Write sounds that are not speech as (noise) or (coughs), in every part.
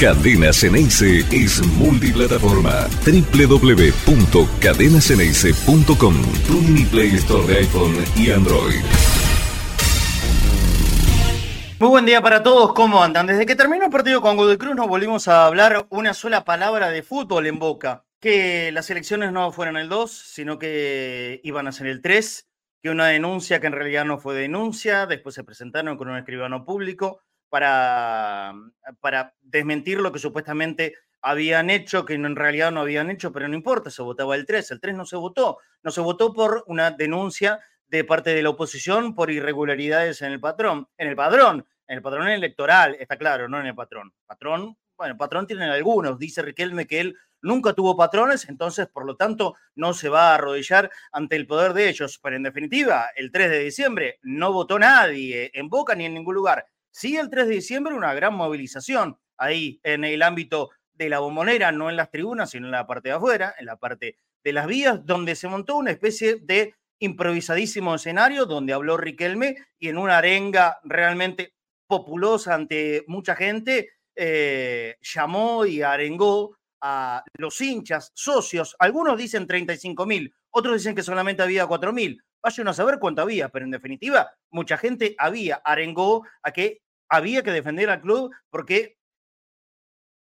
Cadena Ceneice es multiplataforma. www.cadenaceneice.com Tu mini Play Store de iPhone y Android. Muy buen día para todos, ¿cómo andan? Desde que terminó el partido con Godoy Cruz nos volvimos a hablar una sola palabra de fútbol en boca. Que las elecciones no fueron el 2, sino que iban a ser el 3, que una denuncia que en realidad no fue denuncia, después se presentaron con un escribano público, para, para desmentir lo que supuestamente habían hecho, que en realidad no habían hecho, pero no importa, se votaba el 3, el 3 no se votó, no se votó por una denuncia de parte de la oposición por irregularidades en el patrón, en el padrón, en el padrón electoral, está claro, no en el patrón. Patrón, bueno, patrón tienen algunos, dice Riquelme que él nunca tuvo patrones, entonces por lo tanto no se va a arrodillar ante el poder de ellos, pero en definitiva, el 3 de diciembre no votó nadie en Boca ni en ningún lugar. Sí, el 3 de diciembre una gran movilización ahí en el ámbito de la bombonera, no en las tribunas, sino en la parte de afuera, en la parte de las vías, donde se montó una especie de improvisadísimo escenario donde habló Riquelme y en una arenga realmente populosa ante mucha gente, eh, llamó y arengó a los hinchas, socios, algunos dicen 35 mil, otros dicen que solamente había 4 mil, vayan a saber cuánto había, pero en definitiva mucha gente había, arengó a que había que defender al club porque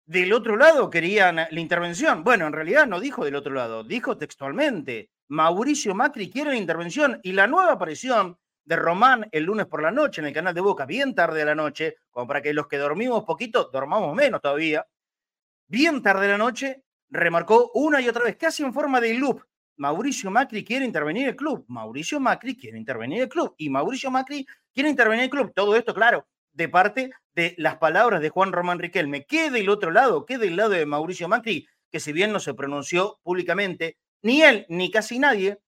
del otro lado querían la intervención. Bueno, en realidad no dijo del otro lado, dijo textualmente, Mauricio Macri quiere la intervención y la nueva aparición de Román el lunes por la noche en el canal de Boca, bien tarde de la noche, como para que los que dormimos poquito, dormamos menos todavía, bien tarde de la noche, remarcó una y otra vez, casi en forma de loop, Mauricio Macri quiere intervenir el club, Mauricio Macri quiere intervenir el club y Mauricio Macri quiere intervenir el club. Todo esto, claro, de parte de las palabras de Juan Román Riquelme. ¿Qué del otro lado? ¿Qué del lado de Mauricio Macri? Que si bien no se pronunció públicamente, ni él ni casi nadie,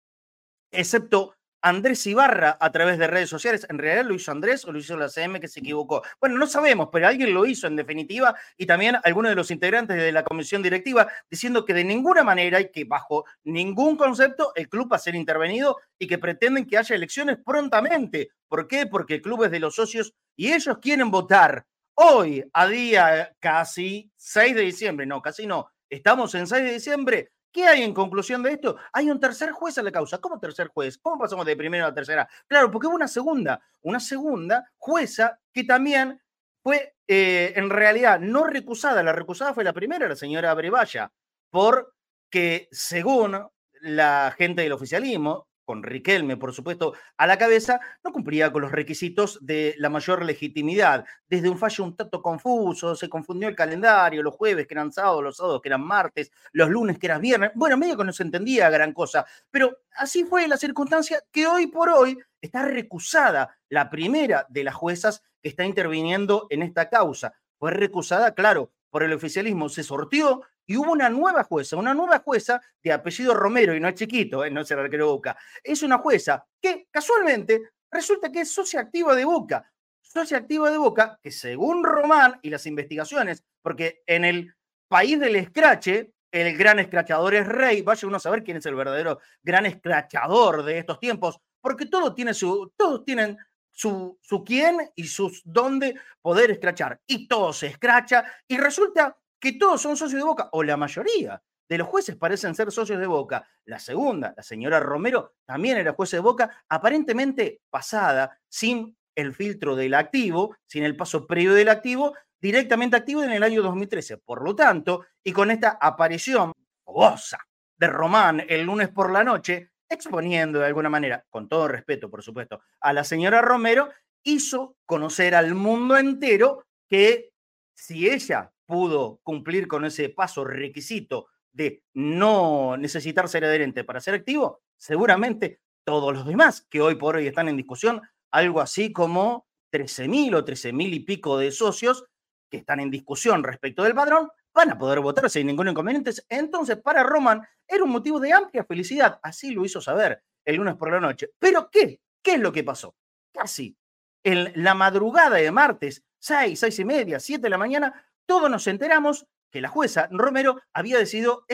excepto Andrés Ibarra a través de redes sociales. ¿En realidad lo hizo Andrés o lo hizo la CM que se equivocó? Bueno, no sabemos, pero alguien lo hizo en definitiva y también algunos de los integrantes de la comisión directiva diciendo que de ninguna manera y que bajo ningún concepto el club va a ser intervenido y que pretenden que haya elecciones prontamente. ¿Por qué? Porque el club es de los socios y ellos quieren votar hoy, a día casi 6 de diciembre, no, casi no, estamos en 6 de diciembre, ¿Qué hay en conclusión de esto? Hay un tercer juez en la causa. ¿Cómo tercer juez? ¿Cómo pasamos de primera a tercera? Claro, porque hubo una segunda, una segunda jueza que también fue eh, en realidad no recusada. La recusada fue la primera, la señora Brevalla, porque según la gente del oficialismo, con Riquelme, por supuesto, a la cabeza, no cumplía con los requisitos de la mayor legitimidad. Desde un fallo un tanto confuso, se confundió el calendario, los jueves que eran sábados, los sábados que eran martes, los lunes que eran viernes. Bueno, medio que no se entendía gran cosa, pero así fue la circunstancia que hoy por hoy está recusada la primera de las juezas que está interviniendo en esta causa. Fue recusada, claro, por el oficialismo, se sortió y hubo una nueva jueza, una nueva jueza de apellido Romero, y no es chiquito, eh, no es el arquero Boca, es una jueza que casualmente resulta que es socia activa de Boca, socia activa de Boca, que según Román y las investigaciones, porque en el país del escrache, el gran escrachador es rey, vaya uno a saber quién es el verdadero gran escrachador de estos tiempos, porque todo tiene su, todos tienen su, su quién y sus dónde poder escrachar, y todo se escracha, y resulta que todos son socios de Boca, o la mayoría de los jueces parecen ser socios de Boca. La segunda, la señora Romero, también era juez de Boca, aparentemente pasada, sin el filtro del activo, sin el paso previo del activo, directamente activo en el año 2013. Por lo tanto, y con esta aparición fogosa de Román el lunes por la noche, exponiendo de alguna manera, con todo respeto, por supuesto, a la señora Romero, hizo conocer al mundo entero que si ella pudo cumplir con ese paso requisito de no necesitar ser adherente para ser activo, seguramente todos los demás que hoy por hoy están en discusión, algo así como 13.000 o 13.000 y pico de socios que están en discusión respecto del padrón, van a poder votar sin ningún inconveniente. Entonces, para Roman era un motivo de amplia felicidad, así lo hizo saber el lunes por la noche. Pero ¿qué? ¿Qué es lo que pasó? Casi en la madrugada de martes, 6, 6 y media, 7 de la mañana, todos nos enteramos que la jueza Romero había decidido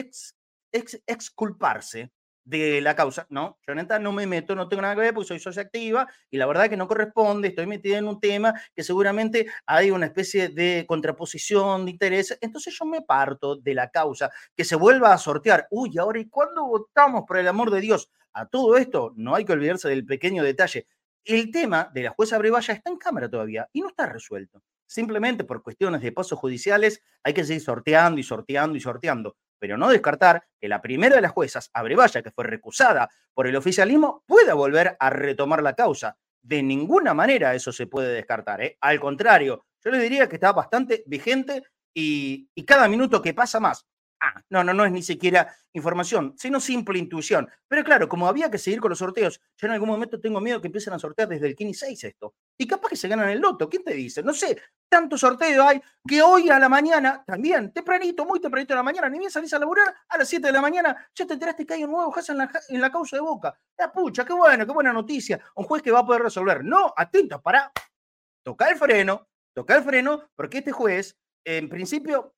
exculparse de la causa. No, yo neta no me meto, no tengo nada que ver porque soy socia activa y la verdad que no corresponde, estoy metida en un tema que seguramente hay una especie de contraposición de intereses, entonces yo me parto de la causa, que se vuelva a sortear. Uy, ahora, ¿y cuándo votamos por el amor de Dios? A todo esto no hay que olvidarse del pequeño detalle. El tema de la jueza Brevalla está en cámara todavía y no está resuelto. Simplemente por cuestiones de pasos judiciales hay que seguir sorteando y sorteando y sorteando pero no descartar que la primera de las juezas, Abrevaya, que fue recusada por el oficialismo, pueda volver a retomar la causa. De ninguna manera eso se puede descartar. ¿eh? Al contrario, yo le diría que está bastante vigente y, y cada minuto que pasa más Ah, no, no, no es ni siquiera información, sino simple intuición. Pero claro, como había que seguir con los sorteos, yo en algún momento tengo miedo que empiecen a sortear desde el 15 6 esto. Y capaz que se ganan el loto, ¿quién te dice? No sé, tanto sorteo hay que hoy a la mañana, también, tempranito, muy tempranito a la mañana, ni bien salís a laburar, a las 7 de la mañana ya te enteraste que hay un nuevo juez en la, en la causa de Boca. La pucha, qué bueno, qué buena noticia. Un juez que va a poder resolver. No, atentos, para, toca el freno, toca el freno, porque este juez, en principio,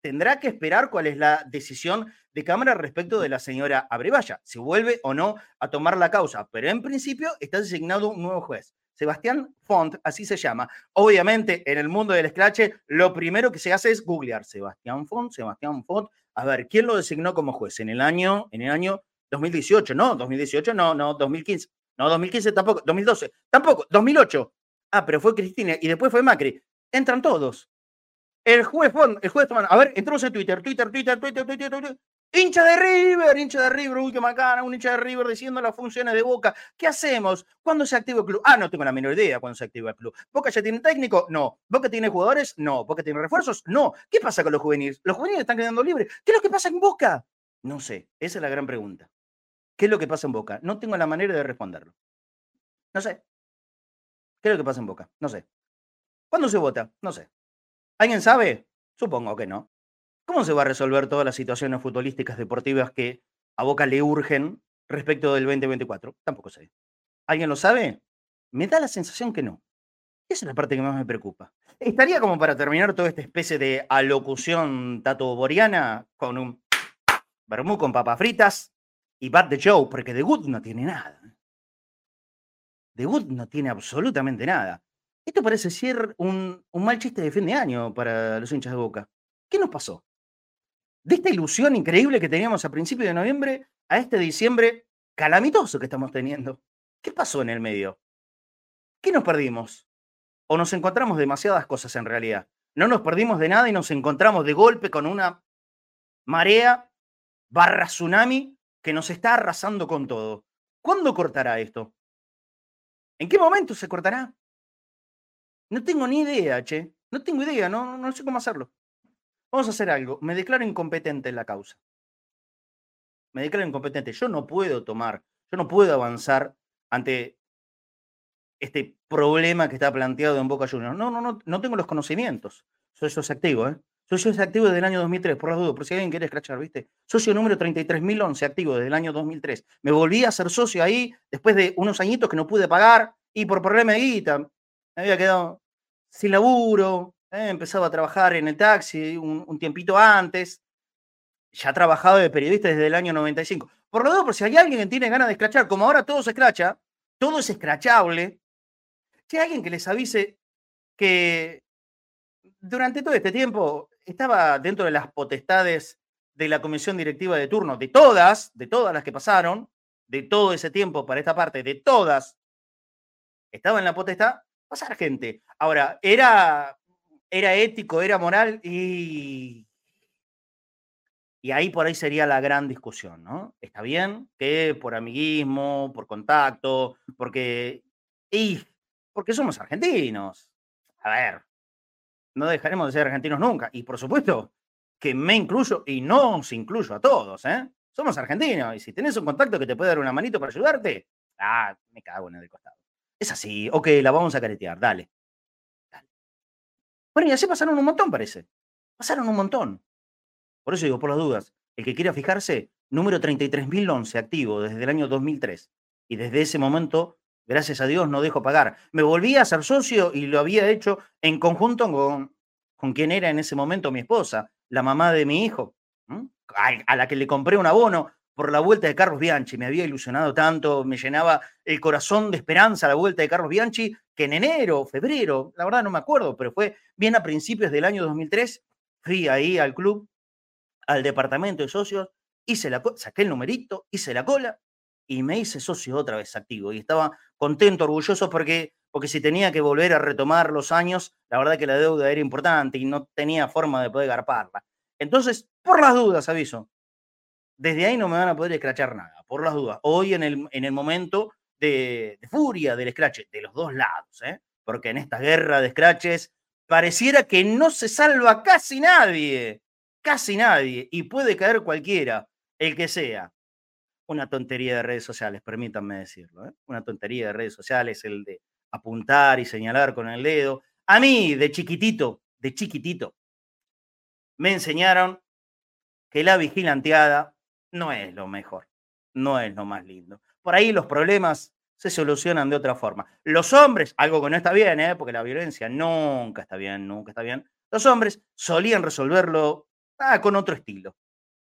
tendrá que esperar cuál es la decisión de Cámara respecto de la señora Abrevaya, si vuelve o no a tomar la causa. Pero en principio está designado un nuevo juez. Sebastián Font, así se llama. Obviamente, en el mundo del escrache, lo primero que se hace es googlear Sebastián Font, Sebastián Font. A ver, ¿quién lo designó como juez? En el año, en el año 2018, no, 2018, no, no, 2015. No, 2015 tampoco, 2012, tampoco, 2008. Ah, pero fue Cristina y después fue Macri. Entran todos. El juez el juez a ver, entramos en Twitter, Twitter, Twitter, Twitter, Twitter, Twitter. Hincha de River, hincha de River, uy, qué macana, un hincha de River diciendo las funciones de Boca. ¿Qué hacemos? ¿Cuándo se activa el club? Ah, no tengo la menor idea cuándo se activa el club. ¿Boca ya tiene técnico? No. ¿Boca tiene jugadores? No. ¿Boca tiene refuerzos? No. ¿Qué pasa con los juveniles? ¿Los juveniles están quedando libres? ¿Qué es lo que pasa en Boca? No sé, esa es la gran pregunta. ¿Qué es lo que pasa en Boca? No tengo la manera de responderlo. No sé. ¿Qué es lo que pasa en Boca? No sé. ¿Cuándo se vota? No sé. ¿Alguien sabe? Supongo que no. ¿Cómo se va a resolver todas las situaciones futbolísticas deportivas que a Boca le urgen respecto del 2024? Tampoco sé. ¿Alguien lo sabe? Me da la sensación que no. Esa es la parte que más me preocupa. Estaría como para terminar toda esta especie de alocución tato-boriana con un vermú con papas fritas y Bad the Joe, porque The Good no tiene nada. The Good no tiene absolutamente nada. Esto parece ser un, mal chiste de fin de año para los hinchas de Boca. ¿Qué nos pasó? De esta ilusión increíble que teníamos a principios de noviembre a este diciembre calamitoso que estamos teniendo. ¿Qué pasó en el medio? ¿Qué nos perdimos? ¿O nos encontramos demasiadas cosas en realidad? No nos perdimos de nada y nos encontramos de golpe con una marea barra tsunami que nos está arrasando con todo. ¿Cuándo cortará esto? ¿En qué momento se cortará? No tengo ni idea, che. No tengo idea, no, no sé cómo hacerlo. Vamos a hacer algo. Me declaro incompetente en la causa. Me declaro incompetente. Yo no puedo tomar, yo no puedo avanzar ante este problema que está planteado en Boca Juniors. No, no, no, no tengo los conocimientos. Soy socio activo, ¿eh? Socio activo desde el año 2003, por las dudas, por si alguien quiere escrachar, ¿viste? Socio número 33.011, activo desde el año 2003. Me volví a ser socio ahí después de unos añitos que no pude pagar y por problema de guita. Había quedado sin laburo, eh, empezaba a trabajar en el taxi un, tiempito antes, ya trabajado de periodista desde el año 95. Por lo tanto, por si hay alguien que tiene ganas de escrachar, como ahora todo se escracha, todo es escrachable, si hay alguien que les avise que durante todo este tiempo estaba dentro de las potestades de la comisión directiva de turno, de todas, de todas las que pasaron, de todo ese tiempo para esta parte, de todas, estaba en la potestad, pasar gente. Ahora, era, era ético, era moral y, y ahí por ahí sería la gran discusión, ¿no? Está bien que por amiguismo, por contacto, porque, y, porque somos argentinos. A ver, no dejaremos de ser argentinos nunca. Y por supuesto que me incluyo y no os incluyo a todos, ¿eh? Somos argentinos y si tenés un contacto que te puede dar una manito para ayudarte, ah, me cago en el costado. Es así, ok, la vamos a caretear, dale. Bueno, y así pasaron un montón, parece. Pasaron un montón. Por eso digo, por las dudas, el que quiera fijarse, número 33.011 activo desde el año 2003. Y desde ese momento, gracias a Dios, no dejo pagar. Me volví a ser socio y lo había hecho en conjunto con, con quien era en ese momento mi esposa, la mamá de mi hijo, a, a la que le compré un abono por la vuelta de Carlos Bianchi. Me había ilusionado tanto, me llenaba el corazón de esperanza la vuelta de Carlos Bianchi, que en enero, febrero, la verdad no me acuerdo, pero fue bien a principios del año 2003, fui ahí al club, al departamento de socios, hice la, saqué el numerito, hice la cola y me hice socio otra vez activo. Y estaba contento, orgulloso porque, porque si tenía que volver a retomar los años, la verdad que la deuda era importante y no tenía forma de poder garparla. Entonces, por las dudas, aviso, desde ahí no me van a poder escrachar nada, por las dudas. Hoy en el, en el momento de, furia del escrache, de los dos lados, ¿eh? porque en esta guerra de escraches pareciera que no se salva casi nadie, casi nadie, y puede caer cualquiera, el que sea. Una tontería de redes sociales, permítanme decirlo, ¿eh? una tontería de redes sociales, el de apuntar y señalar con el dedo. A mí, de chiquitito, de chiquitito, me enseñaron que la vigilanteada no es lo mejor, no es lo más lindo. Por ahí los problemas se solucionan de otra forma. Los hombres, algo que no está bien, ¿eh? porque la violencia nunca está bien, nunca está bien. Los hombres solían resolverlo ah, con otro estilo.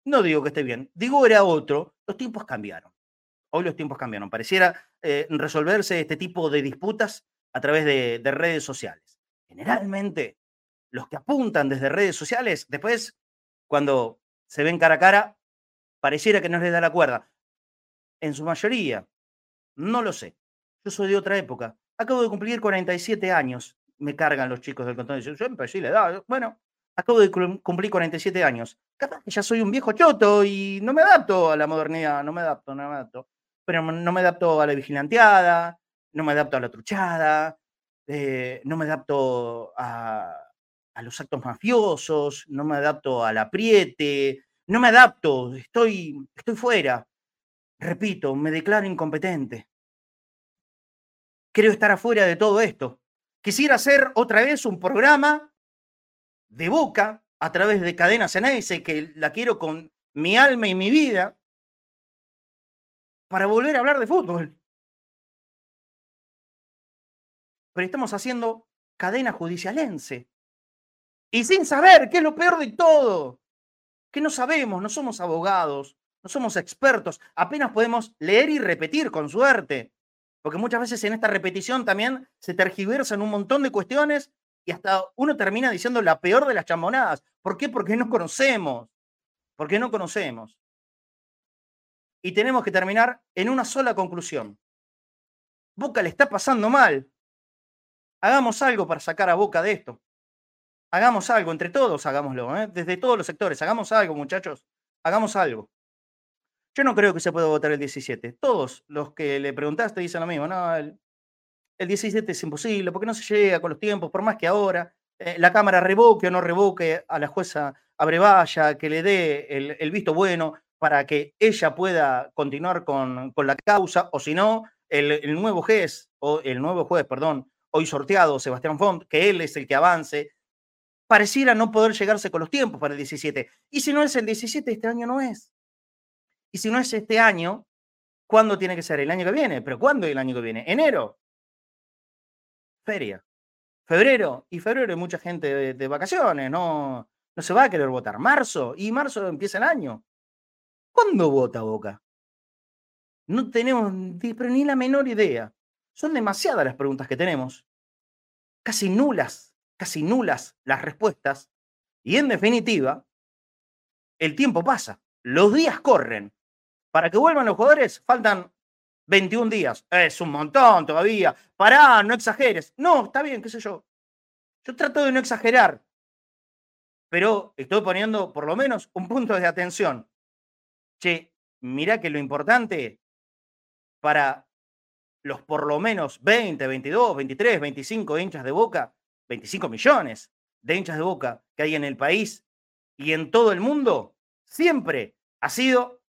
No digo que esté bien, digo era otro. Los tiempos cambiaron. Hoy los tiempos cambiaron. Pareciera eh, resolverse este tipo de disputas a través de redes sociales. Generalmente, los que apuntan desde redes sociales, después, cuando se ven cara a cara, pareciera que no les da la cuerda. En su mayoría, no lo sé. Yo soy de otra época. Acabo de cumplir 47 años. Me cargan los chicos del cantón. Yo siempre sí le da. Bueno, acabo de cumplir 47 años. Capaz que ya soy un viejo choto y no me adapto a la modernidad. No me adapto, no me adapto. Pero no me adapto a la vigilanteada, no me adapto a la truchada, eh, no me adapto a, a los actos mafiosos, no me adapto al apriete, no me adapto, estoy, estoy fuera. Repito, me declaro incompetente. Quiero estar afuera de todo esto. Quisiera hacer otra vez un programa de boca a través de cadenas en ese que la quiero con mi alma y mi vida para volver a hablar de fútbol. Pero estamos haciendo cadena judicialense. Y sin saber qué es lo peor de todo que no sabemos, no somos abogados, no somos expertos, apenas podemos leer y repetir con suerte, porque muchas veces en esta repetición también se tergiversan un montón de cuestiones y hasta uno termina diciendo la peor de las chambonadas. ¿Por qué? Porque no conocemos, porque no conocemos. Y tenemos que terminar en una sola conclusión. Boca le está pasando mal. Hagamos algo para sacar a Boca de esto. Hagamos algo, entre todos hagámoslo, ¿eh? desde todos los sectores, hagamos algo, muchachos, hagamos algo. Yo no creo que se pueda votar el 17. Todos los que le preguntaste dicen lo mismo, no, el, 17 es imposible, porque no se llega con los tiempos, por más que ahora eh, la Cámara revoque o no revoque a la jueza Abrevaya, que le dé el, visto bueno para que ella pueda continuar con, con la causa, o si no, el, el, nuevo juez, o el nuevo juez, perdón, hoy sorteado, Sebastián Font, que él es el que avance pareciera no poder llegarse con los tiempos para el 17. Y si no es el 17, este año no es. Y si no es este año, ¿cuándo tiene que ser? El año que viene. ¿Pero cuándo el año que viene? ¿Enero? Feria. Febrero. Y febrero hay mucha gente de, vacaciones, no, no se va a querer votar. Marzo. Y marzo empieza el año. ¿Cuándo vota Boca? No tenemos ni la menor idea. Son demasiadas las preguntas que tenemos. Casi nulas casi nulas las respuestas y en definitiva, el tiempo pasa, los días corren. Para que vuelvan los jugadores faltan 21 días. Es un montón todavía. Pará, no exageres. No, está bien, qué sé yo. Yo trato de no exagerar, pero estoy poniendo por lo menos un punto de atención. Che, mirá que lo importante para los por lo menos 20, 22, 23, 25 hinchas de boca 25 millones de hinchas de boca que hay en el país y en todo el mundo, siempre ha sido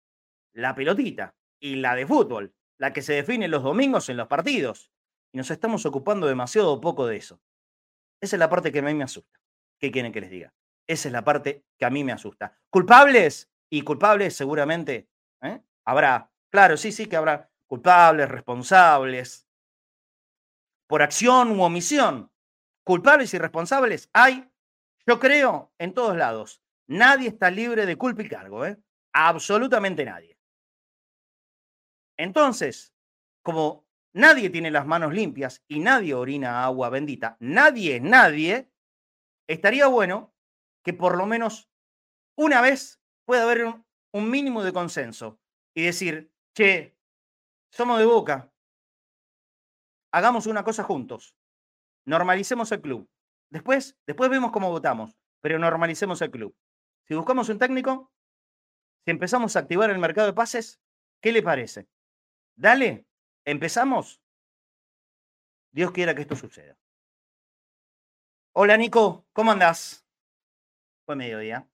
la pelotita y la de fútbol, la que se define los domingos en los partidos. Y nos estamos ocupando demasiado poco de eso. Esa es la parte que a mí me asusta. ¿Qué quieren que les diga? Esa es la parte que a mí me asusta. ¿Culpables? Y culpables seguramente ¿eh? habrá. Claro, sí, sí que habrá culpables, responsables, por acción u omisión culpables y responsables hay, yo creo, en todos lados. Nadie está libre de culpa y cargo, ¿eh? Absolutamente nadie. Entonces, como nadie tiene las manos limpias y nadie orina agua bendita, nadie, nadie, estaría bueno que por lo menos una vez pueda haber un, un mínimo de consenso y decir, che, somos de boca, hagamos una cosa juntos, normalicemos el club. Después, después vemos cómo votamos, pero normalicemos el club. Si buscamos un técnico, si empezamos a activar el mercado de pases, ¿qué le parece? Dale, empezamos. Dios quiera que esto suceda. Hola Nico, ¿cómo andás? Fue mediodía.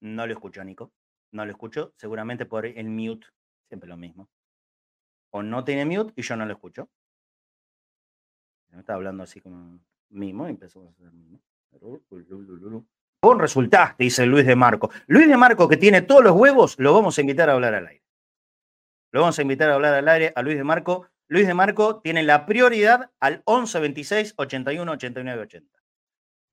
No lo escucho, Nico. No lo escucho, seguramente por el mute, siempre lo mismo. O no tiene mute y yo no lo escucho. Me está hablando así como mimo y empezamos a hacer mimo. Vos resultaste, dice Luis de Marco. Luis de Marco, que tiene todos los huevos, lo vamos a invitar a hablar al aire. Lo vamos a invitar a hablar al aire a Luis de Marco. Luis de Marco tiene la prioridad al 11 26 81 89 80.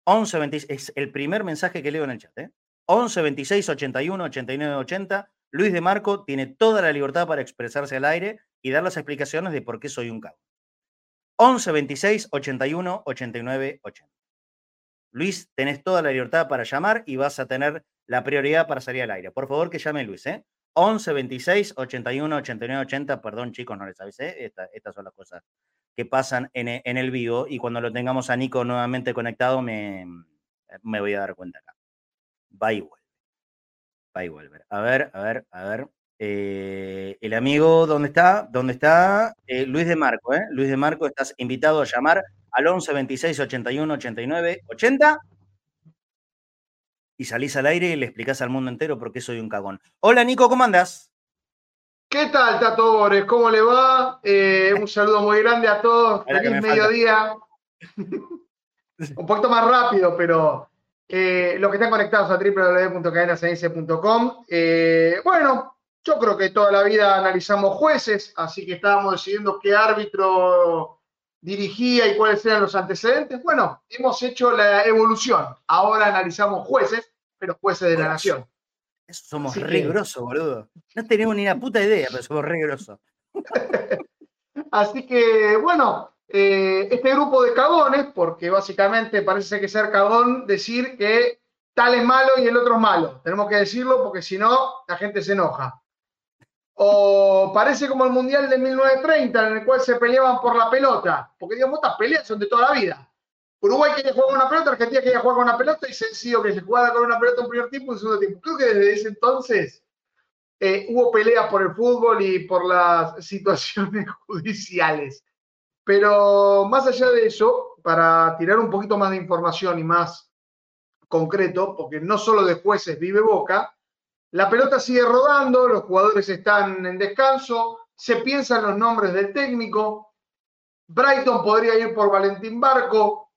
11 26, es el primer mensaje que leo en el chat. ¿eh? 11 26 81 89 80. Luis de Marco tiene toda la libertad para expresarse al aire y dar las explicaciones de por qué soy un cabo. 11 26 81 89 80. Luis, tenés toda la libertad para llamar y vas a tener la prioridad para salir al aire. Por favor, que llame Luis, ¿eh? 11 26 81 89 80. Perdón, chicos, no les avisé. estas son las cosas que pasan en, en, el vivo y cuando lo tengamos a Nico nuevamente conectado me, me voy a dar cuenta acá. Va y vuelve. Va y vuelve. A ver, a ver, a ver. Eh, el amigo, ¿dónde está? ¿Dónde está? Eh, Luis de Marco, ¿eh? Luis de Marco, estás invitado a llamar al 11 26 81 89 80 y salís al aire y le explicás al mundo entero por qué soy un cagón. Hola Nico, ¿cómo andas? ¿Qué tal, Tato Bores? ¿Cómo le va? Eh, un saludo muy grande a todos. Feliz mediodía. un poquito más rápido, pero los que están conectados a www.cadenasense.com. Bueno, yo creo que toda la vida analizamos jueces, así que estábamos decidiendo qué árbitro dirigía y cuáles eran los antecedentes. Bueno, hemos hecho la evolución. Ahora analizamos jueces, pero jueces de la nación. Eso somos rigurosos, boludo. No tenemos ni la puta idea, pero somos rigurosos. (laughs) Así que, bueno, eh, este grupo de cagones, porque básicamente parece que ser cagón decir que tal es malo y el otro es malo. Tenemos que decirlo porque si no, la gente se enoja o parece como el Mundial de 1930, en el cual se peleaban por la pelota, porque digamos, estas peleas son de toda la vida. Uruguay quería jugar con una pelota, Argentina quería jugar con una pelota y sencillo que se jugara con una pelota en primer tiempo y en segundo tiempo. Creo que desde ese entonces eh, hubo peleas por el fútbol y por las (laughs) situaciones judiciales. Pero más allá de eso, para tirar un poquito más de información y más concreto, porque no solo de jueces vive Boca, la pelota sigue rodando, los jugadores están en descanso, se piensan los nombres del técnico. Brighton podría ir por Valentín Barco.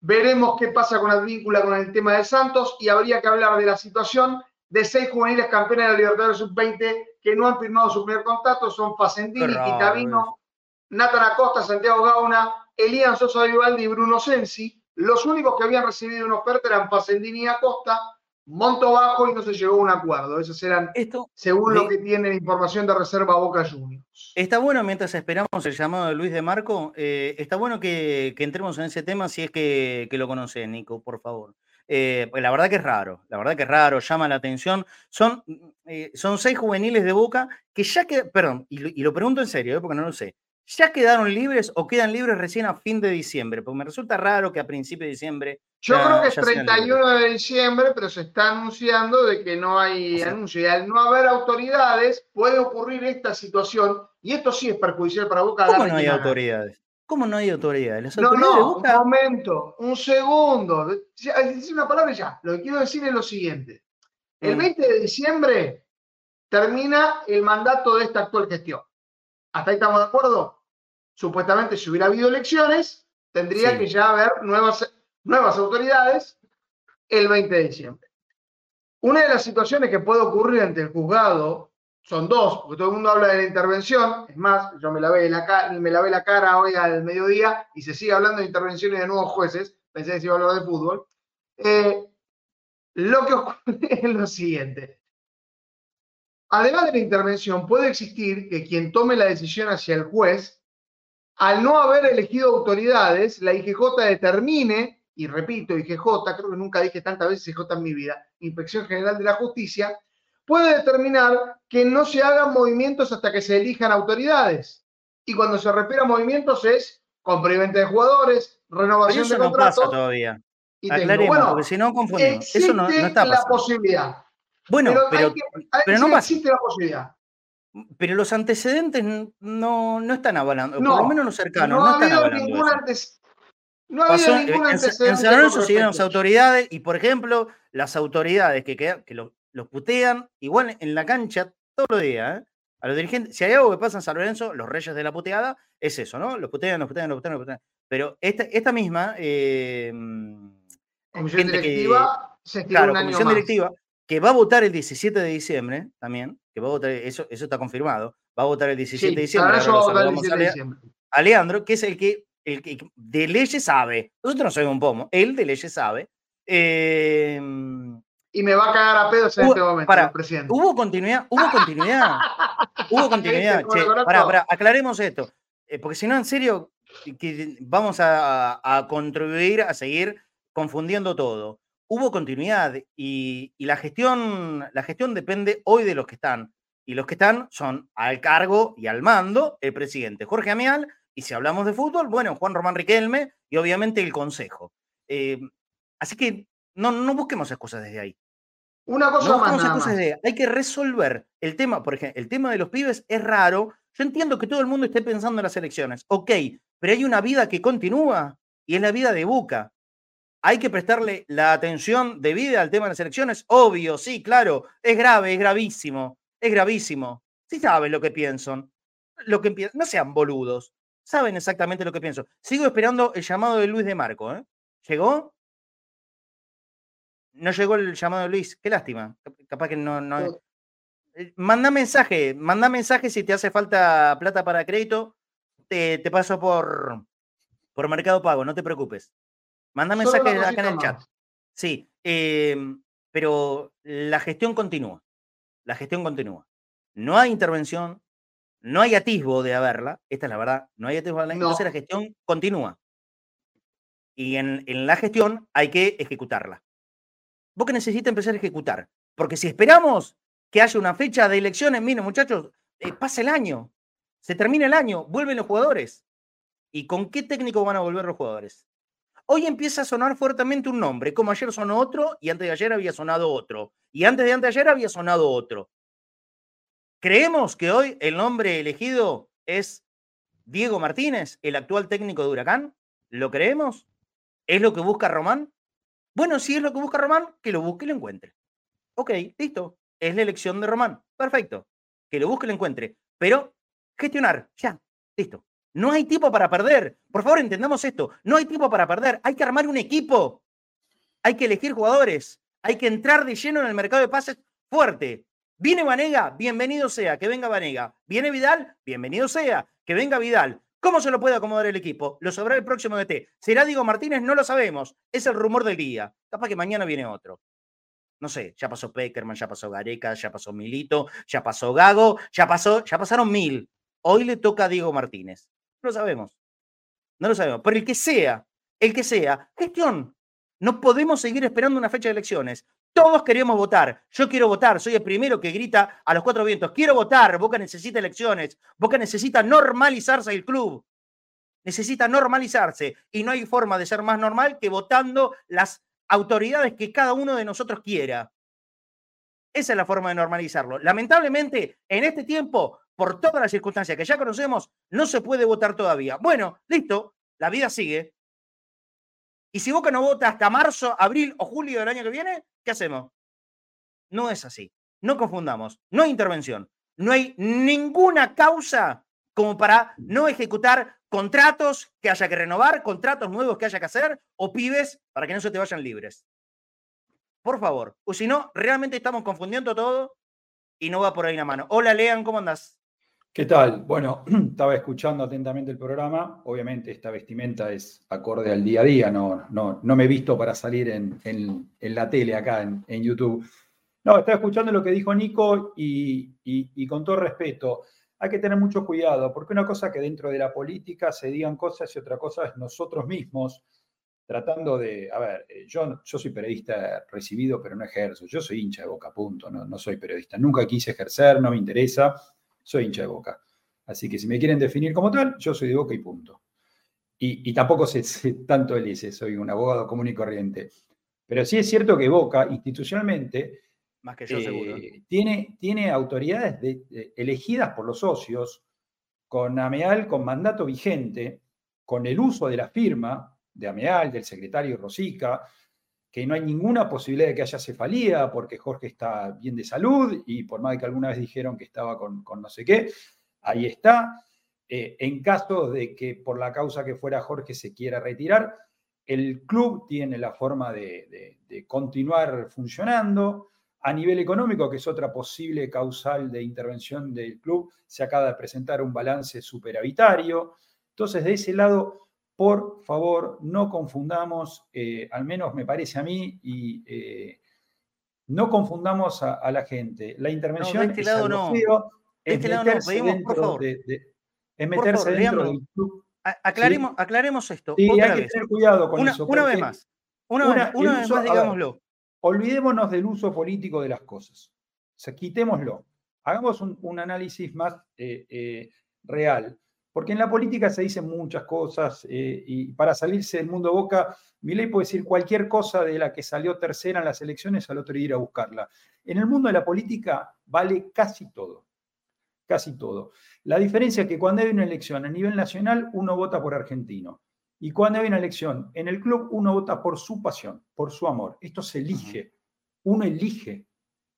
Veremos qué pasa con Advíncula con el tema de Santos y habría que hablar de la situación de seis juveniles campeones de la Libertadores Sub-20 que no han firmado su primer contacto. Son Facendini, Quitavino, Nathan Acosta, Santiago Gauna, Elian Sosa Vivaldi y Bruno Sensi. Los únicos que habían recibido una oferta eran Facendini y Acosta monto bajo y no se llegó a un acuerdo. Esos eran, Esto, según lo que tienen información de reserva Boca Juniors. Está bueno, mientras esperamos el llamado de Luis de Marco, eh, está bueno que, entremos en ese tema si es que, lo conoce, Nico, por favor. Eh, pues la verdad que es raro, la verdad que es raro, llama la atención. Son, eh, son seis juveniles de Boca que ya que, perdón, y, y lo pregunto en serio, porque no lo sé, ¿Ya quedaron libres o quedan libres recién a fin de diciembre? Porque me resulta raro que a principio de diciembre. Yo creo que es 31 de diciembre, pero se está anunciando de que no hay anuncio. Y al no haber autoridades, puede ocurrir esta situación. Y esto sí es perjudicial para Boca. ¿Cómo no hay autoridades? ¿Cómo no hay autoridades? no, no, un momento, un segundo. Decir una palabra ya. Lo que quiero decir es lo siguiente. El 20 mm. de diciembre termina el mandato de esta actual gestión. ¿Hasta ahí estamos de acuerdo? Supuestamente, si hubiera habido elecciones, tendría que ya haber nuevas, nuevas autoridades el 20 de diciembre. Una de las situaciones que puede ocurrir ante el juzgado son dos, porque todo el mundo habla de la intervención. Es más, yo me lavé la, me lavé la cara hoy al mediodía y se sigue hablando de intervenciones de nuevos jueces. Pensé que se iba a hablar de fútbol. Eh, lo que ocurre (laughs) es lo siguiente. Además de la intervención, puede existir que quien tome la decisión hacia el juez, al no haber elegido autoridades, la IGJ determine, y repito, IGJ, creo que nunca dije tantas veces IGJ en mi vida, Inspección General de la Justicia, puede determinar que no se hagan movimientos hasta que se elijan autoridades. Y cuando se refiere a movimientos es compra de jugadores, renovación eso de no contratos. pasa todavía. y tengo- bueno, porque si no confundimos. Eso no, no existe está la posibilidad. Bueno, pero, pero, que- pero no pasa. existe la posibilidad. pero los antecedentes no, no están avalando, No, por lo menos los cercanos, no no, están avalando antes. No ha habido Pasó, en, ningún en- antecedente. en San Lorenzo siguieron las autoridades y, por ejemplo, las autoridades que, quedan- que lo- los putean, igual en la cancha todos los días, ¿eh? a los dirigentes, si hay algo que pasa en San Lorenzo, los reyes de la puteada, es eso, ¿no? Los putean, los putean, los putean, los putean. Pero esta, esta misma eh, Comisión gente que- directiva se claro, un año comisión más. directiva, que va a votar el 17 de diciembre también, que va a votar, eso, eso está confirmado, va a votar el 17 Sí, de diciembre. ahora yo voy a votar el saludamos 17 a de diciembre. a Leandro, que es el que, el que de leyes sabe. Nosotros no sabemos un pomo, él de leyes sabe. Eh, Y me va a cagar a pedos en Hubo- este momento, pará, el presidente. hubo continuidad, hubo continuidad, hubo (laughs) continuidad. ¿Viste cómo Che, pará, pará, aclaremos esto, eh, porque si no, en serio, que vamos a, a contribuir a seguir confundiendo todo. Hubo continuidad y, y la gestión, la gestión depende hoy de los que están. Y los que están son al cargo y al mando el presidente Jorge Amial, y si hablamos de fútbol, bueno, Juan Román Riquelme y obviamente el Consejo. Eh, así que no, no busquemos excusas desde ahí. Una cosa No más, nada desde ahí. Hay que resolver el tema, por ejemplo, el tema de los pibes es raro. Yo entiendo que todo el mundo esté pensando en las elecciones. Ok, pero hay una vida que continúa y es la vida de Buca. Hay que prestarle la atención debida al tema de las elecciones. Obvio, sí, claro. Es grave, es gravísimo. Es gravísimo. Sí saben lo que piensan. Lo que no sean boludos. Saben exactamente lo que pienso. Sigo esperando el llamado de Luis de Marco. ¿eh? ¿Llegó? No llegó el llamado de Luis. Qué lástima. Cap- Capaz que no. no... No. Eh, Manda mensaje. Manda mensaje si te hace falta plata para crédito. Te, te paso por, por Mercado Pago. No te preocupes. Manda mensaje acá en el chat. Sí, em, pero la gestión continúa. La gestión continúa. No hay intervención, no hay atisbo de haberla. Esta es la verdad. No hay atisbo de haberla. Entonces la gestión continúa. Y en, en la gestión hay que ejecutarla. Vos que necesitas empezar a ejecutar. Porque si esperamos que haya una fecha de elecciones, miren muchachos, eh, pasa el año. Se termina el año, vuelven los jugadores. ¿Y con qué técnico van a volver los jugadores? Hoy empieza a sonar fuertemente un nombre, como ayer sonó otro y antes de ayer había sonado otro. Y antes de antes de ayer había sonado otro. Creemos que hoy el nombre elegido es Diego Martínez, el actual técnico de Huracán. ¿Lo creemos? ¿Es lo que busca Román? Bueno, si es lo que busca Román, que lo busque y lo encuentre. Ok, listo. Es la elección de Román. Perfecto. Que lo busque y lo encuentre. Pero gestionar, ya, listo. No hay tiempo para perder. Por favor, entendamos esto. No hay tiempo para perder. Hay que armar un equipo. Hay que elegir jugadores. Hay que entrar de lleno en el mercado de pases fuerte. Viene Vanega, bienvenido sea, que venga Vanega. Viene Vidal, bienvenido sea, que venga Vidal. ¿Cómo se lo puede acomodar el equipo? Lo sabrá el próximo DT. ¿Será Diego Martínez? No lo sabemos. Es el rumor del día. Capaz que mañana viene otro. No sé, ya pasó Peckerman, ya pasó Gareca, ya pasó Milito, ya pasó Gago, ya pasó, ya pasaron mil. Hoy le toca a Diego Martínez. No lo sabemos. No lo sabemos. Pero el que sea, el que sea, gestión. No podemos seguir esperando una fecha de elecciones. Todos queremos votar. Yo quiero votar. Soy el primero que grita a los cuatro vientos. Quiero votar. Boca necesita elecciones. Boca necesita normalizarse el club. Necesita normalizarse. Y no hay forma de ser más normal que votando las autoridades que cada uno de nosotros quiera. Esa es la forma de normalizarlo. Lamentablemente, en este tiempo, por todas las circunstancias que ya conocemos, no se puede votar todavía. Bueno, listo, la vida sigue. Y si Boca no vota hasta marzo, abril o julio del año que viene, ¿qué hacemos? No es así. No confundamos. No hay intervención. No hay ninguna causa como para no ejecutar contratos que haya que renovar, contratos nuevos que haya que hacer o pibes para que no se te vayan libres. Por favor. O si no, realmente estamos confundiendo todo y no va por ahí la mano. Hola, Lean, ¿cómo andás? ¿Qué tal? Bueno, (clears throat) estaba escuchando atentamente el programa. Obviamente esta vestimenta es acorde al día a día, no, no, no me he visto para salir en, en- en la tele acá en, en YouTube. No, estaba escuchando lo que dijo Nico y, con todo respeto, hay que tener mucho cuidado, porque una cosa que dentro de la política se digan cosas y otra cosa es nosotros mismos tratando de, a ver, eh, yo, yo soy periodista recibido, pero no ejerzo, yo soy hincha de boca, punto, no, no soy periodista, nunca quise ejercer, no me interesa, soy hincha de boca. Así que si me quieren definir como tal, yo soy de boca y punto. Y, tampoco sé, tanto el ICE, soy un abogado común y corriente. Pero sí es cierto que Boca, institucionalmente, Más que yo, seguro. Eh, tiene, tiene autoridades elegidas por los socios, con AMEAL, con mandato vigente, con el uso de la firma de AMEAL, del secretario Rosica, que no hay ninguna posibilidad de que haya cefalía porque Jorge está bien de salud y por más que alguna vez dijeron que estaba con, con no sé qué, ahí está. Eh, en caso de que por la causa que fuera Jorge se quiera retirar, el club tiene la forma de, continuar funcionando. A nivel económico, que es otra posible causal de intervención del club, se acaba de presentar un balance superavitario. Entonces, de ese lado, por favor, no confundamos, eh, al menos me parece a mí, y eh, no confundamos a, la gente. La intervención de este lado no. de este lado no, pedimos, por favor. De, es meterse dentro del club. Aclaremos, aclaremos esto. Sí, hay que tener cuidado con una, eso. Una vez más. Una, vez más, digámoslo. olvidémonos del uso político de las cosas. O sea, quitémoslo. Hagamos un, análisis más eh, real. Porque en la política se dicen muchas cosas eh, y para salirse del mundo boca, Milei puede decir cualquier cosa de la que salió tercera en las elecciones al otro día ir a buscarla. En el mundo de la política vale casi todo casi todo. La diferencia es que cuando hay una elección a nivel nacional, uno vota por argentino. Y cuando hay una elección en el club, uno vota por su pasión, por su amor. Esto se elige. Uno elige.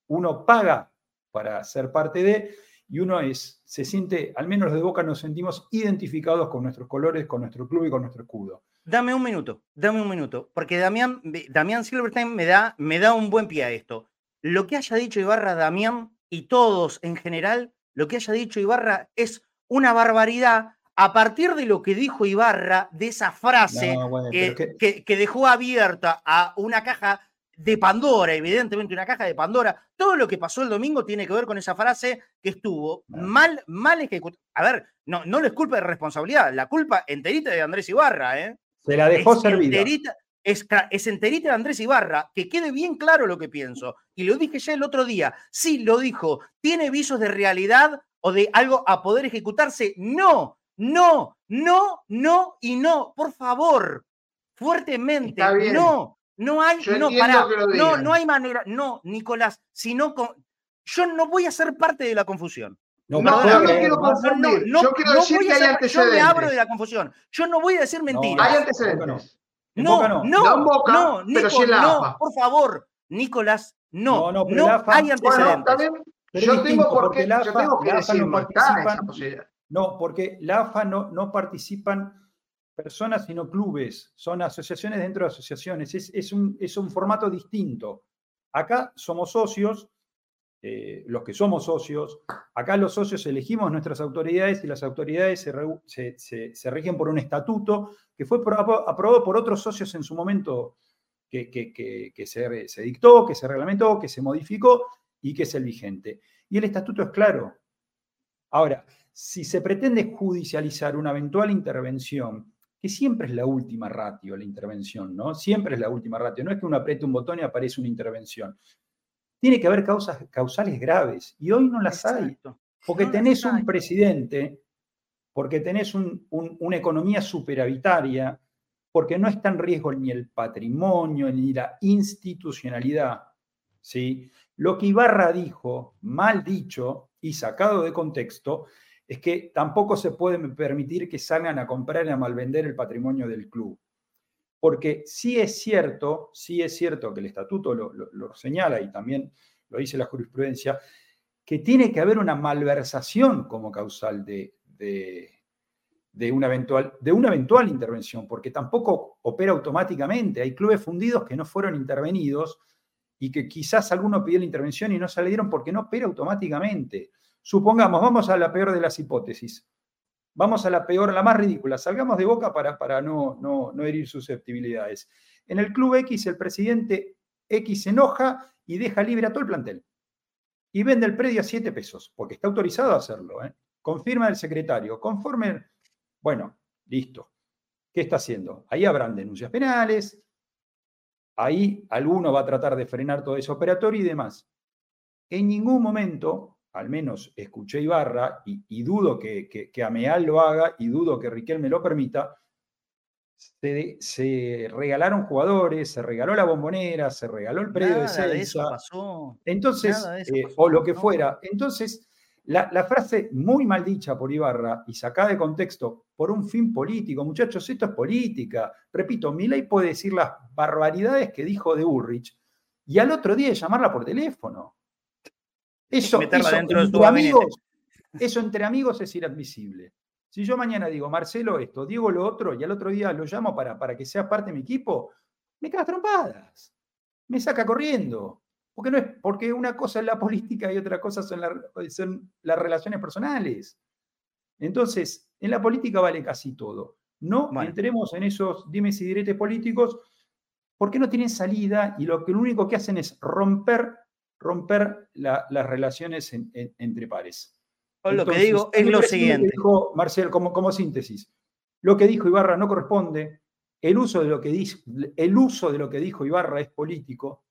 Uno paga para ser parte de, y uno es, se siente, al menos los de Boca nos sentimos identificados con nuestros colores, con nuestro club y con nuestro escudo. Dame un minuto, dame un minuto, porque Damián, Damián Silverstein me da, me da un buen pie a esto. Lo que haya dicho Ibarra, Damián y todos en general lo que haya dicho Ibarra es una barbaridad a partir de lo que dijo Ibarra, de esa frase que, dejó abierta a una caja de Pandora, evidentemente una caja de Pandora. Todo lo que pasó el domingo tiene que ver con esa frase que estuvo mal, mal ejecutada. A ver, no, no les culpa de responsabilidad, la culpa enterita de Andrés Ibarra, ¿eh? Se la dejó servida es, es enterita de Andrés Ibarra, que quede bien claro lo que pienso. Y lo dije ya el otro día. Sí, lo dijo. ¿Tiene visos de realidad o de algo a poder ejecutarse? No, no, no, no y no. Por favor, fuertemente. No, no hay, no, para, no, no hay manera. No, Nicolás, sino con. Yo no voy a ser parte de la confusión. No, no, yo no quiero confundir. yo quiero decir que hay antecedentes. Yo me abro de la confusión. Yo no voy a decir mentiras. hay antecedentes. No, no, no, no, por favor, Nicolás, no, no, no, hay antecedentes. yo, tengo porque, yo tengo que decir, no participan, no, porque la AFA no, no participan personas sino clubes, son asociaciones dentro de asociaciones, es, es, un, es un formato distinto. Acá somos socios, eh, los que somos socios, acá los socios elegimos nuestras autoridades y las autoridades se, se, rigen por un estatuto que fue aprobado por otros socios en su momento que, que, se, se, dictó, que se reglamentó, que se modificó y que es el vigente. Y el estatuto es claro. Ahora, si se pretende judicializar una eventual intervención, que siempre es la última ratio, la intervención, ¿no? Siempre es la última ratio. No es que uno apriete un botón y aparece una intervención. Tiene que haber causas causales graves y hoy no las hay. Porque tenés un presidente, porque tenés una economía superavitaria, porque no está en riesgo ni el patrimonio ni la institucionalidad. ¿sí? Lo que Ibarra dijo, mal dicho y sacado de contexto, es que tampoco se puede permitir que salgan a comprar y a malvender el patrimonio del club porque sí es cierto, sí es cierto que el estatuto lo, señala y también lo dice la jurisprudencia, que tiene que haber una malversación como causal de, de, una eventual, de eventual intervención, porque tampoco opera automáticamente. Hay clubes fundidos que no fueron intervenidos y que quizás alguno pidió la intervención y no salieron porque no opera automáticamente. Supongamos, vamos a la peor de las hipótesis. Vamos a la peor, la más ridícula. Salgamos de boca para, para no, no, no herir susceptibilidades. En el Club X, el presidente X se enoja y deja libre a todo el plantel. Y vende el predio a 7 pesos, porque está autorizado a hacerlo. ¿eh? Confirma el secretario, conforme. Bueno, listo. ¿Qué está haciendo? Ahí habrán denuncias penales, ahí alguno va a tratar de frenar todo ese operatorio y demás. En ningún momento, al menos escuché Ibarra, y, dudo que, que, Ameal lo haga, y dudo que Riquelme lo permita, se, regalaron jugadores, se regaló la bombonera, se regaló el predio de Celsa. Entonces, eh, o lo que fuera. Entonces, la, frase muy mal dicha por Ibarra y sacada de contexto por un fin político, muchachos, esto es política. Repito, Milei puede decir las barbaridades que dijo de Ulrich y al otro día llamarla por teléfono. Eso, entre amigos, eso entre amigos es inadmisible. Si yo mañana digo, Marcelo esto, Diego lo otro, y al otro día lo llamo para, para que sea parte de mi equipo, me caga trompadas, me saca corriendo. Porque, no es, porque una cosa es la política y otra cosa son, las relaciones personales. Entonces, en la política vale casi todo. No entremos en esos dimes y diretes políticos porque no tienen salida y lo, que, lo único que hacen es romper, romper las relaciones entre pares lo que digo es lo siguiente. Dijo Marcel, como, como síntesis, lo que dijo Ibarra no corresponde, el uso, de lo que dijo, el uso de lo que dijo Ibarra es político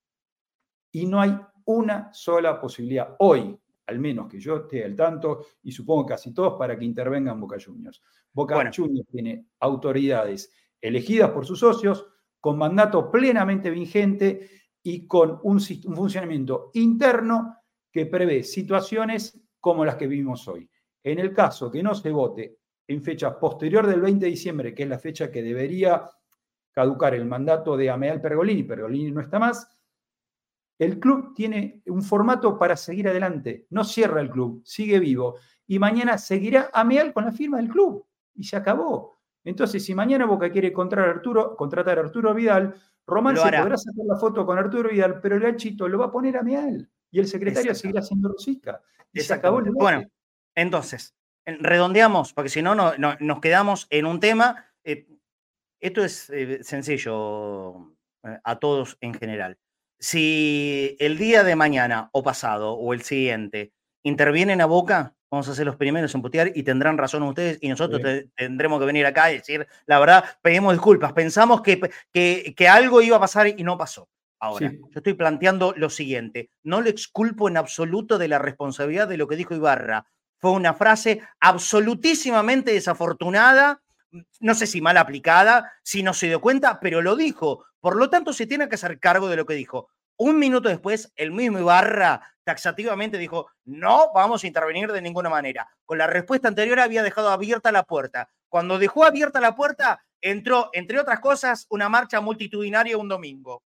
y no hay una sola posibilidad hoy, al menos que yo esté al tanto, y supongo casi todos, para que intervengan Boca Juniors. Boca Juniors tiene autoridades elegidas por sus socios, con mandato plenamente vigente y con un, un funcionamiento interno que prevé situaciones como las que vivimos hoy. En el caso que no se vote en fecha posterior del 20 de diciembre, que es la fecha que debería caducar el mandato de Ameal Pergolini, Pergolini no está más, el club tiene un formato para seguir adelante, no cierra el club, sigue vivo, y mañana seguirá Ameal con la firma del club, y se acabó. Entonces, si mañana Boca quiere contratar a Arturo, contratar a Arturo Vidal, Román se podrá sacar la foto con Arturo Vidal, pero el ganchito lo va a poner a Ameal, y el secretario seguirá siendo Rosica. Bueno, entonces, redondeamos, porque si no, no, nos quedamos en un tema. Eh, esto es eh, sencillo eh, a todos en general. Si el día de mañana o pasado o el siguiente intervienen a Boca, vamos a ser los primeros en putear y tendrán razón ustedes y nosotros tendremos que venir acá y decir, la verdad, pedimos disculpas, pensamos que, que, que algo iba a pasar y no pasó. Ahora, yo estoy planteando lo siguiente, no le exculpo en absoluto de la responsabilidad de lo que dijo Ibarra. Fue una frase absolutísimamente desafortunada, no sé si mal aplicada, si no se dio cuenta, pero lo dijo. Por lo tanto, se tiene que hacer cargo de lo que dijo. Un minuto después, el mismo Ibarra taxativamente dijo, no vamos a intervenir de ninguna manera. Con la respuesta anterior había dejado abierta la puerta. Cuando dejó abierta la puerta, entró, entre otras cosas, una marcha multitudinaria un domingo.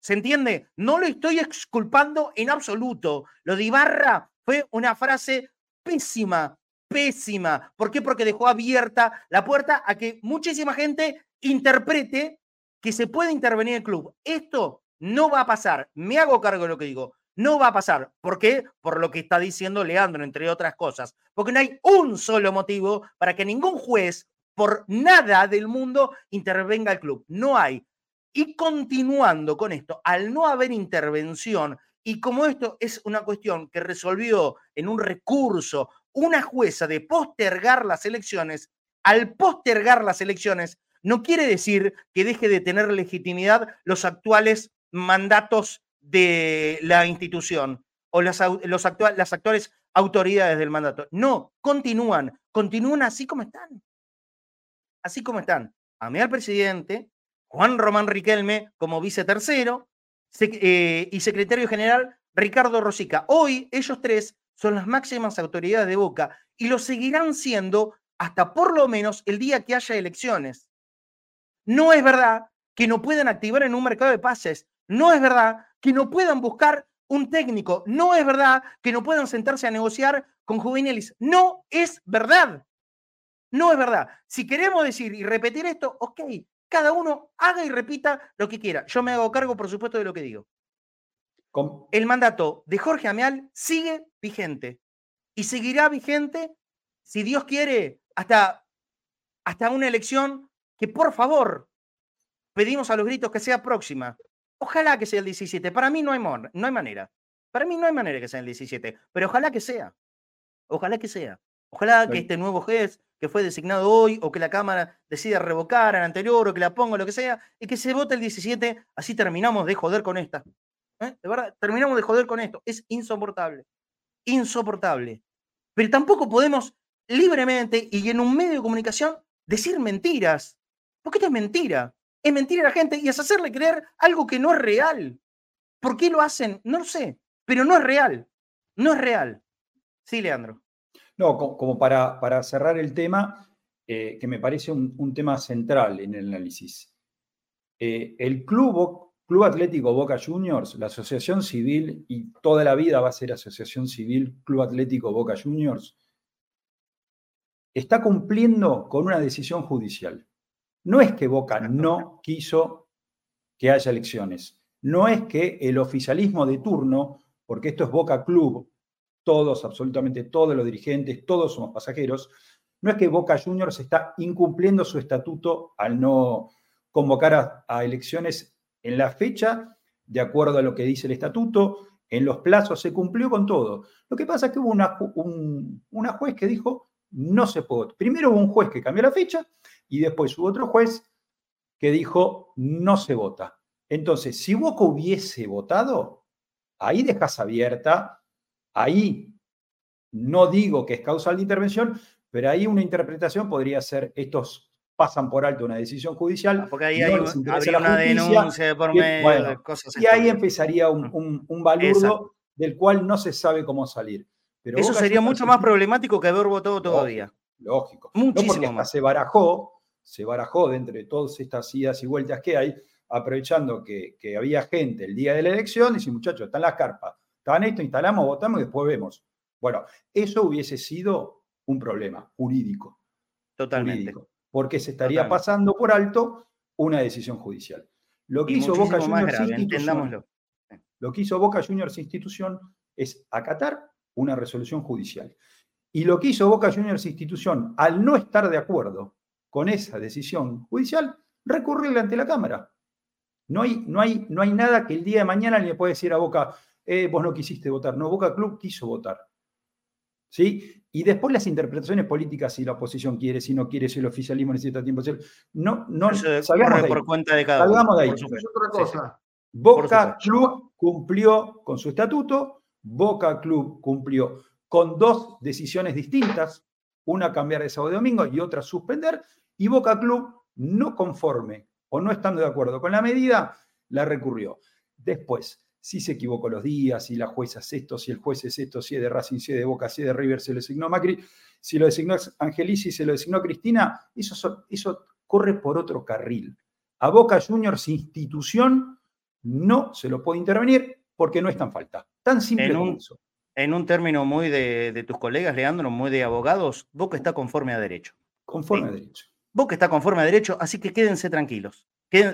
¿Se entiende? No lo estoy exculpando en absoluto. Lo de Ibarra fue una frase pésima, pésima. ¿Por qué? Porque dejó abierta la puerta a que muchísima gente interprete que se puede intervenir el club. Esto no va a pasar. Me hago cargo de lo que digo. No va a pasar. ¿Por qué? Por lo que está diciendo Leandro, entre otras cosas. Porque no hay un solo motivo para que ningún juez, por nada del mundo, intervenga el club. No hay. Y continuando con esto, al no haber intervención, y como esto es una cuestión que resolvió en un recurso una jueza de postergar las elecciones, al postergar las elecciones, no quiere decir que deje de tener legitimidad los actuales mandatos de la institución o las, los actuales autoridades del mandato. No, continúan, continúan así como están. Así como están. A mí al presidente, Juan Román Riquelme como vice tercero eh, y secretario general Ricardo Rosica. Hoy ellos tres son las máximas autoridades de Boca y lo seguirán siendo hasta por lo menos el día que haya elecciones. No es verdad que no puedan activar en un mercado de pases. No es verdad que no puedan buscar un técnico. No es verdad que no puedan sentarse a negociar con juveniles. No es verdad. No es verdad. Si queremos decir y repetir esto, ok, cada uno haga y repita lo que quiera. Yo me hago cargo, por supuesto, de lo que digo. El mandato de Jorge Ameal sigue vigente y seguirá vigente, si Dios quiere, hasta, hasta una elección que, por favor, pedimos a los gritos que sea próxima. Ojalá que sea el 17. Para mí no hay, no hay manera. Para mí no hay manera que sea el 17, pero ojalá que sea. Ojalá que sea. Ojalá que este nuevo juez que fue designado hoy o que la Cámara decida revocar al anterior o que la ponga, lo que sea, y que se vote el 17, así terminamos de joder con esta. ¿Eh? De verdad, terminamos de joder con esto. Es insoportable. Insoportable. Pero tampoco podemos libremente y en un medio de comunicación decir mentiras. Porque esto es mentira. Es mentira a la gente y es hacerle creer algo que no es real. ¿Por qué lo hacen? No lo sé, pero no es real. No es real. Sí, Leandro. No, como para, para cerrar el tema, eh, que me parece un, tema central en el análisis. Eh, el club, club Atlético Boca Juniors, la asociación civil, y toda la vida va a ser Asociación Civil Club Atlético Boca Juniors, está cumpliendo con una decisión judicial. No es que Boca no quiso que haya elecciones, no es que el oficialismo de turno, porque esto es Boca Club, todos, absolutamente todos los dirigentes, todos somos pasajeros, no es que Boca Juniors está incumpliendo su estatuto al no convocar a, elecciones en la fecha, de acuerdo a lo que dice el estatuto, en los plazos se cumplió con todo. Lo que pasa es que hubo una, una juez que dijo, no se puede. Primero hubo un juez que cambió la fecha y después hubo otro juez que dijo no se vota. Entonces, si Boca hubiese votado, ahí dejas abierta, ahí no digo que es causal de intervención, pero ahí una interpretación podría ser estos pasan por alto una decisión judicial. Ah, porque ahí hay, habría una denuncia por medio cosas. Y ahí empezaría un, un, un balurdo del cual no se sabe cómo salir. Eso sería mucho más problemático que haber votado todavía. Lógico. Muchísimo más. Se barajó, se barajó de entre todas estas idas y vueltas que hay, aprovechando que, había gente el día de la elección, y dice, muchachos, están las carpas, están esto, instalamos, votamos y después vemos. Bueno, eso hubiese sido un problema jurídico. Totalmente. porque se estaría pasando por alto una decisión judicial. Lo que hizo Boca Juniors Institución, lo que hizo Boca Juniors Institución es acatar una resolución judicial. Y lo que hizo Boca Juniors institución, al no estar de acuerdo con esa decisión judicial, recurrirle ante la Cámara. No hay, no hay, no hay nada que el día de mañana le pueda decir a Boca, eh, vos no quisiste votar. No, Boca Club quiso votar. ¿Sí? Y después las interpretaciones políticas, si la oposición quiere, si no quiere, si el oficialismo necesita tiempo. No, no, salgamos de por cuenta de cada uno. de ahí. otra cosa. Boca Club cumplió con su estatuto, Boca Club cumplió con dos decisiones distintas, una cambiar de sábado y domingo y otra suspender, y Boca Club no conforme o no estando de acuerdo con la medida, la recurrió. Después, si se equivocó los días, si la jueza es esto, si el juez es esto, si es de Racing, si es de Boca, si es de River, se lo designó Macri, si lo designó Angelici, se lo designó Cristina, eso, eso corre por otro carril. A Boca Juniors institución no se lo puede intervenir porque no está en falta. Tan simple en un, En un término muy de, tus colegas, Leandro, muy de abogados, Boca está conforme a derecho. Conforme a derecho. Boca está conforme a derecho, así que quédense tranquilos.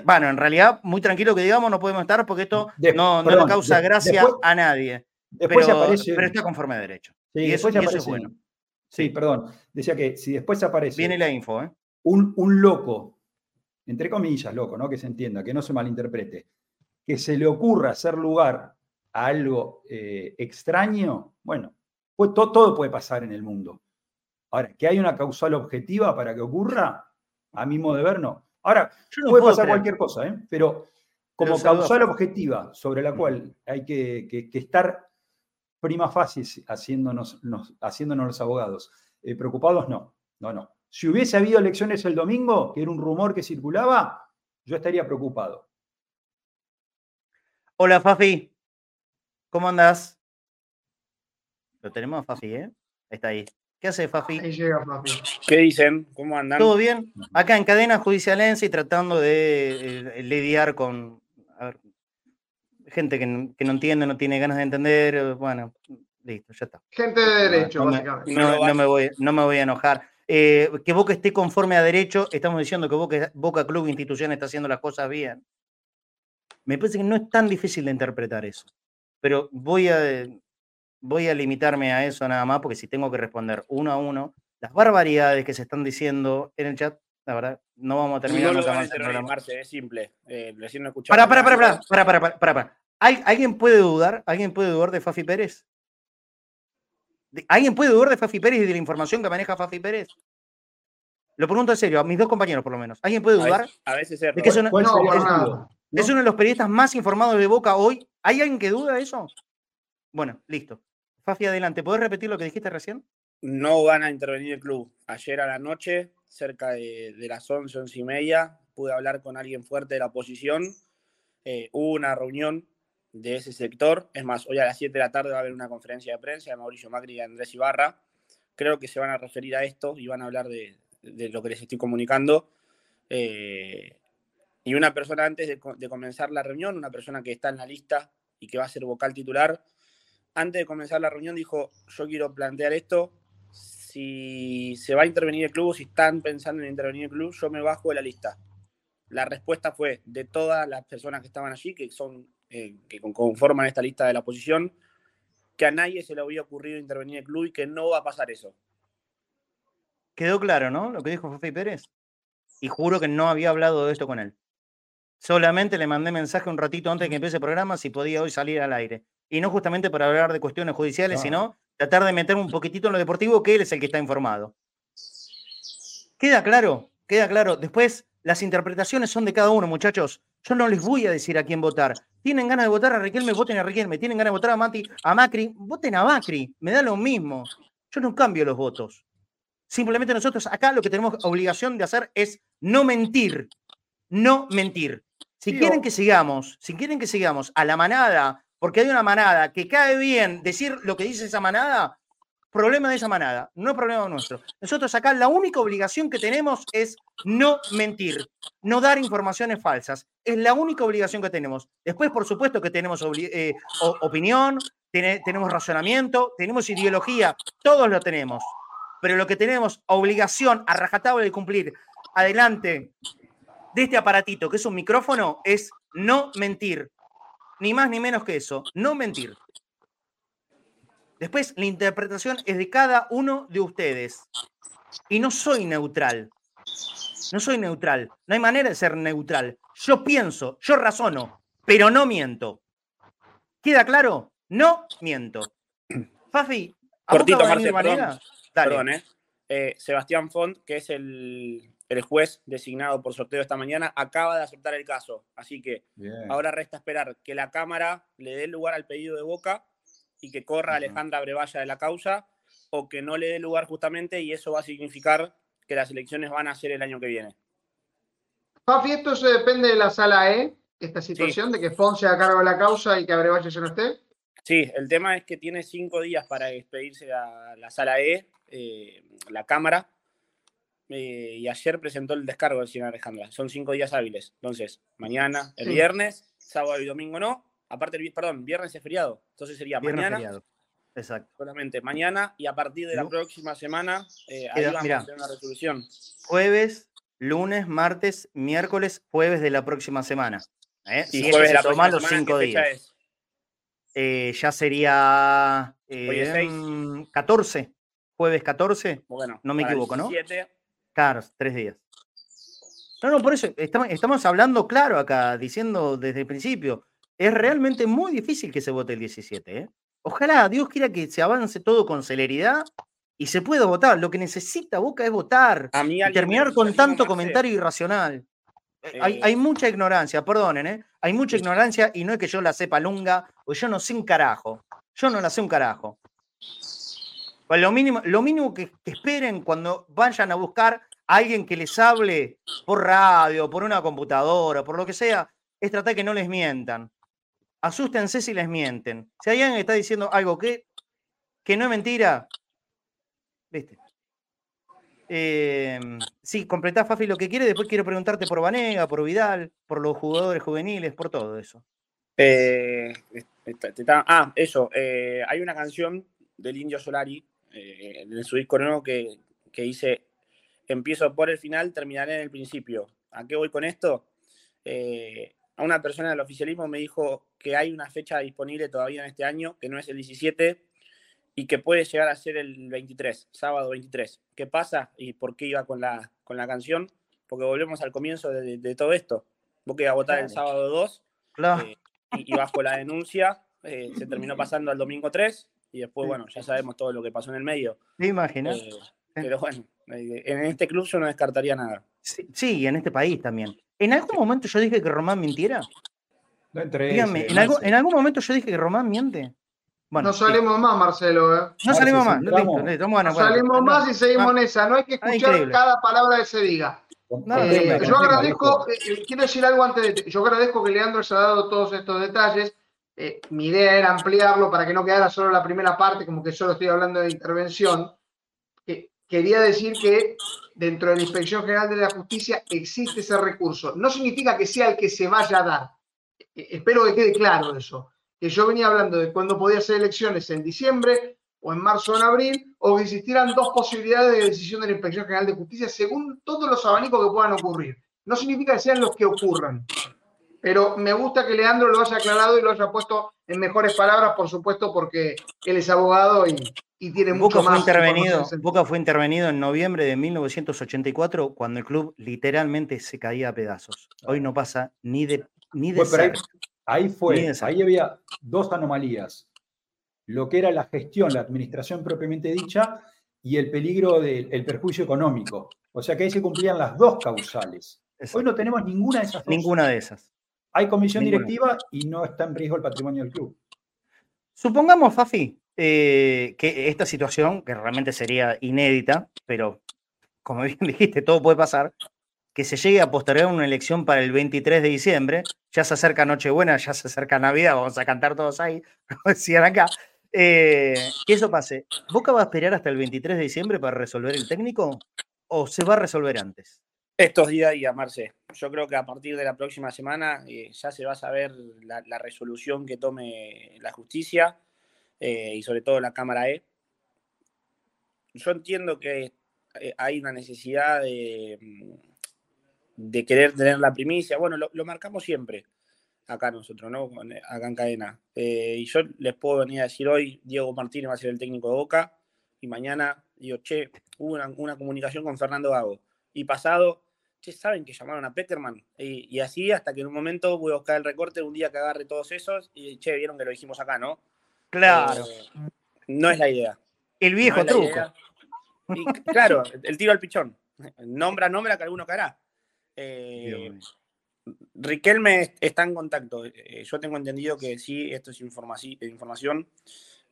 bueno, en realidad, muy tranquilo que digamos, no podemos estar porque esto no, no, le causa gracia a nadie. Después pero, aparece, pero está conforme a derecho. Sí, y, eso, es bueno. Sí, perdón. Decía que si después aparece. Viene la info, ¿eh? Un, un loco, entre comillas, loco, ¿no? Que se entienda, que no se malinterprete, que se le ocurra hacer lugar algo eh, extraño, bueno, pues todo puede pasar en el mundo. Ahora, que hay una causal objetiva para que ocurra, a mi modo de ver, no. Ahora, puede pasar cualquier cosa, ¿eh? pero como causal objetiva sobre la cual hay que, estar prima facie haciéndonos, haciéndonos los abogados eh, preocupados, no, no, no. Si hubiese habido elecciones el domingo, que era un rumor que circulaba, yo estaría preocupado. Hola, Fafi. ¿Cómo andás? Lo tenemos Fafi, ¿eh? Está ahí. ¿Qué hace Fafi? Ahí llega Fafi. ¿Qué dicen? ¿Cómo andan? ¿Todo bien? Acá en cadena judicialense y tratando de eh, lidiar con gente que, no entiende, no tiene ganas de entender. Eh, bueno, listo, ya está. Gente de derecho, básicamente. no, me voy, no me voy a enojar. Eh, que Boca esté conforme a derecho, estamos diciendo que Boca, Boca Club Institución está haciendo las cosas bien. Me parece que no es tan difícil de interpretar eso pero voy a, voy a limitarme a eso nada más, porque si tengo que responder uno a uno, las barbaridades que se están diciendo en el chat, La verdad, no vamos a terminar No lo nunca a más programa. Marce, es simple. Eh, recién no Para, para, para, para, para, para, para, para. ¿Al- ¿Alguien puede dudar? ¿Alguien puede dudar de Fafi Pérez? De- ¿Alguien puede dudar de Fafi Pérez y de la información que maneja Fafi Pérez? Lo pregunto en serio, a mis dos compañeros por lo menos. ¿Alguien puede A dudar? veces, a veces es de que es, error. una- ¿Cuál No, nada. es uno de los periodistas más informados de Boca hoy? ¿Hay alguien que duda de eso? Bueno, listo. Fafi, adelante. ¿Podés repetir lo que dijiste recién? No van a intervenir el club. Ayer a la noche, cerca de, de las 11, 11 y media, pude hablar con alguien fuerte de la oposición. Eh, hubo una reunión de ese sector. Es más, hoy a las 7 de la tarde va a haber una conferencia de prensa de Mauricio Macri y Andrés Ibarra. Creo que se van a referir a esto y van a hablar de, lo que les estoy comunicando. Eh, y una persona antes de, de comenzar la reunión, una persona que está en la lista y que va a ser vocal titular, antes de comenzar la reunión dijo, yo quiero plantear esto, si se va a intervenir el club, si están pensando en intervenir el club, yo me bajo de la lista. La respuesta fue de todas las personas que estaban allí, que son eh, que con- conforman esta lista de la oposición, que a nadie se le había ocurrido intervenir el club y que no va a pasar eso. Quedó claro, ¿no? Lo que dijo Fafi Pérez. Y juro que no había hablado de esto con él. Solamente le mandé mensaje un ratito antes de que empiece el programa si podía hoy salir al aire. Y no justamente para hablar de cuestiones judiciales, sino tratar de meter un poquitito en lo deportivo, que él es el que está informado. Queda claro, queda claro. Después, las interpretaciones son de cada uno, muchachos. Yo no les voy a decir a quién votar. Tienen ganas de votar a Riquelme, voten a Riquelme. Tienen ganas de votar a, Mati, a Macri, voten a Macri. Me da lo mismo. Yo no cambio los votos. Simplemente nosotros acá lo que tenemos obligación de hacer es no mentir. No mentir. Si quieren que sigamos, si quieren que sigamos a la manada, porque hay una manada que cae bien decir lo que dice esa manada, problema de esa manada, no problema nuestro. Nosotros acá la única obligación que tenemos es no mentir, no dar informaciones falsas. Es la única obligación que tenemos. Después, por supuesto que tenemos eh, opinión, tenemos razonamiento, tenemos ideología, todos lo tenemos. Pero lo que tenemos obligación a rajatabla de cumplir adelante de este aparatito que es un micrófono es no mentir. Ni más ni menos que eso, no mentir. Después, la interpretación es de cada uno de ustedes. Y no soy neutral. No soy neutral. No hay manera de ser neutral. Yo pienso, yo razono, pero no miento. ¿Queda claro? No miento. (clears throat) Fafi, ¿a vos te Cortito, Marce, perdón. manera? Dale. Perdón, ¿eh? Eh, Sebastián Font, que es el, el juez designado por sorteo esta mañana, acaba de aceptar el caso. Así que Bien. ahora resta esperar que la Cámara le dé lugar al pedido de Boca y que corra. Alejandra Brevalla de la causa, o que no le dé lugar justamente, y eso va a significar que las elecciones van a ser el año que viene. Fafi, esto se depende de la sala E, esta situación de que Fon se haga cargo de la causa y que Abrevalle ya no esté. Sí, el tema es que tiene cinco días para expedirse a la sala E, eh, la Cámara, eh, y ayer presentó el descargo del señor Alejandra. Son cinco días hábiles. Entonces, mañana, el Sí. viernes, sábado y domingo no. Aparte, el, perdón, viernes es feriado. Entonces sería Viernes mañana, feriado. Exacto. solamente mañana, y a partir de la No. próxima semana, eh, ahí vamos mirá. a tener una resolución. Jueves, lunes, martes, miércoles, jueves de la próxima semana. ¿eh? Y es jueves que de la se próxima los semana, cinco ¿qué fecha días. Eh, ya sería Hoy es eh, seis. 14. Jueves 14. Bueno, No me equivoco, ¿no? 17, Claro, tres días. No, no, por eso estamos, estamos hablando claro acá, diciendo desde el principio. Es realmente muy difícil que se vote el 17. ¿eh? Ojalá Dios quiera que se avance todo con celeridad y se pueda votar. Lo que necesita Boca es votar A mí y terminar con tanto comentario irracional. Eh, Hay, Eh, hay mucha ignorancia, perdonen, ¿eh? Hay mucha ignorancia y no es que yo la sepa lunga o yo no sé un carajo. Yo no la sé un carajo. Pues lo mínimo, lo mínimo que, que esperen cuando vayan a buscar alguien que les hable por radio, por una computadora, por lo que sea, es tratar que no les mientan. Asústense si les mienten. Si alguien está diciendo algo que, que no es mentira, ¿viste? Eh, sí, completá, Fafi, lo que quiere. Después quiero preguntarte por Vanega, por Vidal, por los jugadores juveniles, por todo eso. Eh, está- ah, eso. eh, hay una canción del Indio Solari eh, en su disco nuevo que, que dice: Empiezo por el final, terminaré en el principio. ¿A qué voy con esto? Eh, a una persona del oficialismo me dijo que hay una fecha disponible todavía en este año, que no es el 17 y que puede llegar a ser el 23, sábado 23. ¿Qué pasa y por qué iba con la, con la canción? porque volvemos al comienzo de, todo esto. Vos querías votar el sábado 2 eh, y, bajo la denuncia eh, se terminó pasando al domingo 3 y después, bueno, ya sabemos todo lo que pasó en el medio. ¿Te imaginas? Eh, pero bueno, en este club yo no descartaría nada. Sí, y en este país también. ¿En algún momento yo dije que Román mintiera? No entre Dígame, ¿en, algún, ¿en algún momento yo dije que Román miente? no salimos más, Marcelo. ¿eh? No salimos más. no salimos más y seguimos en esa. No hay que escuchar cada palabra que se diga. Eh, yo agradezco, eh, quiero decir algo antes de. Yo agradezco que Leandro se ha dado todos estos detalles. mi idea era ampliarlo para que no quedara solo la primera parte, como que solo estoy hablando de intervención. Quería decir que dentro de la Inspección General de la Justicia existe ese recurso. No significa que sea el que se vaya a dar. espero que quede claro eso que yo venía hablando de cuándo podía ser elecciones en diciembre o en marzo o en abril, o que existieran dos posibilidades de decisión de la Inspección General de Justicia según todos los abanicos que puedan ocurrir. No significa que sean los que ocurran, pero me gusta que Leandro lo haya aclarado y lo haya puesto en mejores palabras, por supuesto, porque él es abogado y, tiene mucho más. intervenido, Boca fue intervenido en noviembre de 1984 cuando el club literalmente se caía a pedazos. Hoy no pasa ni de ni de Ahí fue, ahí había dos anomalías. Lo que era la gestión, la administración propiamente dicha, y el peligro del perjuicio económico. O sea que ahí se cumplían las dos causales. Hoy no tenemos ninguna de esas dos. Ninguna de esas. Hay comisión directiva y no está en riesgo el patrimonio del club. Supongamos, Fafi, eh, que esta situación, que realmente sería inédita, pero como bien (laughs) dijiste, todo puede pasar, que se llegue a postergar una elección para el 23 de diciembre, ya se acerca Nochebuena, ya se acerca Navidad, vamos a cantar todos ahí, (laughs) como decían acá, eh, que eso pase. ¿Boca va a esperar hasta el 23 de diciembre para resolver el técnico o se va a resolver antes? Estos días y Marce. Yo creo que a partir de la próxima semana eh, ya se va a saber la, resolución que tome la justicia eh, y sobre todo la Cámara E. Yo entiendo que hay una necesidad de querer tener la primicia. Bueno, lo, marcamos siempre acá nosotros, ¿no? Acá en cadena. Eh, y yo les puedo venir a decir hoy, Diego Martínez va a ser el técnico de Boca, y mañana digo, che, hubo una, comunicación con Fernando Gago. Y pasado, che, saben que llamaron a Peckerman. Y, así hasta que en un momento voy a buscar el recorte, un día que agarre todos esos, y che, vieron que lo dijimos acá, ¿no? Claro. Eh, no es la idea. El viejo truco. (laughs) claro, el tiro al pichón. Nombra, nombra que alguno caerá. Eh, Riquelme está en contacto. Eh, yo tengo entendido que sí, esto es información.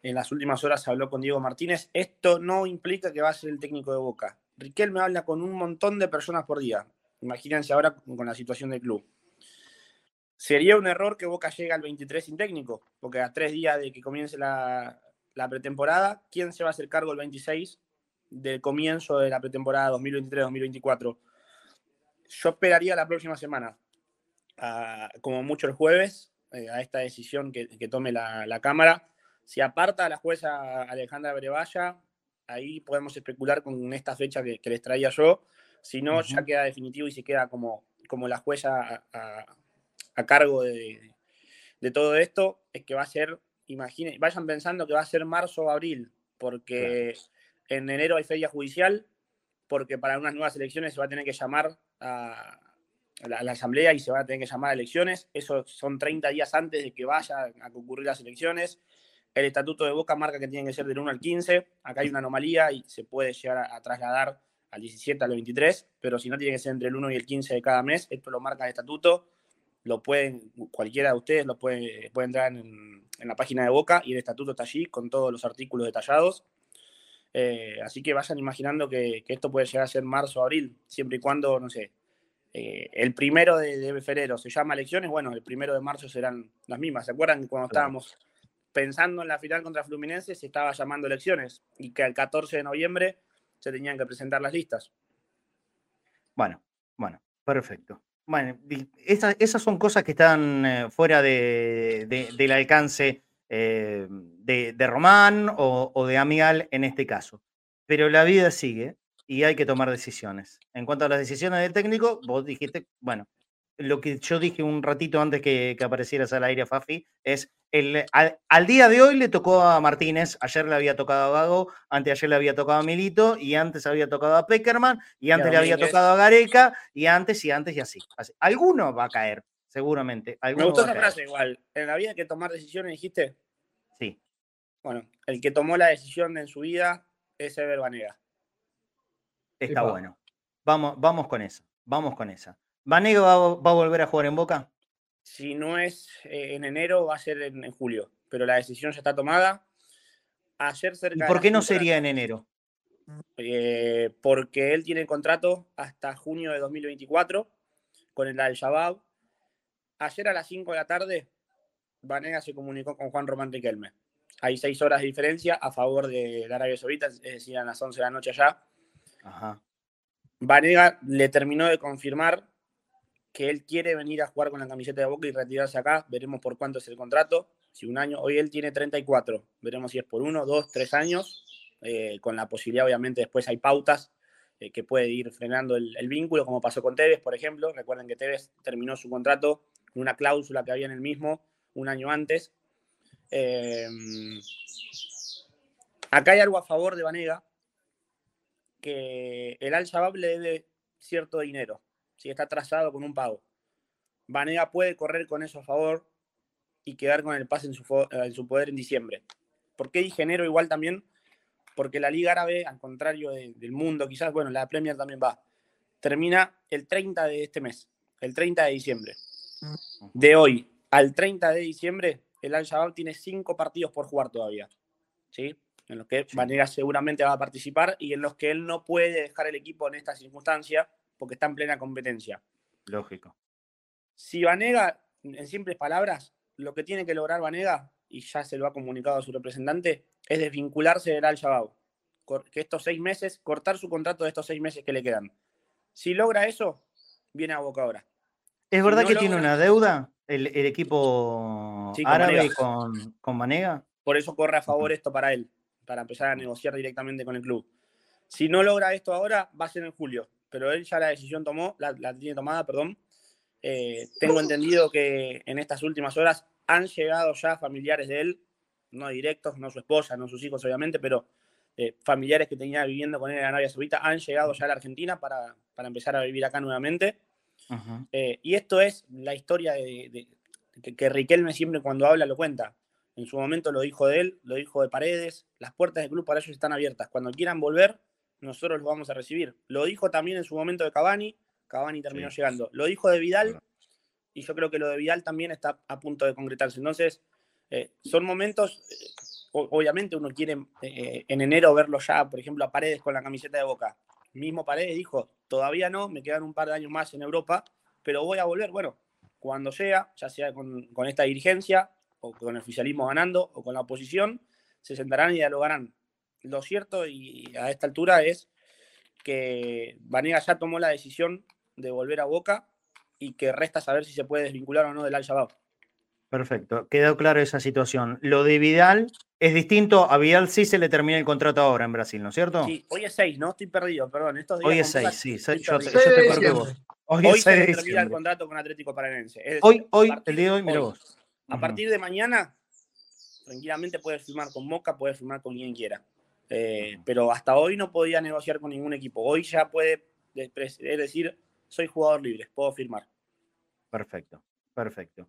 En las últimas horas habló con Diego Martínez. Esto no implica que va a ser el técnico de Boca. Riquelme habla con un montón de personas por día. Imagínense ahora con la situación del club. Sería un error que Boca llegue al 23 sin técnico, porque a tres días de que comience la, la pretemporada, ¿quién se va a hacer cargo el 26 del comienzo de la pretemporada 2023-2024? yo esperaría la próxima semana, como mucho el jueves, eh, a esta decisión que, tome la, Cámara. Si aparta a la jueza Alejandra Brevalla, ahí podemos especular con esta fecha que, les traía yo. Si no, ya queda definitivo y se queda como, como la jueza a, cargo de, todo esto. Es que va a ser, imaginen, vayan pensando que va a ser marzo o abril, porque en enero hay feria judicial, porque para unas nuevas elecciones se va a tener que llamar a, la, asamblea y se van a tener que llamar a elecciones. Eso son 30 días antes de que vayan a concurrir las elecciones. El estatuto de Boca marca que tienen que ser del 1 al 15. Acá hay una anomalía y se puede llegar a, trasladar al 17 al 23, pero si no tiene que ser entre el 1 y el 15 de cada mes, esto lo marca el estatuto. Lo pueden, cualquiera de ustedes lo puede, puede entrar en, la página de Boca y el estatuto está allí con todos los artículos detallados. Eh, así que vayan imaginando que, esto puede llegar a ser marzo o abril, siempre y cuando, no sé, eh, el primero de, febrero se llama elecciones, bueno, el primero de marzo serán las mismas. ¿Se acuerdan que cuando estábamos pensando en la final contra Fluminense se estaba llamando elecciones y que el 14 de noviembre se tenían que presentar las listas? Bueno, bueno, perfecto. Bueno, esas, son cosas que están eh, fuera del alcance eh, de, Román o, de Amigal en este caso. Pero la vida sigue y hay que tomar decisiones. En cuanto a las decisiones del técnico, vos dijiste, bueno, lo que yo dije un ratito antes que, que aparecieras al aire, Fafi, es el, al, día de hoy le tocó a Martínez, ayer le había tocado a Gago, antes ayer le había tocado a Milito, y antes había tocado a Peckerman, y antes le había tocado a Gareca, y antes y antes y así. Alguno va a caer, seguramente. Me gustó esa frase igual. En la vida hay que tomar decisiones, dijiste. Sí. Bueno, el que tomó la decisión en su vida es Ever Banega. Está bueno. Vamos, vamos con esa. Vamos con esa. ¿Vanega va, a volver a jugar en Boca? Si no es eh, en enero, va a ser en, julio. Pero la decisión ya está tomada. Ayer cerca ¿Y por qué no sería en enero? Eh, porque él tiene contrato hasta junio de 2024 con el Al-Shabaab. Ayer a las 5 de la tarde, Vanega se comunicó con Juan Román Riquelme. Hay seis horas de diferencia a favor de Arabia Saudita, es decir, a las 11 de la noche allá. Ajá. Vanega le terminó de confirmar que él quiere venir a jugar con la camiseta de Boca y retirarse acá. Veremos por cuánto es el contrato. Si un año, hoy él tiene 34. Veremos si es por uno, dos, tres años. Eh, con la posibilidad, obviamente, después hay pautas eh, que puede ir frenando el, vínculo, como pasó con Tevez, por ejemplo. Recuerden que Tevez terminó su contrato con una cláusula que había en el mismo un año antes. Eh, acá hay algo a favor de Vanega, que el Al-Shabaab le debe cierto dinero si está trazado con un pago. Vanega puede correr con eso a favor y quedar con el pase en su, en su poder en diciembre. ¿Por qué dije enero igual también? Porque la Liga Árabe, al contrario del mundo, quizás, bueno, la Premier también va, termina el 30 de este mes, el 30 de diciembre. De hoy al 30 de diciembre, el Al-Shabaab tiene cinco partidos por jugar todavía. ¿Sí? En los que Vanega seguramente va a participar y en los que él no puede dejar el equipo en esta circunstancia porque está en plena competencia. Lógico. Si Vanega, en simples palabras, lo que tiene que lograr Vanega, y ya se lo ha comunicado a su representante, es desvincularse del Al-Shabaab. Que estos seis meses, cortar su contrato de estos seis meses que le quedan. Si logra eso, viene a Boca ahora. ¿Es verdad que tiene una deuda el, equipo árabe con, con Vanega? Por eso corre a favor esto para él, para empezar a negociar directamente con el club. Si no logra esto ahora, va a ser en julio pero él ya la decisión tomó, la, tiene tomada, perdón. Eh, tengo entendido que en estas últimas horas han llegado ya familiares de él, no directos, no su esposa, no sus hijos obviamente, pero eh, familiares que tenía viviendo con él en Arabia Saudita han llegado ya a la Argentina para, empezar a vivir acá nuevamente. Eh, y esto es la historia de, que, que, Riquelme siempre cuando habla lo cuenta. En su momento lo dijo de él, lo dijo de Paredes, las puertas del club para ellos están abiertas. Cuando quieran volver, nosotros lo vamos a recibir. Lo dijo también en su momento de Cavani, Cavani terminó llegando. Lo dijo de Vidal, y yo creo que lo de Vidal también está a punto de concretarse. Entonces, eh, son momentos, eh, obviamente uno quiere eh, en enero verlo ya, por ejemplo, a Paredes con la camiseta de Boca. Mismo Paredes dijo, todavía no, me quedan un par de años más en Europa, pero voy a volver. Bueno, cuando sea, ya sea con, con esta dirigencia, o con el oficialismo ganando, o con la oposición, se sentarán y dialogarán lo cierto y a esta altura es que Vanega ya tomó la decisión de volver a Boca y que resta saber si se puede desvincular o no del Al-Shabaab. Perfecto, quedó claro esa situación. Lo de Vidal es distinto, a Vidal sí se le termina el contrato ahora en Brasil, ¿no es cierto? Sí, hoy es 6, ¿no? Estoy perdido, perdón. Estos hoy es 6, sí, yo, te, yo vos. Hoy, se termina el contrato con Atlético Paranense. hoy, hoy, el día de hoy, mira vos. A partir de mañana, tranquilamente puedes firmar con Moca, puedes firmar con quien quiera. Eh, pero hasta hoy no podía negociar con ningún equipo. Hoy ya puede es decir, soy jugador libre, puedo firmar. Perfecto, perfecto.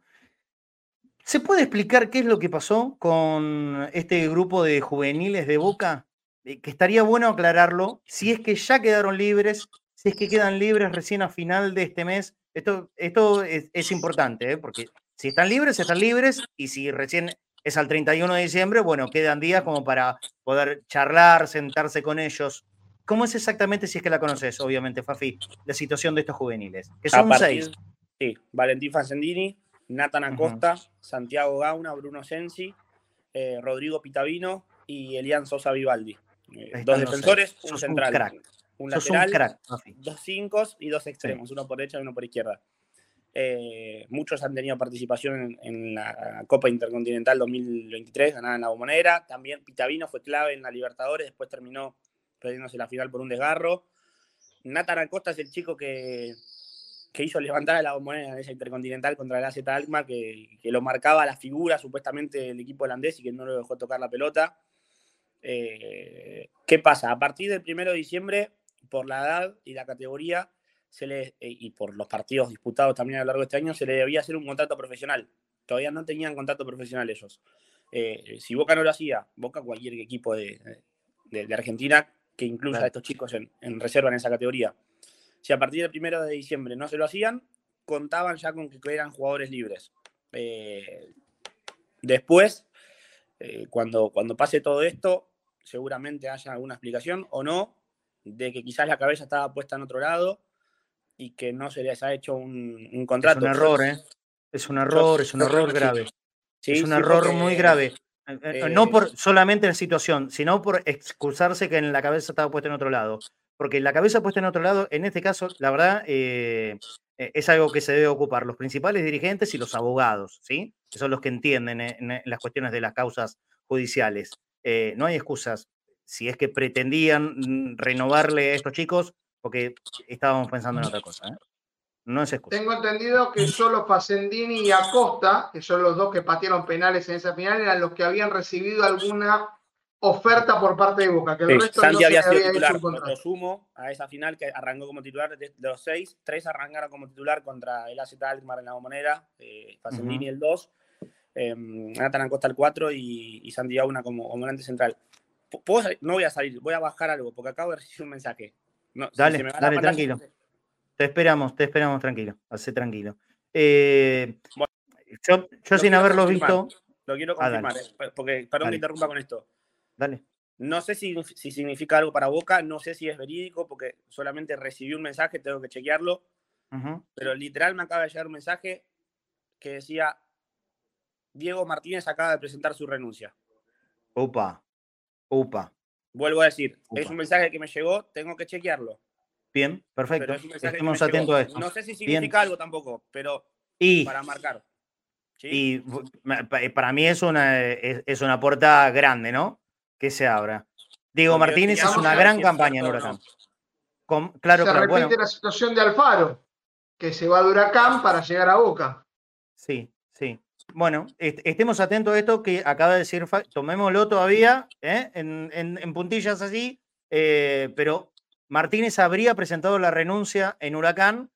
¿Se puede explicar qué es lo que pasó con este grupo de juveniles de Boca? Eh, que estaría bueno aclararlo, si es que ya quedaron libres, si es que quedan libres recién a final de este mes. Esto, esto es, importante, ¿eh? porque si están libres, están libres, y si recién es al 31 de diciembre, bueno, quedan días como para poder charlar, sentarse con ellos. ¿Cómo es exactamente, si es que la conoces, obviamente, Fafi, la situación de estos juveniles? Que son seis. Sí, Valentín Facendini, Nathan Acosta, Santiago Gauna, Bruno Sensi, eh, Rodrigo Pitavino y Elian Sosa Vivaldi. Eh, dos defensores, un central. Un, lateral, dos cinco y dos extremos, uno por derecha y uno por izquierda. Eh, muchos han tenido participación en, la Copa Intercontinental 2023, ganada en la Bombonera. También Pitavino fue clave en la Libertadores, después terminó perdiéndose la final por un desgarro. Nathan Acosta es el chico que, que hizo levantar a la bombonera en esa intercontinental contra el AZ Alkmaar, que, que, lo marcaba la figura supuestamente del equipo holandés y que no lo dejó tocar la pelota. Eh, ¿Qué pasa? A partir del 1 de diciembre, por la edad y la categoría, se le, eh, y por los partidos disputados también a lo largo de este año, se le debía hacer un contrato profesional. Todavía no tenían contrato profesional ellos. Eh, si Boca no lo hacía, Boca cualquier equipo de, de, Argentina que incluya a estos chicos en, en, reserva en esa categoría. Si a partir del primero de diciembre no se lo hacían, contaban ya con que eran jugadores libres. Eh, después, eh, cuando, cuando pase todo esto, seguramente haya alguna explicación o no de que quizás la cabeza estaba puesta en otro lado y que no se les ha hecho un, un contrato. Es un error, ¿eh? Es un error, es un error grave. es un error muy grave. Eh, eh, no por solamente la situación, sino por excusarse que en la cabeza estaba puesta en otro lado. Porque la cabeza puesta en otro lado, en este caso, la verdad, eh, es algo que se debe ocupar los principales dirigentes y los abogados, ¿sí? Que son los que entienden en, las cuestiones de las causas judiciales. no hay excusas. Si es que pretendían mm, renovarle a estos chicos, porque estábamos pensando en otra cosa. No es excusa. Tengo entendido que solo Facendini y Acosta, que son los dos que patearon penales en esa final, eran los que habían recibido alguna oferta por parte de Boca. Que el resto Santi había sido titular. Lo sumo a esa final que arrancó como titular de, los seis. Tres arrancaron como titular contra el AZ Alkmaar en la bombonera. Eh, Facendini el 2. Eh, Nathan Acosta el 4 y, y Santi una como, volante central. No voy a salir, voy a bajar algo porque acabo de recibir un mensaje. Dale, dale, tranquilo. Te esperamos, te esperamos tranquilo, hace tranquilo. Eh, yo, sin haberlo visto. Lo quiero ah, confirmar, eh, porque perdón que interrumpa con esto. Dale. No sé si, significa algo para Boca, no sé si es verídico, porque solamente recibí un mensaje, tengo que chequearlo. Pero literal me acaba de llegar un mensaje que decía: Diego Martínez acaba de presentar su renuncia. Upa, upa. Vuelvo a decir, es un mensaje que me llegó, tengo que chequearlo. Bien, perfecto. Estemos atentos a esto. No sé si significa algo tampoco, pero para marcar. Y para mí es una, es, una puerta grande, ¿no? Que se abra. Diego Martínez es una gran campaña en Huracán. claro, se repite la situación de Alfaro, que se va de Huracán para llegar a Boca. Sí, sí. Bueno, estemos atentos a esto que acaba de decir, tomémoslo todavía ¿eh? en, puntillas así, eh, pero Martínez habría presentado la renuncia en Huracán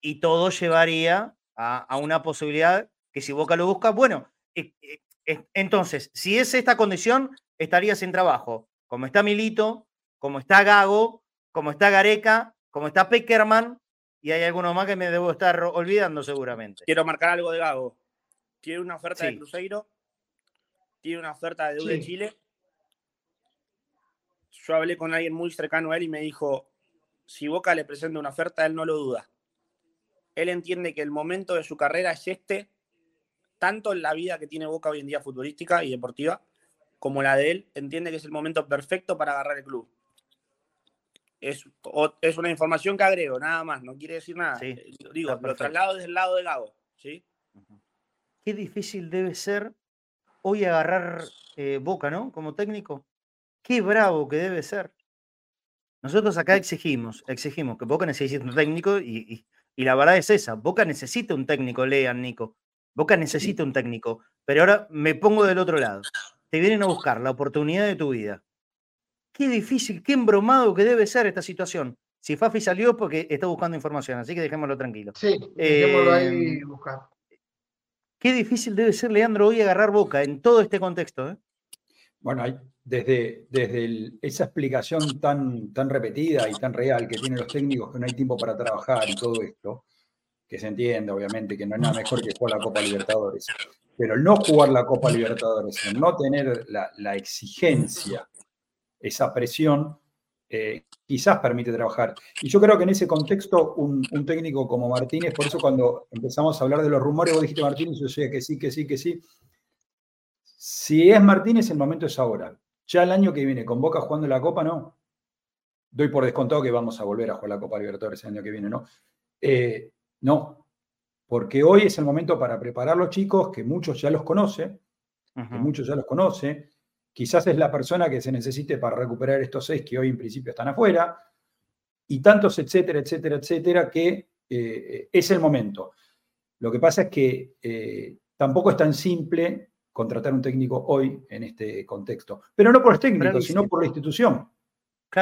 y todo llevaría a, una posibilidad que si Boca lo busca, bueno, e, e, entonces, si es esta condición, estaría sin trabajo. Como está Milito, como está Gago, como está Gareca, como está Peckerman, y hay alguno más que me debo estar olvidando seguramente. Quiero marcar algo de Gago. Tiene una oferta de Cruzeiro, tiene una oferta de U Chile yo hablé con alguien muy cercano a él y me dijo, si Boca le presenta una oferta, él no lo duda. Él entiende que el momento de su carrera es este, tanto en la vida que tiene Boca hoy en día futbolística y deportiva, como la de él, entiende que es el momento perfecto para agarrar el club. Es, es una información que agrego, nada más, no quiere decir nada. Eh, digo, lo traslado desde el lado de Gago. ¿sí? Qué difícil debe ser hoy agarrar eh, Boca, ¿no? Como técnico. Qué bravo que debe ser. Nosotros acá exigimos, exigimos que Boca necesite un técnico y, la verdad es esa, Boca necesita un técnico, lean Nico. Boca necesita un técnico, pero ahora me pongo del otro lado. Te vienen a buscar la oportunidad de tu vida. Qué difícil, qué embromado que debe ser esta situación. Si Fafi salió porque está buscando información, así que dejémoslo tranquilo. Sí, dejémoslo ahí em, buscar. Qué difícil debe ser, Leandro, hoy agarrar Boca en todo este contexto. ¿eh? Bueno, desde, esa explicación tan, repetida y tan real que tienen los técnicos que no hay tiempo para trabajar y todo esto, que se entiende obviamente que no hay nada mejor que jugar la Copa Libertadores, pero no jugar la Copa Libertadores, no tener la, exigencia, esa presión, eh, quizás permite trabajar. Y yo creo que en ese contexto, un, un, técnico como Martínez, por eso cuando empezamos a hablar de los rumores, vos dijiste Martínez, yo decía que sí, que sí, que sí, si es Martínez, el momento es ahora. Ya el año que viene, con Boca jugando la Copa, no. Doy por descontado que vamos a volver a jugar la Copa Libertadores el año que viene, ¿no? Eh, no, porque hoy es el momento para preparar los chicos, que muchos ya los conoce, que muchos ya los conoce. Quizás es la persona que se necesite para recuperar estos seis que hoy en principio están afuera, y tantos, etcétera, etcétera, etcétera, que eh, es el momento. Lo que pasa es que eh, tampoco es tan simple contratar un técnico hoy en este contexto. Pero no por el técnico, sino por la institución.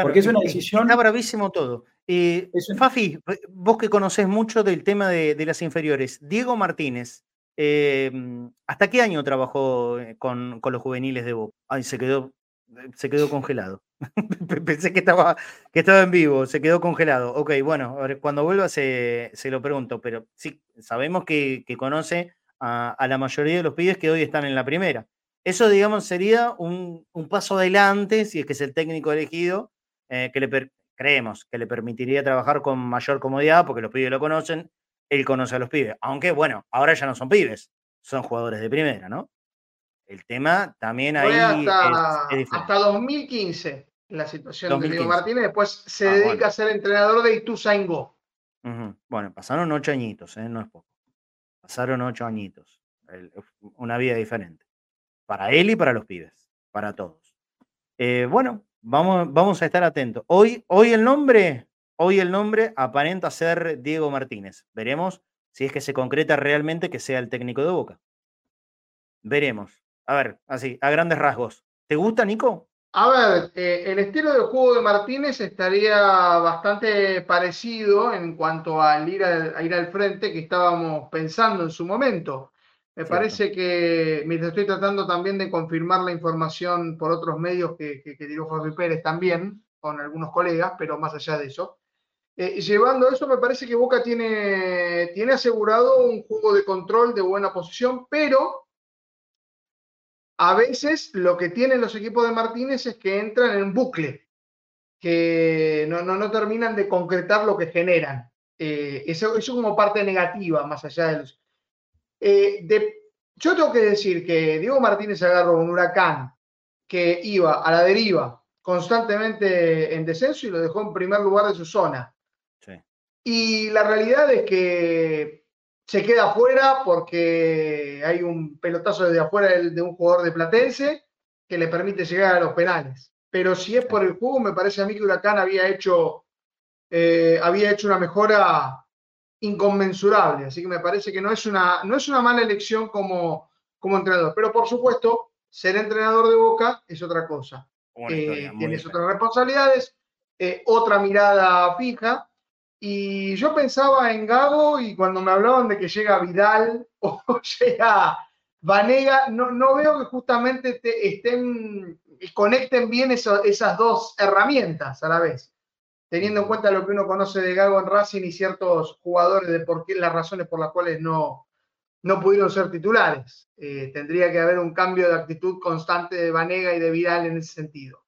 Porque es una decisión. Está bravísimo todo. Eh, Fafi, vos que conocés mucho del tema de, las inferiores, Diego Martínez, em, ¿hasta qué año trabajó eh, con, los juveniles de Boca? Ay, se quedó, se quedó congelado. (laughs) Pensé que estaba, que estaba en vivo, se quedó congelado. Ok, bueno, cuando vuelva se, lo pregunto, pero sí, sabemos que, conoce a, la mayoría de los pibes que hoy están en la primera. Eso, digamos, sería un, paso adelante, si es que es el técnico elegido, eh, que le, creemos que le permitiría trabajar con mayor comodidad porque los pibes lo conocen, él conoce a los pibes. Aunque, bueno, ahora ya no son pibes, son jugadores de primera, ¿no? El tema también ahí hasta, hasta 2015 la situación de Diego Martínez, después se ah, dedica a ser entrenador de Ituzaingó. Bueno, pasaron ocho añitos, ¿eh? no es poco. Pasaron ocho añitos. una vida diferente. Para él y para los pibes, para todos. Eh, bueno, Vamos, vamos a estar atentos. Hoy, hoy el nombre, hoy el nombre aparenta ser Diego Martínez. Veremos si es que se concreta realmente que sea el técnico de Boca. Veremos. A ver, así, a grandes rasgos. ¿Te gusta, Nico? A ver, eh, el estilo de juego de Martínez estaría bastante parecido en cuanto al ir, a ir al frente que estábamos pensando en su momento. Me parece que, mientras estoy tratando también de confirmar la información por otros medios que, que, que tiró Fabi Pérez también, con algunos colegas, pero más allá de eso. Eh, llevando eso, me parece que Boca tiene, tiene asegurado un juego de control de buena posición, pero a veces lo que tienen los equipos de Martínez es que entran en bucle, que no, no, no terminan de concretar lo que generan. Eh, eso, eso como parte negativa, más allá de los eh, yo tengo que decir que Diego Martínez agarró un huracán que iba a la deriva constantemente en descenso y lo dejó en primer lugar de su zona. Y la realidad es que se queda afuera porque hay un pelotazo desde afuera de, un jugador de Platense que le permite llegar a los penales. Pero si es por el juego, me parece a mí que Huracán había hecho, eh, había hecho una mejora inconmensurable. Así que me parece que no es una, no es una mala elección como, como entrenador. Pero por supuesto, ser entrenador de Boca es otra cosa. Eh, tienes otras responsabilidades, eh, otra mirada fija. Y yo pensaba en Gago y cuando me hablaban de que llega Vidal (laughs) o llega Vanega, no, no veo que justamente te estén, conecten bien esas dos herramientas a la vez teniendo en cuenta lo que uno conoce de Gago en Racing y ciertos jugadores de por qué, las razones por las cuales no, no pudieron ser titulares. Eh, tendría que haber un cambio de actitud constante de Vanega y de Vidal en ese sentido.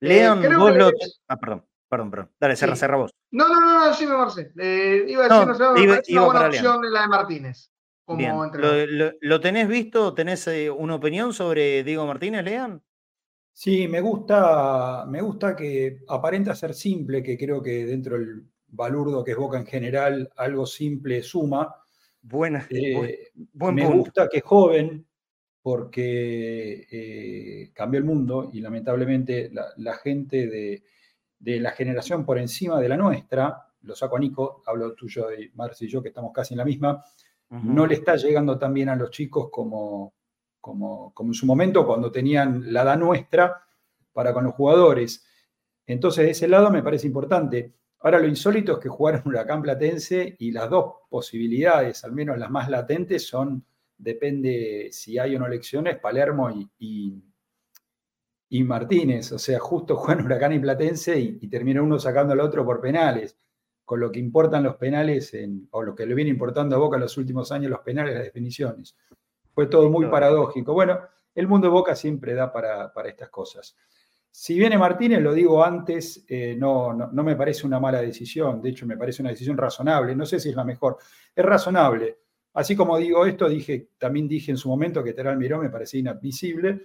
Eh, vos lo... Ah, perdón, perdón, perdón. Dale, cerra, cerra vos. No, no, no, no, sí, me Marcé. Eh, iba a decir, no, no, iba, una buena opción en la de Martínez. Como ¿Lo, lo, tenés visto? ¿Tenés una opinión sobre Diego Martínez, León? Sí, me gusta, me gusta que aparenta ser simple, que creo que dentro del balurdo que es Boca en general, algo simple suma. Buena, eh, me gusta que es joven, porque eh, cambió el mundo y lamentablemente la, gente de, la generación por encima de la nuestra, lo saco a Nico, hablo tuyo de Marci y yo, que estamos casi en la misma, no le está llegando tan bien a los chicos como, como, en su momento cuando tenían la edad nuestra para con los jugadores. Entonces, de ese lado me parece importante. Ahora, lo insólito es que jugaron Huracán Platense y las dos posibilidades, al menos las más latentes, son, depende si hay o no elecciones, Palermo y, y, Martínez. O sea, justo (laughs) juegan Huracán y Platense y, y, termina uno sacando al otro por penales. Con lo que importan los penales, o lo que le viene importando a Boca en los últimos años, los penales, las definiciones. Fue todo muy paradójico. Bueno, el mundo de Boca siempre da para, estas cosas. Si viene Martínez, lo digo antes, eh, no, no, me parece una mala decisión, de hecho me parece una decisión razonable, no sé si es la mejor, es razonable. Así como digo esto, dije, también dije en su momento que Teral Miró me parecía inadmisible,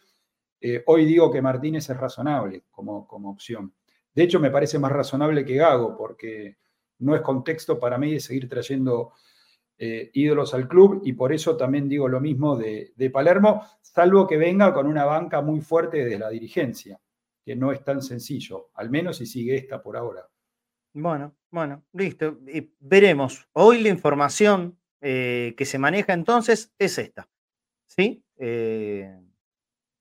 eh, hoy digo que Martínez es razonable como, como opción. De hecho, me parece más razonable que Gago, porque no es contexto para mí de seguir trayendo eh, ídolos al club y por eso también digo lo mismo de, Palermo, salvo que venga con una banca muy fuerte de la dirigencia, que no es tan sencillo, al menos si sigue esta por ahora. Bueno, bueno, listo. Y veremos. Hoy la información eh, que se maneja entonces es esta. ¿Sí?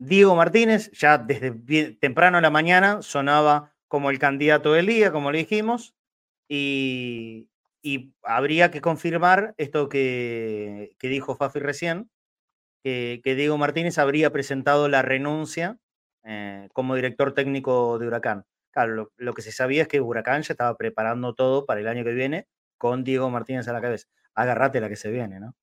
Diego Martínez, ya desde temprano a la mañana, sonaba como el candidato del día, como le dijimos, y, habría que confirmar esto que, dijo Fafi recién, que, Diego Martínez habría presentado la renuncia eh, como director técnico de Huracán. Claro, lo, que se sabía es que Huracán ya estaba preparando todo para el año que viene con Diego Martínez a la cabeza. Agárrate la que se viene, ¿no?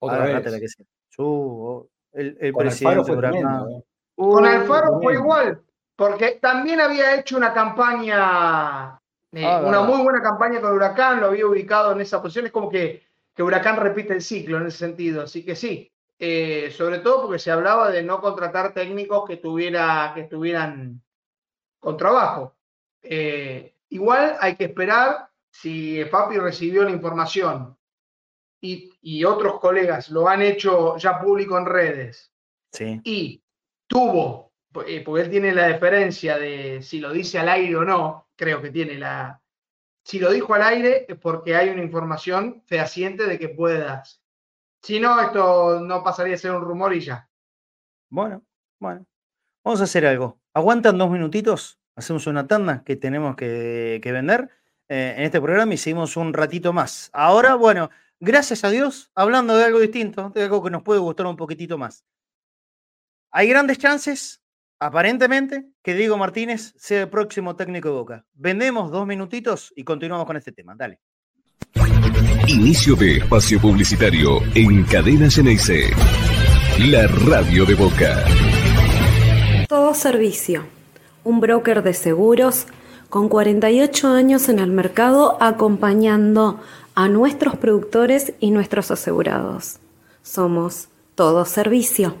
Agárrate la que se viene. El, presidente Huracán. ¿eh? Con Alfaro fue igual, porque también había hecho una campaña, eh, ah, una muy buena campaña con Huracán, lo había ubicado en esa posición. Es como que, que Huracán repite el ciclo en ese sentido. Así que sí, eh, sobre todo porque se hablaba de no contratar técnicos que, tuviera, que estuvieran con trabajo. Eh, igual hay que esperar si Papi recibió la información y, otros colegas lo han hecho ya público en redes sí. y tuvo, eh, porque él tiene la diferencia de si lo dice al aire o no, creo que tiene la... Si lo dijo al aire es porque hay una información fehaciente de que puede darse. Si no, esto no pasaría a ser un rumor y ya. Bueno, bueno. Vamos a hacer algo. ¿Aguantan dos minutitos? Hacemos una tanda que tenemos que, vender eh, en este programa y seguimos un ratito más. Ahora, bueno, gracias a Dios, hablando de algo distinto, de algo que nos puede gustar un poquitito más. Hay grandes chances, aparentemente, que Diego Martínez sea el próximo técnico de Boca. Vendemos dos minutitos y continuamos con este tema. Dale. Inicio de espacio publicitario en Cadena Ceneice. La radio de Boca. Todo servicio. Un broker de seguros con 48 años en el mercado acompañando a nuestros productores y nuestros asegurados. Somos Todo Servicio,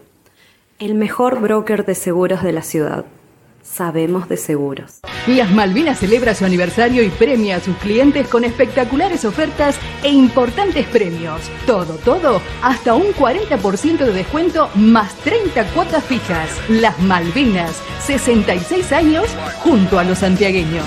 el mejor broker de seguros de la ciudad. Sabemos de seguros. Las Malvinas celebra su aniversario y premia a sus clientes con espectaculares ofertas e importantes premios. Todo, todo, hasta un 40% de descuento más 30 cuotas fijas. Las Malvinas, 66 años junto a los santiagueños.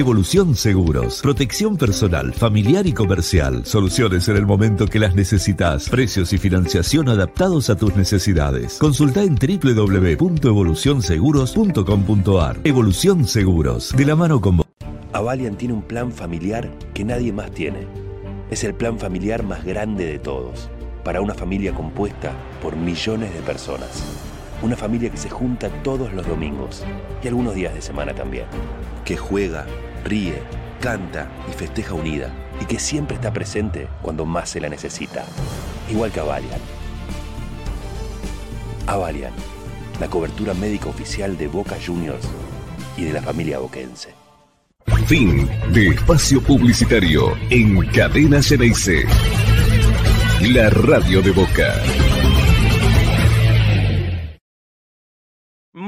Evolución Seguros. Protección personal, familiar y comercial. Soluciones en el momento que las necesitas. Precios y financiación adaptados a tus necesidades. Consulta en www.evolucionseguros.com.ar. Evolución Seguros. De la mano con vos. Avalian tiene un plan familiar que nadie más tiene. Es el plan familiar más grande de todos. Para una familia compuesta por millones de personas. Una familia que se junta todos los domingos y algunos días de semana también. Que juega ríe, canta y festeja unida y que siempre está presente cuando más se la necesita. Igual que Avalian. Avalian, la cobertura médica oficial de Boca Juniors y de la familia boquense. Fin de espacio publicitario en Cadena Ceneice. La radio de Boca.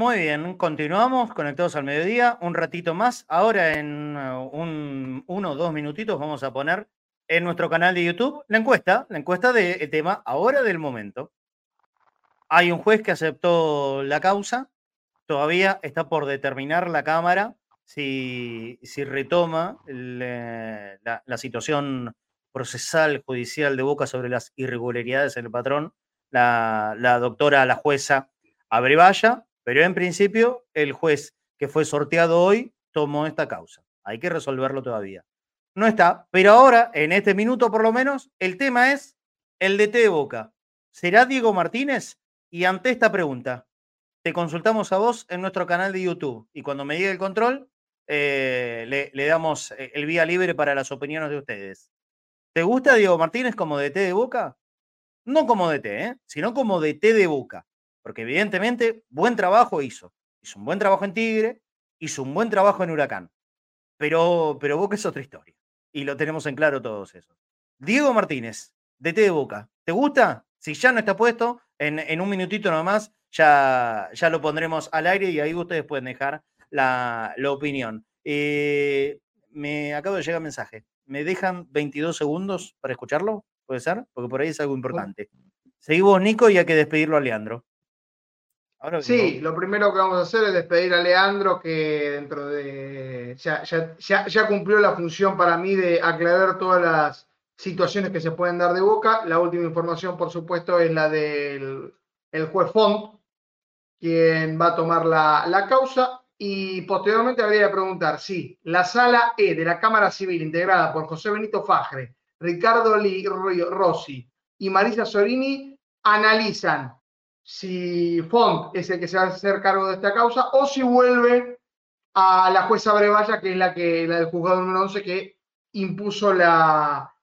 Muy bien, continuamos conectados al mediodía, un ratito más. Ahora en uh, un, uno o dos minutitos vamos a poner en nuestro canal de YouTube la encuesta, la encuesta del tema ahora del momento. Hay un juez que aceptó la causa, todavía está por determinar la Cámara si, retoma eh, la, situación procesal judicial de Boca sobre las irregularidades en el patrón, la, la doctora, la jueza Abrevaya, pero en principio, el juez que fue sorteado hoy tomó esta causa. Hay que resolverlo todavía. No está, pero ahora, en este minuto por lo menos, el tema es el DT de Boca. ¿Será Diego Martínez? Y ante esta pregunta, te consultamos a vos en nuestro canal de YouTube. Y cuando me llegue el control, le, le, damos el vía libre para las opiniones de ustedes. ¿Te gusta Diego Martínez como DT de Boca? No como DT, ¿eh? sino como DT de Boca. Porque evidentemente buen trabajo hizo. Hizo un buen trabajo en Tigre, hizo un buen trabajo en Huracán. Pero, pero Boca es otra historia. Y lo tenemos en claro todos eso. Diego Martínez, DT de Boca. ¿Te gusta? Si ya no está puesto, en, un minutito nomás ya, ya lo pondremos al aire y ahí ustedes pueden dejar la, opinión. Eh, me acabo de llegar mensaje. ¿Me dejan 22 segundos para escucharlo? ¿Puede ser? Porque por ahí es algo importante. Seguimos, Nico, y hay que despedirlo a Leandro. Sí, lo primero que vamos a hacer es despedir a Leandro, que dentro de. Ya, ya, cumplió la función para mí de aclarar todas las situaciones que se pueden dar de boca. La última información, por supuesto, es la del el juez Font, quien va a tomar la, la causa. Y posteriormente habría que preguntar si la sala E de la Cámara Civil, integrada por José Benito Fajre, Ricardo Rossi y Marisa Sorini, analizan si Font es el que se va a hacer cargo de esta causa o si vuelve a la jueza Brevalla, que es la, que, la del juzgado número 11 que impuso la,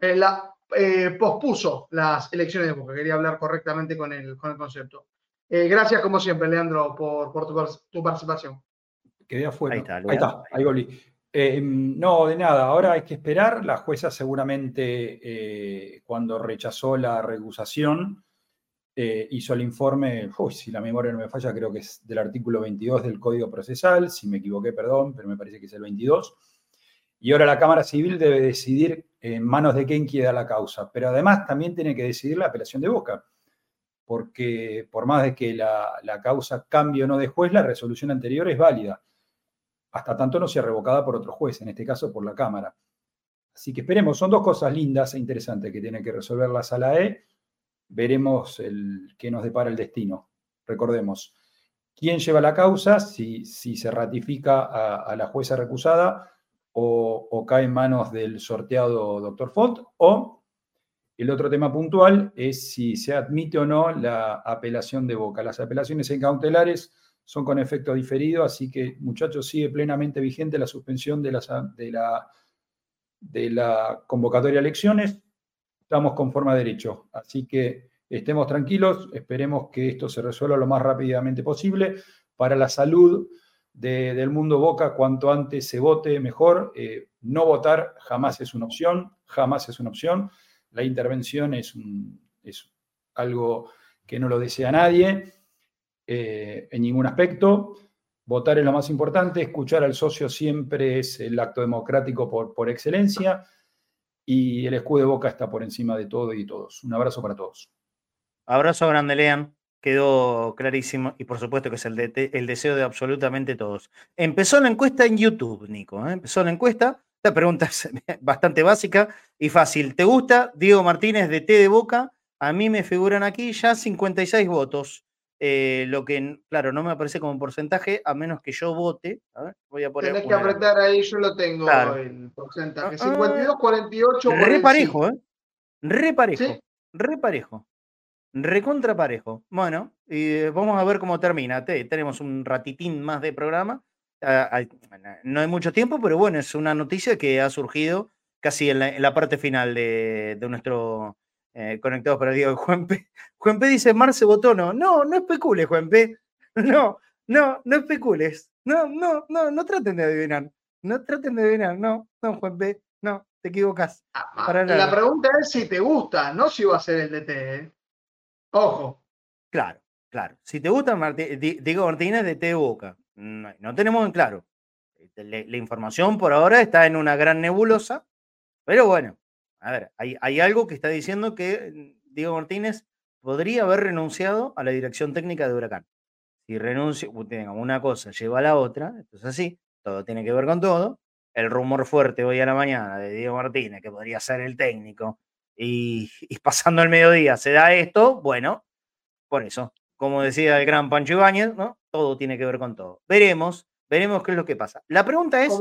eh, la eh, pospuso las elecciones de Boca. Quería hablar correctamente con el, con el concepto. Eh, gracias, como siempre, Leandro, por, tu, participación. Quedé afuera. Ahí está, ahí, está, ahí volví. Eh, no, de nada, ahora hay que esperar. La jueza seguramente eh, cuando rechazó la recusación hizo el informe, uy, si la memoria no me falla, creo que es del artículo 22 del Código Procesal, si me equivoqué, perdón, pero me parece que es el 22. Y ahora la Cámara Civil debe decidir en manos de quién queda la causa, pero además también tiene que decidir la apelación de Boca porque por más de que la, causa cambie o no de juez, la resolución anterior es válida, hasta tanto no sea revocada por otro juez, en este caso por la Cámara. Así que esperemos, son dos cosas lindas e interesantes que tiene que resolver la sala E. Veremos el, qué nos depara el destino. Recordemos, quién lleva la causa, si, se ratifica a, la jueza recusada o, cae en manos del sorteado doctor Font, o el otro tema puntual es si se admite o no la apelación de Boca. Las apelaciones en cautelares son con efecto diferido, así que muchachos, sigue plenamente vigente la suspensión de la, de la convocatoria a elecciones. Estamos con forma de derecho, así que estemos tranquilos, esperemos que esto se resuelva lo más rápidamente posible para la salud del mundo Boca, cuanto antes se vote mejor. Eh, no votar jamás es una opción, jamás es una opción la intervención es, algo que no lo desea nadie eh, en ningún aspecto. Votar es lo más importante, escuchar al socio siempre es el acto democrático por, por excelencia y el escudo de boca está por encima de todo y todos. Un abrazo para todos. Abrazo grande, Lean. Quedó clarísimo y por supuesto que es el, el deseo de absolutamente todos. Empezó la encuesta en YouTube, Nico. ¿eh? Empezó la encuesta esta pregunta es (laughs) bastante básica y fácil. ¿Te gusta Diego Martínez de T de Boca? A mí me figuran aquí ya 56 votos. Eh, lo que, claro, no me aparece como porcentaje, a menos que yo vote. A ver, voy a poner. Tenés que apretar ahí, yo lo tengo el porcentaje. 52, 48. Re parejo, ¿eh? Re parejo. Re parejo. Recontra parejo. Bueno, y eh, vamos a ver cómo termina. tenemos un ratitín más de programa Ah, no hay mucho tiempo, pero bueno, es una noticia que ha surgido casi en la, parte final de, nuestro eh, Conectados para el Día de Juanpe. (laughs) Juanpe dice, Marce votó no. No, no especules, Juanpe. (laughs) No, no, no especules. No, no, no, no traten de adivinar. No traten de adivinar. No, no, Juanpe. No, te equivocas. Ah, ah, la pregunta es si te gusta, no si va a ser el DT. ¿eh? Ojo. Claro, claro. Si te gusta, digo Martínez, de T Boca no, tenemos en claro. Este, la, información por ahora está en una gran nebulosa, pero bueno, a ver, hay, algo que está diciendo que mm, Diego Martínez podría haber renunciado a la dirección técnica de Huracán. Si renuncia, una cosa lleva a la otra, entonces así, todo tiene que ver con todo. El rumor fuerte hoy a la mañana de Diego Martínez, que podría ser el técnico, y, (laughs) y pasando el mediodía se da esto, bueno, por eso, como decía el gran Pancho Ibáñez, ¿no? Todo tiene que ver con todo. Veremos, veremos qué es lo que pasa. La pregunta es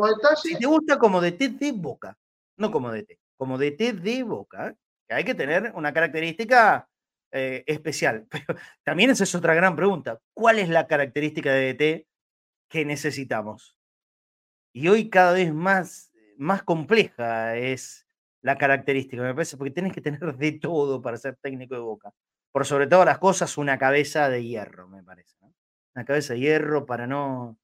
si te gusta como de de boca, no como de té, como de té de boca, ¿eh? que hay que tener una característica eh, especial. (laughs) Pero también esa es otra gran pregunta. ¿Cuál es la característica de té que necesitamos? Y hoy cada vez más, más compleja es la característica, me parece, porque tenés que tener de todo para ser técnico de Boca. Por sobre todas las cosas, una cabeza de hierro, me parece. Una cabeza de hierro para no,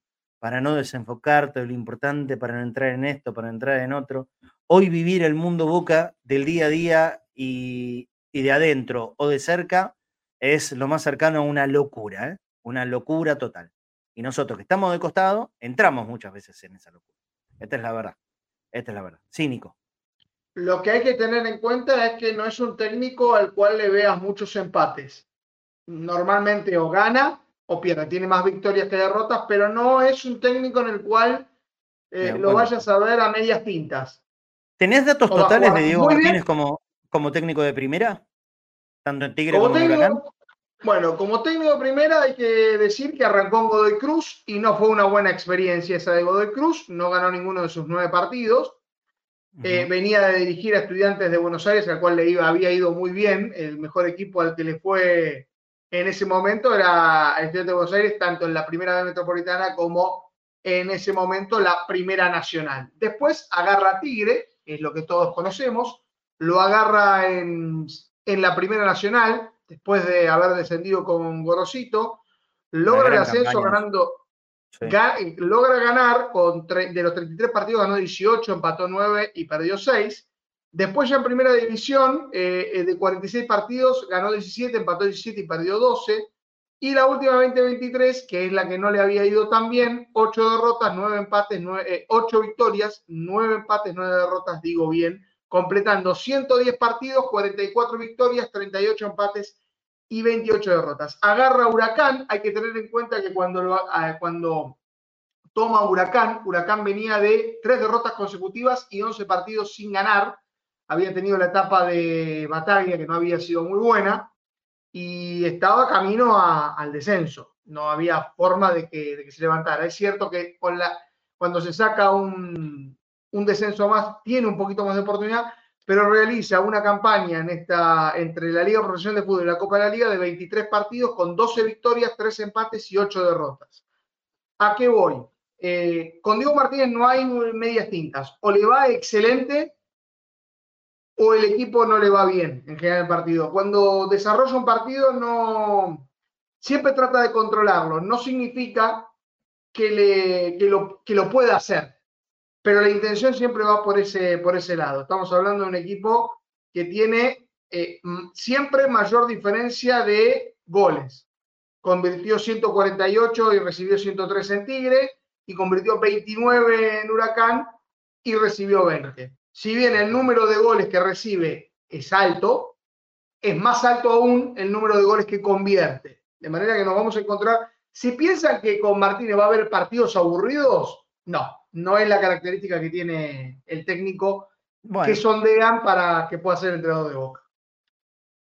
para no desenfocarte de lo importante, para no entrar en esto, para entrar en otro. Hoy vivir el mundo Boca del día a día y, de adentro o de cerca es lo más cercano a una locura, ¿eh? una locura total. Y nosotros que estamos de costado, entramos muchas veces en esa locura. Esta es la verdad. Esta es la verdad. Cínico. Lo que hay que tener en cuenta es que no es un técnico al cual le veas muchos empates. Normalmente o gana o pierde. Tiene más victorias que derrotas, pero no es un técnico en el cual eh, lo vayas a ver a medias tintas. ¿Tenés datos totales de Diego Martínez como, como técnico de primera? Tanto en Tigre como, en Huracán. Bueno, como técnico de primera hay que decir que arrancó en Godoy Cruz y no fue una buena experiencia esa de Godoy Cruz, no ganó ninguno de sus nueve partidos. Eh, venía de dirigir a estudiantes de Buenos Aires, al cual le iba, había ido muy bien, el mejor equipo al que le fue en ese momento era el Estudiantes de Buenos Aires, tanto en la primera metropolitana como en ese momento la primera nacional. Después agarra Tigre, es lo que todos conocemos, lo agarra en, en la primera nacional, después de haber descendido con Gorosito, logra el ascenso ganando, logra ganar, con de los 33 partidos ganó 18, empató 9 y perdió 6. Después ya en primera división, eh, eh, de 46 partidos, ganó 17, empató 17 y perdió 12. Y la última 2023, que es la que no le había ido tan bien, 8 derrotas, 9 empates, 9, 8 victorias, 9 empates, 9 derrotas, digo bien, completando 110 partidos, 44 victorias, 38 empates y 28 derrotas. Agarra Huracán, hay que tener en cuenta que cuando, lo, ah, cuando toma Huracán, Huracán venía de 3 derrotas consecutivas y 11 partidos sin ganar, había tenido la etapa de batalla que no había sido muy buena y estaba camino al descenso. No había forma de que, se levantara. Es cierto que con la, cuando se saca un, un descenso más, tiene un poquito más de oportunidad, pero realiza una campaña en esta, entre la Liga Profesional de Fútbol y la Copa de la Liga de 23 partidos con 12 victorias, 3 empates y 8 derrotas. ¿A qué voy? Eh, con Diego Martínez no hay medias tintas. O le va excelente o el equipo no le va bien en general el partido. Cuando desarrolla un partido no siempre trata de controlarlo. No significa que, le, lo, que lo pueda hacer, pero la intención siempre va por ese, por ese lado. Estamos hablando de un equipo que tiene eh, siempre mayor diferencia de goles. Convirtió 148 y recibió 103 en Tigre y convirtió 29 en Huracán y recibió 20 si bien el número de goles que recibe es alto, es más alto aún el número de goles que convierte. De manera que nos vamos a encontrar, si piensan que con Martínez va a haber partidos aburridos, no, no es la característica que tiene el técnico que sondean para que pueda ser el entrenador de Boca.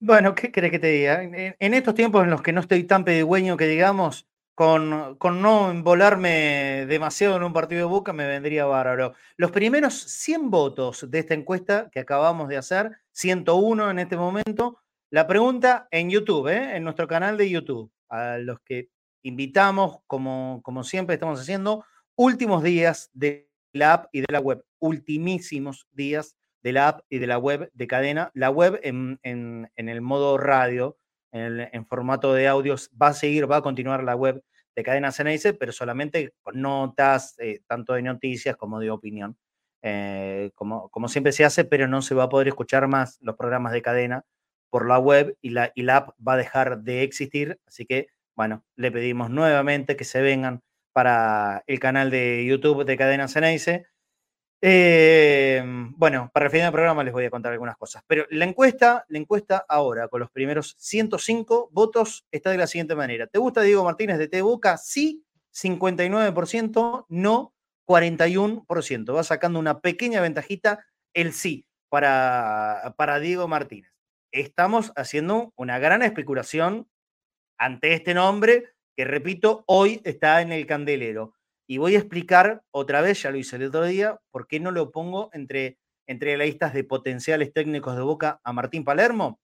Bueno, ¿qué crees que te diga? En, estos tiempos en los que no estoy tan pedigüeño que digamos, con, no volarme demasiado en un partido de Boca me vendría bárbaro. Los primeros 100 votos de esta encuesta que acabamos de hacer, 101 en este momento, la pregunta en YouTube, ¿eh? en nuestro canal de YouTube, a los que invitamos, como, como siempre estamos haciendo, últimos días de la app y de la web, ultimísimos días de la app y de la web de cadena. La web en, en, en el modo radio, en, formato de audios, va a seguir, va a continuar la web de Cadena Ceneice, pero solamente con notas, eh, tanto de noticias como de opinión, eh, como, como siempre se hace, pero no se va a poder escuchar más los programas de cadena por la web y la, y la app va a dejar de existir. Así que, bueno, le pedimos nuevamente que se vengan para el canal de YouTube de Cadena Ceneice eh, bueno, para el final del programa les voy a contar algunas cosas. Pero la encuesta, la encuesta ahora, con los primeros 105 votos, está de la siguiente manera. ¿Te gusta Diego Martínez de Te Boca? Sí, 59%, no, 41%. Va sacando una pequeña ventajita el sí para, para Diego Martínez. Estamos haciendo una gran especulación ante este nombre que, repito, hoy está en el candelero. Y voy a explicar otra vez, ya lo hice el otro día, por qué no lo pongo entre, entre listas de potenciales técnicos de Boca a Martín Palermo.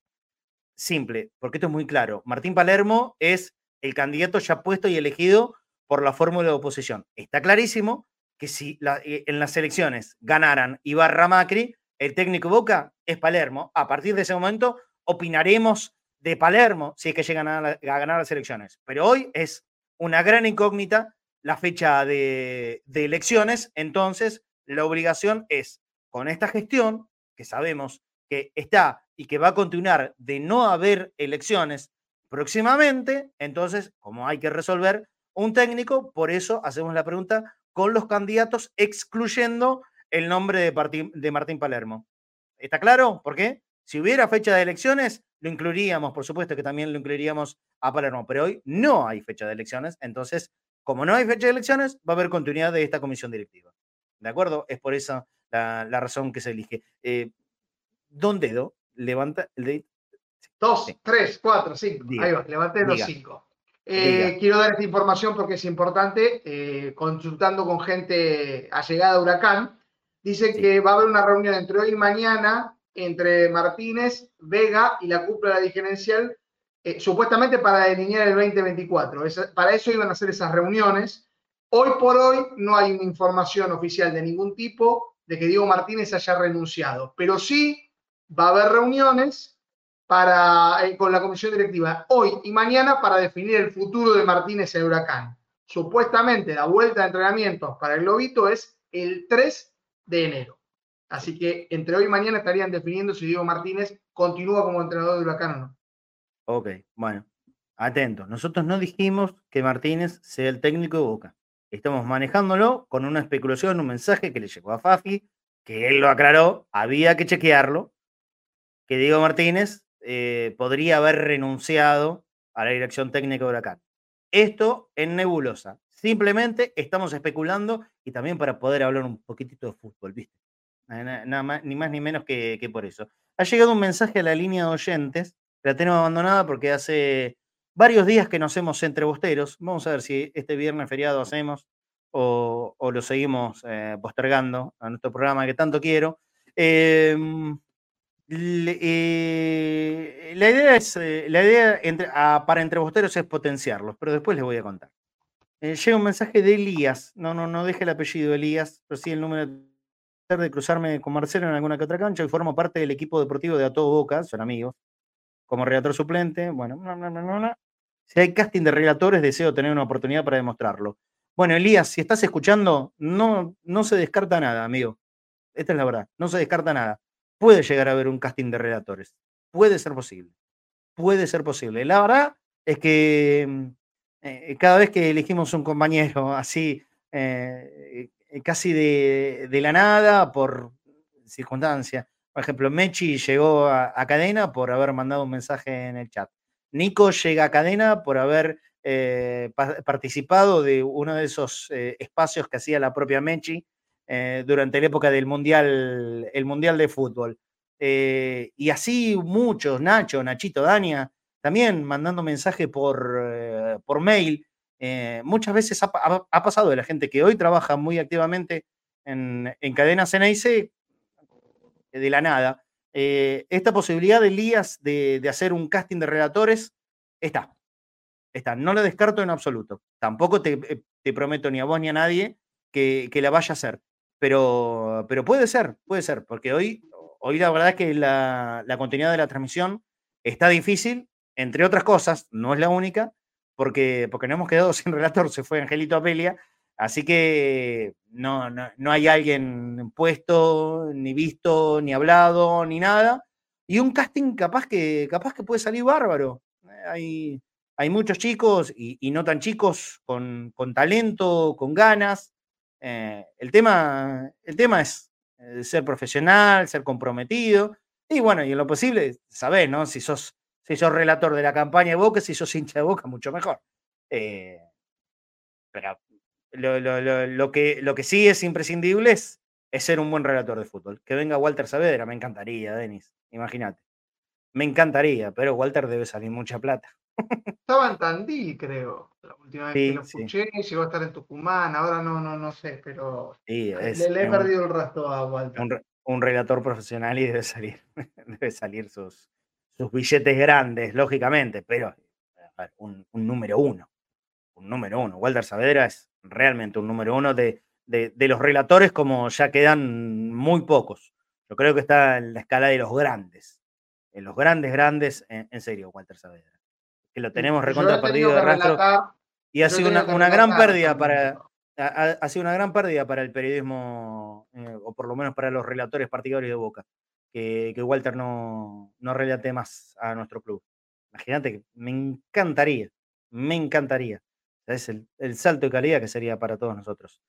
Simple, porque esto es muy claro. Martín Palermo es el candidato ya puesto y elegido por la fórmula de oposición. Está clarísimo que si eh, en las elecciones ganaran Ibarra Macri, el técnico Boca es Palermo. A partir de ese momento opinaremos de Palermo si es que llegan a, ganar las elecciones. Pero hoy es una gran incógnita la fecha de, elecciones, entonces la obligación es, con esta gestión, que sabemos que está y que va a continuar de no haber elecciones próximamente, entonces, como hay que resolver un técnico, por eso hacemos la pregunta con los candidatos, excluyendo el nombre de, de Martín Palermo. ¿Está claro? ¿Por qué? Si hubiera fecha de elecciones, lo incluiríamos, por supuesto que también lo incluiríamos a Palermo, pero hoy no hay fecha de elecciones, entonces, como no hay fecha de elecciones, va a haber continuidad de esta comisión directiva. ¿De acuerdo? Es por esa la, razón que se elige. Eh, don Dedo, levanta el dedito. Dos, tres, cuatro, cinco. Ahí va, levanté los cinco. Eh, quiero dar esta información porque es importante. Eh, consultando con gente allegada a Huracán, dice que va a haber una reunión entre hoy y mañana entre Martínez, Vega y la cúpula dirigencial, eh, supuestamente para delinear el 2024. para eso iban a hacer esas reuniones. Hoy por hoy no hay información oficial de ningún tipo de que Diego Martínez haya renunciado, pero sí va a haber reuniones para, eh, con la comisión directiva hoy y mañana para definir el futuro de Martínez en Huracán. Supuestamente la vuelta de entrenamientos para el Globito es el 3 de enero. Así que entre hoy y mañana estarían definiendo si Diego Martínez continúa como entrenador de Huracán o no. Ok, bueno, atento. Nosotros no dijimos que Martínez sea el técnico de Boca. Estamos manejándolo con una especulación, un mensaje que le llegó a Fafi, que él lo aclaró, había que chequearlo, que Diego Martínez eh, podría haber renunciado a la dirección técnica de Huracán. Esto en nebulosa. Simplemente estamos especulando y también para poder hablar un poquitito de fútbol, ¿viste? Nada más, ni más ni menos que, por eso. Ha llegado un mensaje a la línea de oyentes, la tenemos abandonada porque hace varios días que nos hacemos entrebosteros. Vamos a ver si este viernes feriado hacemos o, lo seguimos eh, postergando a nuestro programa que tanto quiero. Eh, eh, la idea es, eh, la idea ah, para entrebosteros es potenciarlos, pero después les voy a contar. Llega un mensaje de Elías, no, no, no deje el apellido Elías, pero sí el número de cruzarme con Marcelo en alguna que otra cancha y formo parte del equipo deportivo de A Todo Boca, son amigos, como relator suplente, bueno, no, no, no, no. Si hay casting de relatores, deseo tener una oportunidad para demostrarlo. Bueno, Elías, si estás escuchando, no, no se descarta nada, amigo. Esta es la verdad, no se descarta nada puede llegar a haber un casting de redactores. Puede ser posible. Puede ser posible. La verdad es que mm, eh, cada vez que elegimos un compañero así, eh, eh, casi de, la nada, por circunstancia. Por ejemplo, Mechi llegó a, cadena por haber mandado un mensaje en el chat. Nico llega a cadena por haber participado de uno de esos espacios que hacía la propia Mechi eh, durante la época del Mundial, el mundial de Fútbol. Eh, y así muchos, Nacho, Nachito, Dania, también mandando mensaje por, eh, por mail. muchas veces ha, pasado de la gente que hoy trabaja muy activamente en, en cadenas NIC de la nada. esta posibilidad de Elías de, de hacer un casting de relatores está. Está, no lo descarto en absoluto. Tampoco te, te prometo ni a vos ni a nadie que, que, la vaya a hacer. Pero, pero puede ser, puede ser, porque hoy, hoy la verdad es que la, continuidad de la transmisión está difícil, entre otras cosas, no es la única, porque, porque no hemos quedado (laughs) sin relator, se fue Angelito Apelia, así que no, no, hay alguien puesto, ni visto, ni hablado, ni nada, y un casting capaz que, capaz que puede salir bárbaro. Hay, hay muchos chicos y, no tan chicos con, con talento, con ganas, eh, el, tema, el tema es eh, ser profesional, ser comprometido. Y bueno, y en lo posible, sabés, ¿no? Si sos, si sos relator de la campaña de Boca, si sos (laughs) hincha de Boca, mucho mejor. Eh, pero lo, que, lo que sí es imprescindible es, es, ser un buen relator de fútbol. Que venga Walter Saavedra, me encantaría, Denis. Imagínate. Me encantaría, pero Walter debe salir mucha plata. (laughs) Estaba en Tandil, creo. La última vez que lo escuché, llegó a estar en Tucumán, ahora no, no, no sé, pero le, he perdido el rastro a Walter. Un, relator profesional y debe salir, (laughs) debe salir sus, sus billetes grandes, lógicamente, pero un, número uno. Un número uno. Walter Saavedra es realmente un número uno de, de, los relatores como ya quedan muy pocos. Yo creo que está en la escala de los grandes. En los grandes, grandes, en, serio, Walter Saavedra. Que lo tenemos recontra perdido de rastro. y ha sido una, gran pérdida para. Ha, sido una gran pérdida para el periodismo, eh, o por lo menos para los relatores partidarios de Boca, que, Walter no, no relate más a nuestro club. Imagínate que me encantaría, me encantaría. Es el, salto de calidad que sería para todos nosotros.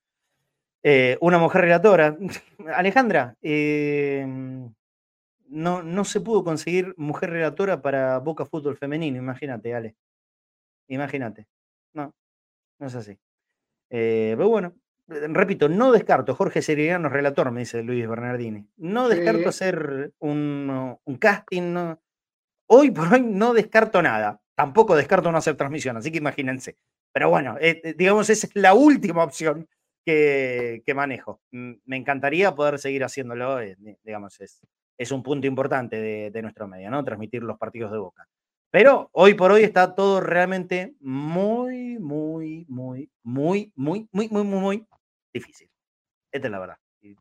Eh, una mujer relatora. (laughs) Alejandra, em, no, no se pudo conseguir mujer relatora para Boca Fútbol Femenino, imagínate, Ale. Imagínate. No, no es así. Eh, pero bueno, repito, no descarto, Jorge Seriano relator, me dice Luis Bernardini. No descarto hacer un, un casting, no, Hoy por hoy no descarto nada. Tampoco descarto no hacer transmisión, así que imagínense. Pero bueno, eh, eh, digamos, esa es la última opción que, manejo. Me encantaría poder seguir haciéndolo, eh, digamos, es, es un punto importante de, nuestro medio, ¿no? Transmitir los partidos de Boca. Pero hoy por hoy está todo realmente muy, muy, muy, muy, muy, muy, muy, muy, muy difícil. Esta es la verdad. Y,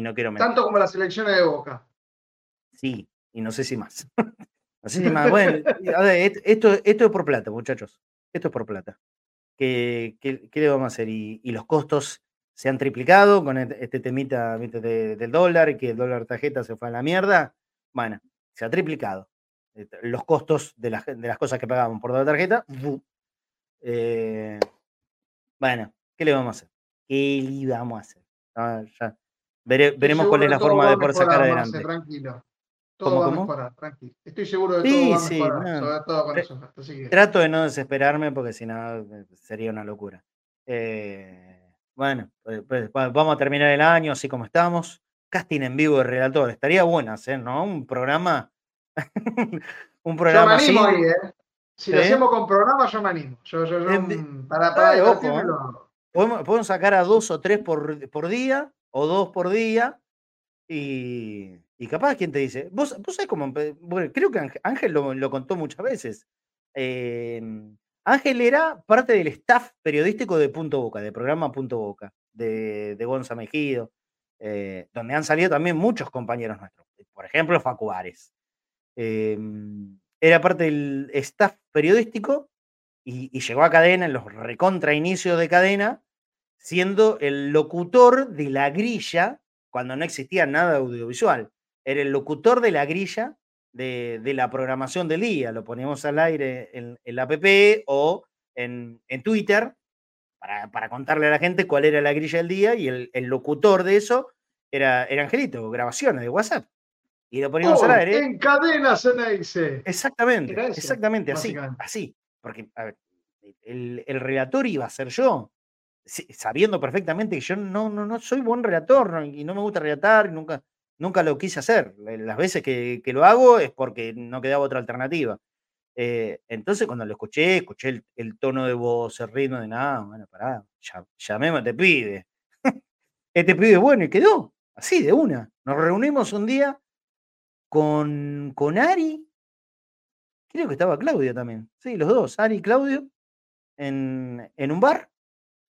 no quiero mentir. Tanto como las elecciones de Boca. Sí, y no sé si más. (laughs) Así (laughs) bueno, esto, esto es por plata, muchachos. Esto es por plata. ¿Qué, qué, le vamos a hacer? Y, los costos se han triplicado con este temita del dólar, que el dólar tarjeta se fue a la mierda. Bueno, se ha triplicado. Los costos de las, de las cosas que pagamos por dólar tarjeta. Eh, bueno, ¿qué le vamos a hacer? ¿Qué le vamos a hacer? Ah, veremos cuál es la forma de poder sacar adelante. Tranquilo. Todo va a mejorar, tranquilo. Estoy seguro de todo va a mejorar, sobre todo con eso. Trato de no desesperarme porque si no eh, sería una locura. Eh, bueno, pues, pues, vamos a terminar el año así como estamos. Casting en vivo de relator. Estaría bueno hacer, ¿no? Un programa. (laughs) un programa yo me animo ahí, ¿eh? Si lo hacemos con programa, yo me animo. Yo, yo, para, para ¿eh? podemos, podemos, sacar a dos o tres por, por día, o dos por día, y y capaz, ¿quién te dice? Vos, vos sabés cómo. creo que Ángel lo, contó muchas veces. Em, Ángel era parte del staff periodístico de Punto Boca, de programa Punto Boca, de, de Gonza Mejido, eh, donde han salido también muchos compañeros nuestros. Por ejemplo, Facu em, era parte del staff periodístico y, y, llegó a cadena en los recontra inicios de cadena, siendo el locutor de la grilla cuando no existía nada audiovisual era el locutor de la grilla de, la programación del día. Lo poníamos al aire en, la app o en, Twitter para, contarle a la gente cuál era la grilla del día y el, locutor de eso era, era Angelito, grabaciones de WhatsApp. Y lo poníamos al aire. En cadena se. Exactamente, exactamente, así, así. Porque, a ver, el, el, relator iba a ser yo, sabiendo perfectamente que yo no, no, no soy buen relator y no me gusta relatar, y nunca, nunca lo quise hacer. Las veces que, lo hago es porque no quedaba otra alternativa. Eh, entonces, cuando lo escuché, escuché el, tono de voz, el ritmo de nada, bueno, pará, llamemos, te pide. (laughs) este pide bueno y quedó, así de una. Nos reunimos un día con, con Ari, creo que estaba Claudio también, sí, los dos, Ari y Claudio, en, un bar.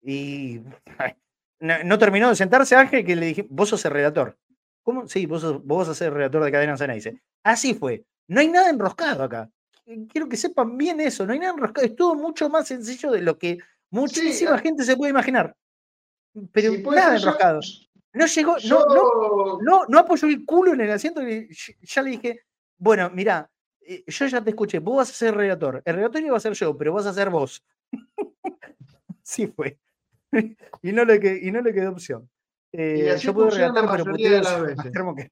Y (laughs) no, terminó de sentarse Ángel que le dije, vos sos el redactor. ¿Cómo? Sí, vos, vas a ser redactor de cadena dice. Así fue. No hay nada enroscado acá. Quiero que sepan bien eso. No hay nada enroscado. Es todo mucho más sencillo de lo que muchísima gente se puede imaginar. Pero nada enroscado. No llegó, no, no, no, no apoyó el culo en el asiento y ya le dije, bueno, mira, eh, yo ya te escuché, vos vas a ser redactor. El redactor iba a ser yo, pero vas a ser vos. (laughs) sí fue. (laughs) y, no le, y no le quedó opción. Eh, yo puedo redactar, pero de las veces. (laughs)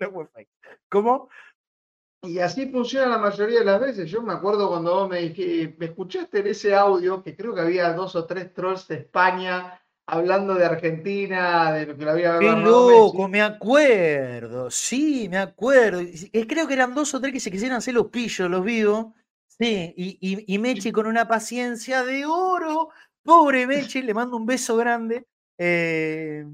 (laughs) ¿Cómo? Y así funciona la mayoría de las veces. Yo me acuerdo cuando vos me, dijiste, me escuchaste en ese audio, que creo que había dos o tres trolls de España hablando de Argentina, de lo que lo había Qué loco, me acuerdo. Sí, me acuerdo. Creo que eran dos o tres que se quisieran hacer los pillos, los vivos. Sí, y, y, y Mechi con una paciencia de oro. Pobre (laughs) Mechi, le mando un beso grande. Eh,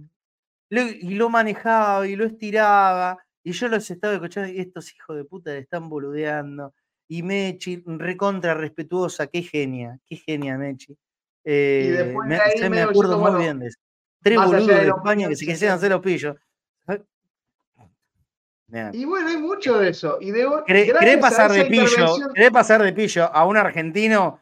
y lo manejaba y lo estiraba. Y yo los estaba escuchando y estos hijos de puta le están boludeando. Y Mechi, recontra respetuosa, qué genia, qué genia Mechi. y después me, acuerdo muy bien de eso. tres boludos de España que se quisieran se- hacer los pillos. Mirá. Y bueno, hay mucho de eso. Y de, ¿Querés, pasar de pillo? intervención- ¿Querés pasar de pillo a un argentino?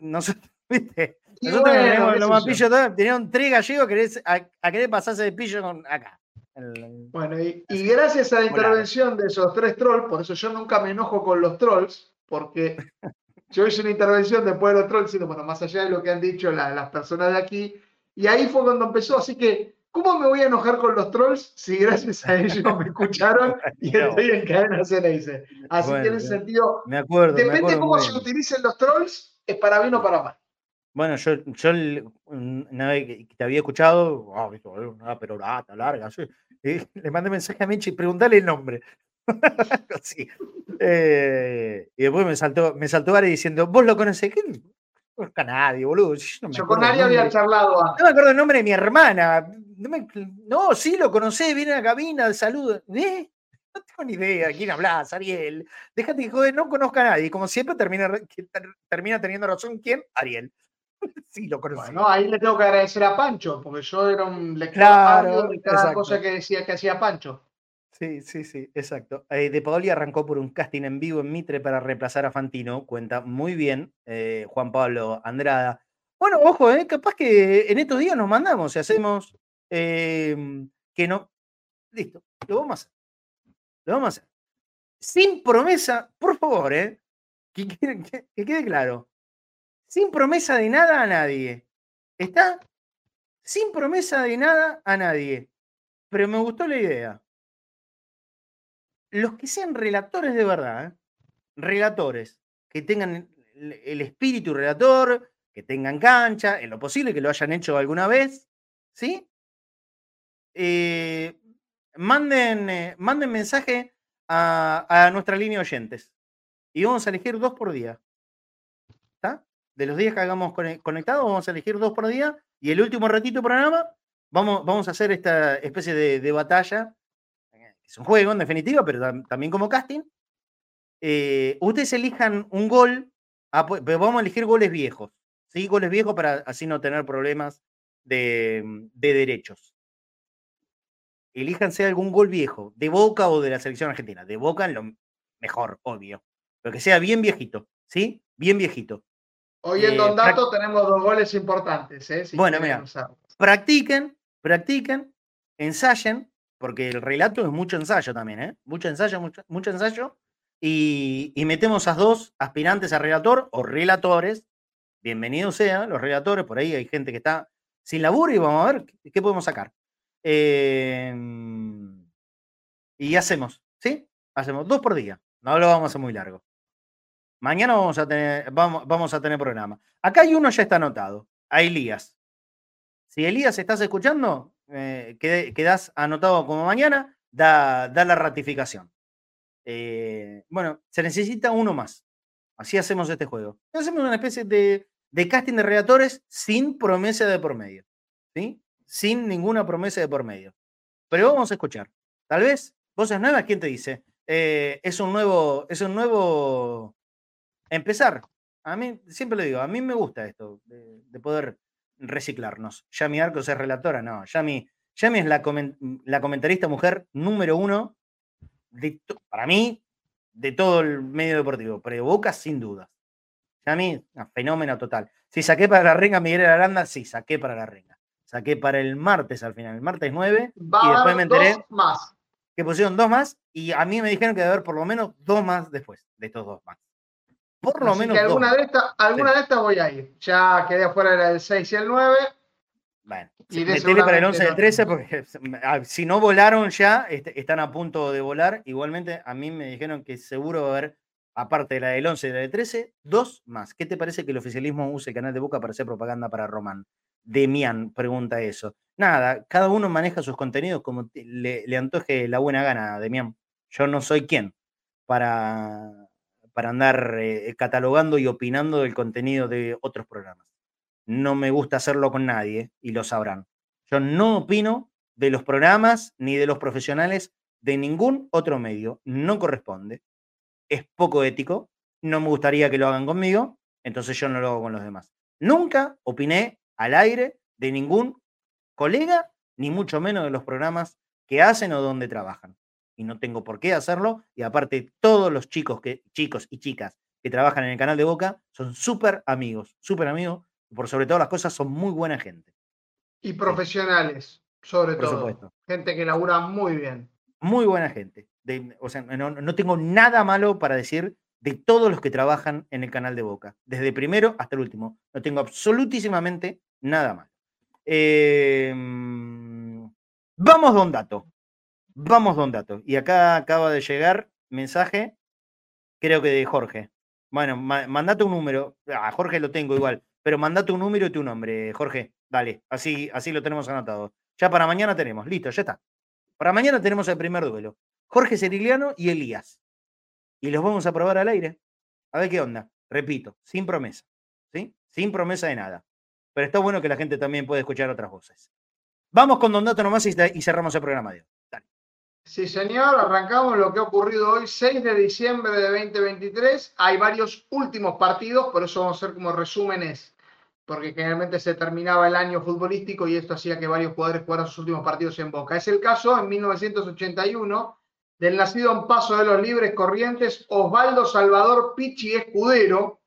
Nosotros, (laughs) ¿viste? Nosotros bueno, tenemos los más pillos, todos, tenían tres gallegos, querés, a, a querer pasarse de pillo con acá. El- Bueno, y, y gracias a la intervención de esos tres trolls, por eso yo nunca me enojo con los trolls, porque (laughs) yo hice una intervención después de los trolls, diciendo, bueno, más allá de lo que han dicho la- las personas de aquí, y ahí fue cuando empezó, así que, ¿cómo me voy a enojar con los trolls si gracias a ellos (laughs) me escucharon y No. estoy en cadena dice Así Bueno, que en ese sentido, me acuerdo, me depende acuerdo cómo se utilicen los trolls, es para bien o para mal. Bueno, yo, yo una vez que te había escuchado, es una perorata larga, y (laughs) le mandé mensaje a Mechi, preguntale el nombre. (laughs) Eh, y después me saltó, me saltó Ari diciendo, ¿vos lo conocés? ¿Qué? No a nadie, boludo. Yo, no me Yo acuerdo con Ari había charlado antes. No me acuerdo el nombre de mi hermana. No, me- no, sí lo conocé, viene a la cabina, saludo. ¿Eh? No tengo ni idea de quién hablas, Ariel. Déjate que joder, no conozco a nadie. Como siempre termina, termina teniendo razón. ¿Quién? Ariel. (laughs) sí, lo conocí. Bueno, ahí le tengo que agradecer a Pancho, porque yo era un lector Claro, de cada exacto. cosa que decía que hacía Pancho. Sí, sí, sí, exacto. Eh, de Paoli arrancó por un casting en vivo en Mitre para reemplazar a Fantino. Cuenta muy bien eh, Juan Pablo Andrada. Bueno, ojo, eh, capaz que en estos días nos mandamos y hacemos que no. Listo, lo vamos a hacer. Lo vamos a hacer. Sin promesa, por favor, ¿eh? Que- que quede claro. Sin promesa de nada a nadie. ¿Está? Sin promesa de nada a nadie. Pero me gustó la idea los que sean relatores de verdad, ¿eh? relatores, que tengan el, espíritu relator, que tengan cancha, en lo posible que lo hayan hecho alguna vez, ¿sí? Eh, manden, eh, manden mensaje a, a nuestra línea de oyentes y vamos a elegir dos por día. De los días que hagamos cone- conectados, vamos a elegir dos por día y el último ratito de programa vamos, vamos a hacer esta especie de, de batalla es un juego en definitiva, pero tam- también como casting. Eh, ustedes elijan un gol, ah, pu- pero vamos a elegir goles viejos, ¿sí? Goles viejos para así no tener problemas de, de derechos. Elíjanse algún gol viejo, de Boca o de la selección argentina. De Boca lo mejor, obvio. Pero que sea bien viejito, ¿sí? Bien viejito. Hoy en Eh, Don Dato tenemos dos goles importantes. ¿eh? Si Bueno, mira. usarlos. practiquen, practiquen, ensayen, porque el relato es mucho ensayo también, ¿eh? Mucho ensayo, mucho, mucho ensayo. Y, y metemos a dos aspirantes a relator o relatores. Bienvenidos sean los relatores, por ahí hay gente que está sin laburo y vamos a ver qué, qué podemos sacar. Eh, y hacemos, ¿sí? Hacemos dos por día. No lo vamos a hacer muy largo. Mañana vamos a tener, vamos, vamos a tener programa. Acá hay uno ya está anotado, a Elías. Si Elías estás escuchando, eh, quedás anotado como mañana, da, da la ratificación. Eh, bueno, se necesita uno más. Así hacemos este juego. Hacemos una especie de, de casting de relatores sin promesa de por medio. ¿Sí? Sin ninguna promesa de por medio. Pero vamos a escuchar. Tal vez, voces nuevas, ¿quién te dice? Eh, es un nuevo, es un nuevo empezar. A mí, siempre lo digo, a mí me gusta esto, de, de poder reciclarnos. Yami Arcos es relatora, no. Yami, Yami es la, comen- la comentarista mujer número uno, de to- para mí, de todo el medio deportivo. Pero Boca, sin duda. Yami, fenómeno total. Si saqué para la renga Miguel Aranda, sí, saqué para la renga. Saqué para el martes al final, el martes 9, Va y después me enteré dos más. que pusieron dos más, y a mí me dijeron que debe haber por lo menos dos más después de estos dos más. Por lo Así menos que alguna de estas, alguna de estas voy a ir. Ya quedé afuera era el 6 y el 9. Bueno, metele para el 11 seguramente del no. 13 porque (laughs) ah, si no volaron ya, este, están a punto de volar. Igualmente, a mí me dijeron que seguro va a haber, aparte de la del 11 y la del 13, dos más. ¿Qué te parece que el oficialismo use el canal de Boca para hacer propaganda para Román? Demian pregunta eso. Nada, cada uno maneja sus contenidos como le antoje la buena gana, Demian. Yo no soy quien para, para andar eh, catalogando y opinando del contenido de otros programas no me gusta hacerlo con nadie y lo sabrán. Yo no opino de los programas ni de los profesionales de ningún otro medio. No corresponde. Es poco ético. No me gustaría que lo hagan conmigo, entonces yo no lo hago con los demás. Nunca opiné al aire de ningún colega, ni mucho menos de los programas que hacen o donde trabajan. Y no tengo por qué hacerlo. Y aparte, todos los chicos, que, chicos y chicas que trabajan en el canal de Boca son súper amigos, súper amigos. Por sobre todas las cosas, son muy buena gente. Y profesionales, sobre todo. Supuesto. Gente que labura muy bien. Muy buena gente. o sea, no, no tengo nada malo para decir de todos los que trabajan en el canal de Boca, desde primero hasta el último. No tengo absolutísimamente nada más. Em, vamos, don Dato. Vamos, don Dato. Y acá acaba de llegar mensaje, creo que de Jorge. Bueno, mandate un número. A ah, Jorge lo tengo igual, pero mandate un número y tu nombre, Jorge. Dale, así, así lo tenemos anotado. Ya para mañana tenemos, listo, ya está. Para mañana tenemos el primer duelo. Jorge Cerigliano y Elías y los vamos a probar al aire. A ver qué onda. Repito, sin promesa. ¿Sí? Sin promesa de nada. Pero está bueno que la gente también pueda escuchar otras voces. Vamos con Don Dato nomás y, cerramos el programa de hoy. Sí, señor, arrancamos lo que ha ocurrido hoy, 6 de diciembre de 2023. Hay varios últimos partidos, por eso vamos a hacer como resúmenes, porque generalmente se terminaba el año futbolístico y esto hacía que varios jugadores jugaran sus últimos partidos en Boca. Es el caso en 1981 del nacido en Paso de los Libres Corrientes, Osvaldo Salvador Pichi Escudero,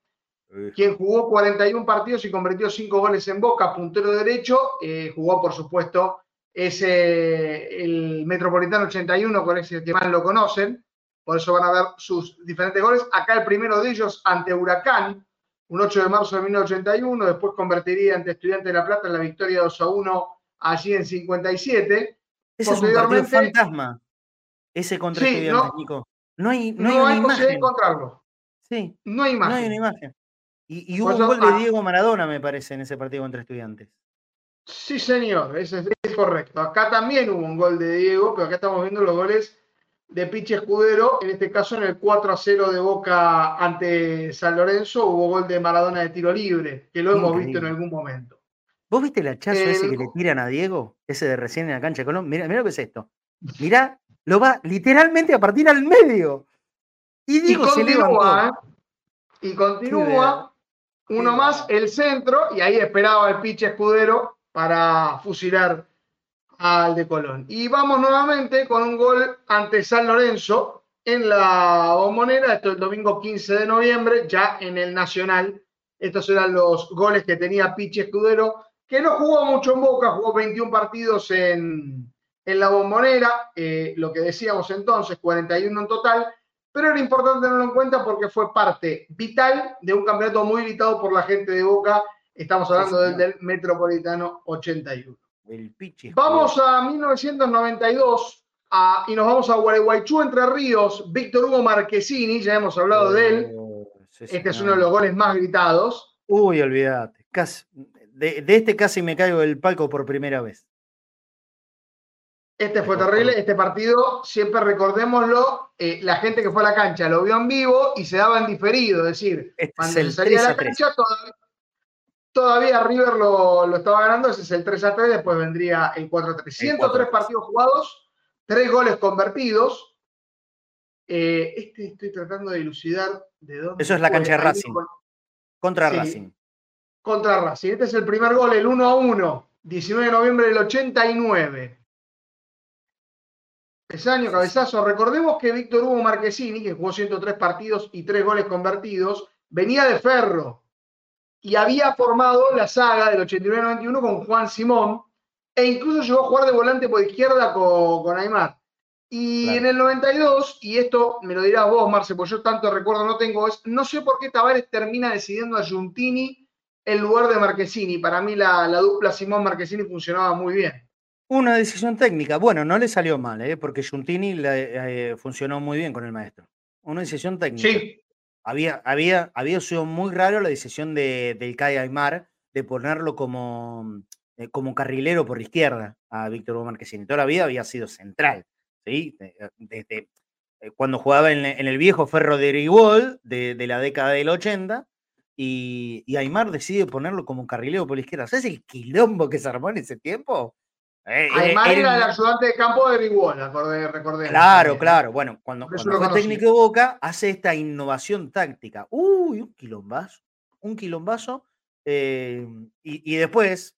quien jugó 41 partidos y convirtió 5 goles en Boca, puntero derecho, eh, jugó por supuesto ese, el Metropolitano 81, con ese que más lo conocen, por eso van a ver sus diferentes goles. Acá el primero de ellos ante Huracán, un 8 de marzo de 1981, después convertiría ante Estudiantes de La Plata en la victoria 2 a 1 allí en 57. Ese es un partido fantasma. Ese contra sí, no, Nico. No hay, no, no hay, una imagen. encontrarlo. Sí. No hay imagen. No hay una imagen. Y, hubo un gol de Diego Maradona, me parece, en ese partido contra estudiantes. Sí, señor, eso es, correcto. Acá también hubo un gol de Diego, pero acá estamos viendo los goles de Piche Escudero, en este caso en el 4 a 0 de Boca ante San Lorenzo, hubo gol de Maradona de tiro libre, que lo hemos visto en algún momento. ¿Vos viste el hachazo ese que le tiran a Diego? Ese de recién en la cancha de Colón. Mira, mira lo que es esto. Mirá lo va literalmente a partir al medio. Y digo, continúa, ¿eh? Y continúa. Uno más, el centro, y ahí esperaba el pitch escudero para fusilar al de Colón. Y vamos nuevamente con un gol ante San Lorenzo en la bombonera, esto el domingo 15 de noviembre, ya en el Nacional. Estos eran los goles que tenía Pichi Escudero, que no jugó mucho en Boca, jugó 21 partidos en, en la bombonera, eh, lo que decíamos entonces, 41 en total, pero era importante tenerlo en cuenta porque fue parte vital de un campeonato muy gritado por la gente de Boca. Estamos hablando del, Metropolitano 81. vamos a 1992 y nos vamos a Gualeguaychú, Entre Ríos. Víctor Hugo Marquesini, ya hemos hablado de él. Oh, este es uno de los goles más gritados. Uy, olvídate. de, este casi me caigo del palco por primera vez. Este fue terrible, este partido, siempre recordémoslo, eh, la gente que fue a la cancha lo vio en vivo y se daba en diferido, es decir, este cuando se salía a la cancha todavía, River lo, estaba ganando, ese es el 3 a 3, después vendría el 4 a 3. 103 partidos jugados, 3 goles convertidos. Eh, este estoy tratando de dilucidar de dónde. Eso es la cancha de Racing. Contra Racing. Contra Racing. Este es el primer gol, el 1 a 1, 19 de noviembre del 89. Ese año, cabezazo. Recordemos que Víctor Hugo Marquesini, que jugó 103 partidos y 3 goles convertidos, venía de Ferro y había formado la saga del 89-91 con Juan Simón e incluso llegó a jugar de volante por izquierda con, con Aymar. Y en el 92, y esto me lo dirás vos, Marce, porque yo tanto recuerdo no tengo, es no sé por qué Tavares termina decidiendo a Giuntini en lugar de Marquesini. Para mí la, la dupla Simón-Marquesini funcionaba muy bien. Una decisión técnica. Bueno, no le salió mal, ¿eh? porque Giuntini eh, funcionó muy bien con el maestro. Una decisión técnica. Sí. Había, había, había sido muy raro la decisión de, del CAI Aymar de ponerlo como, eh, como carrilero por izquierda a Víctor Hugo Marquesini. Toda la vida había sido central. ¿sí? Desde cuando jugaba en, el viejo Ferro de Rigol de, la década del 80 y, y Aymar decide ponerlo como carrilero por izquierda. ¿Sabes el quilombo que se armó en ese tiempo? Eh, eh, era el ayudante de campo de Rigol, recordemos. Claro, claro. Bueno, cuando, cuando fue técnico de Boca, hace esta innovación táctica. Uy, un quilombazo. Un quilombazo. Eh, y, después,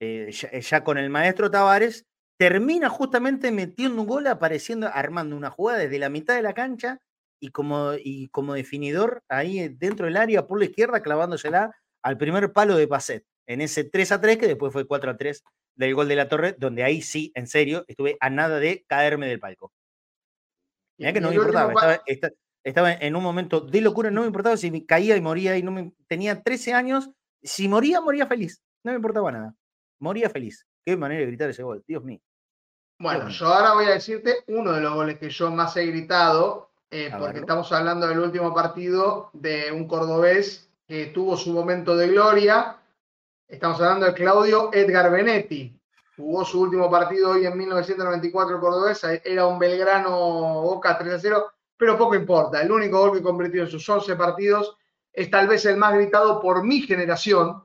eh, ya, con el maestro Tavares, termina justamente metiendo un gol, apareciendo, armando una jugada desde la mitad de la cancha y como, y como definidor ahí dentro del área por la izquierda, clavándosela al primer palo de Pacet, en ese 3 a 3 que después fue 4 a 3 del gol de la Torre, donde ahí sí, en serio, estuve a nada de caerme del palco. Mirá que no me importaba, estaba, en un momento de locura, no me importaba si me caía y moría y no me tenía 13 años, si moría, moría feliz, no me importaba nada. Moría feliz. Qué manera de gritar ese gol, Dios mío. Bueno, yo ahora voy a decirte uno de los goles que yo más he gritado, eh, porque estamos hablando del último partido de un cordobés que tuvo su momento de gloria. Estamos hablando de Claudio Edgar Benetti. Jugó su último partido hoy en 1994 el cordobés. Era un Belgrano Boca 3 a 0, pero poco importa. El único gol que convirtió en sus 11 partidos es tal vez el más gritado por mi generación,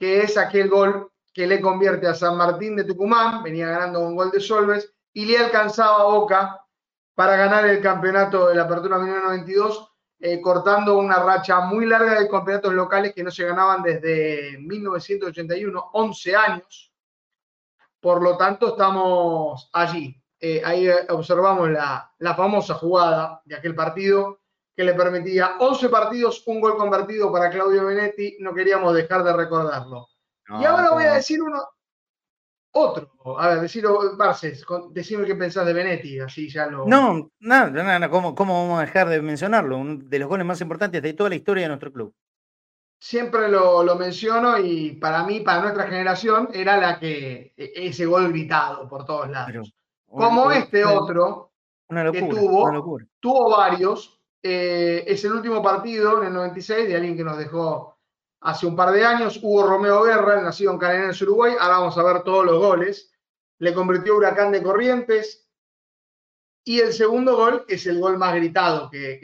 que es aquel gol que le convierte a San Martín de Tucumán, venía ganando un gol de Solves, y le alcanzaba a Boca para ganar el campeonato de la Apertura 1992, eh, cortando una racha muy larga de campeonatos locales que no se ganaban desde 1981, 11 años. Por lo tanto, estamos allí. Eh, ahí observamos la, la famosa jugada de aquel partido que le permitía 11 partidos, un gol convertido para Claudio Benetti. No queríamos dejar de recordarlo y ahora voy a decir uno, otro. A ver, decirlo, Barces, decime qué pensás de Benetti, así ya lo. No, nada, nada, ¿cómo, ¿cómo vamos a dejar de mencionarlo? Uno de los goles más importantes de toda la historia de nuestro club. Siempre lo, lo, menciono y para mí, para nuestra generación, era la que e, ese gol gritado por todos lados. Como este otro que tuvo, tuvo varios. Eh, es el último partido en el 96 de alguien que nos dejó hace un par de años. Hugo Romeo Guerra, nacido en Canelones, Uruguay. Ahora vamos a ver todos los goles. Le convirtió Huracán de Corrientes. Y el segundo gol es el gol más gritado que,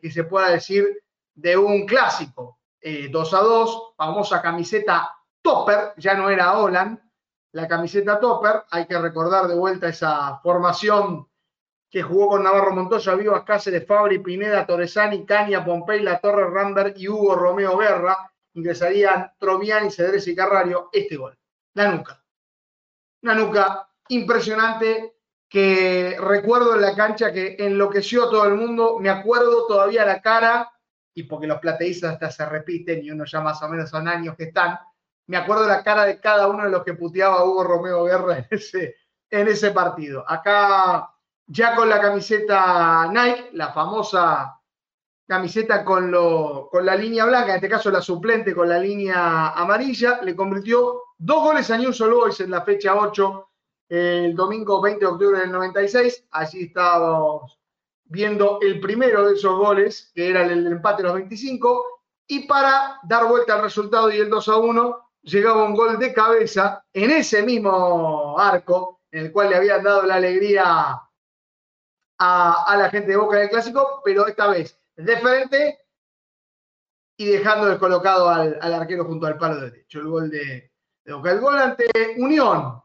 que, se pueda decir de un clásico. 2 eh, a 2, famosa camiseta Topper, ya no era Holland, la camiseta Topper. Hay que recordar de vuelta esa formación que jugó con Navarro Montoya, Vivas Cáceres, Fabri, Pineda, Torresani, Caña, Pompey, La Torre, Rambert y Hugo Romeo Guerra ingresarían Troviani, Cedrés y Carrario, este gol. La nuca. Una nuca impresionante que recuerdo en la cancha que enloqueció a todo el mundo. Me acuerdo todavía la cara, y porque los plateístas hasta se repiten y uno ya más o menos son años que están, me acuerdo la cara de cada uno de los que puteaba Hugo Romeo Guerra en ese partido. Acá ya con la camiseta Nike, la famosa camiseta con, lo, con la línea blanca, en este caso la suplente con la línea amarilla, le convirtió dos goles a News All Boys en la fecha 8, el domingo 20 de octubre del 96. Allí estábamos viendo el primero de esos goles, que era el, empate de los 25, y para dar vuelta al resultado y el 2 a 1, llegaba un gol de cabeza en ese mismo arco, en el cual le habían dado la alegría a, a la gente de Boca del Clásico, pero esta vez de frente y dejando descolocado al, arquero junto al palo derecho. El gol de, de. El gol ante Unión,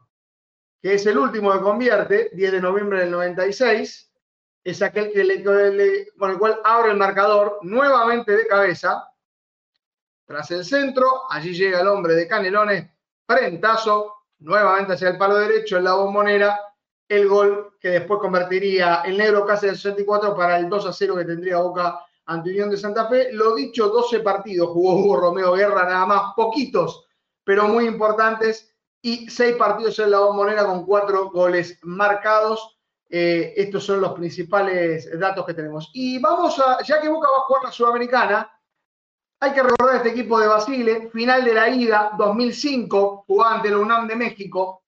que es el último que convierte, 10 de noviembre del 96, es aquel que con el cual abre el marcador nuevamente de cabeza. Tras el centro, allí llega el hombre de Canelones, frentazo, nuevamente hacia el palo derecho en la bombonera, el gol que después convertiría el negro casi del 64 para el 2 a 0 que tendría Boca ante Unión de Santa Fe. Lo dicho, 12 partidos jugó Hugo Romeo Guerra, nada más, poquitos, pero muy importantes, y 6 partidos en la bombonera con 4 goles marcados. Eh, estos son los principales datos que tenemos. Y vamos a, ya que Boca va a jugar la Sudamericana, hay que recordar este equipo de Basile, final de la ida 2005, jugaba ante la UNAM de México,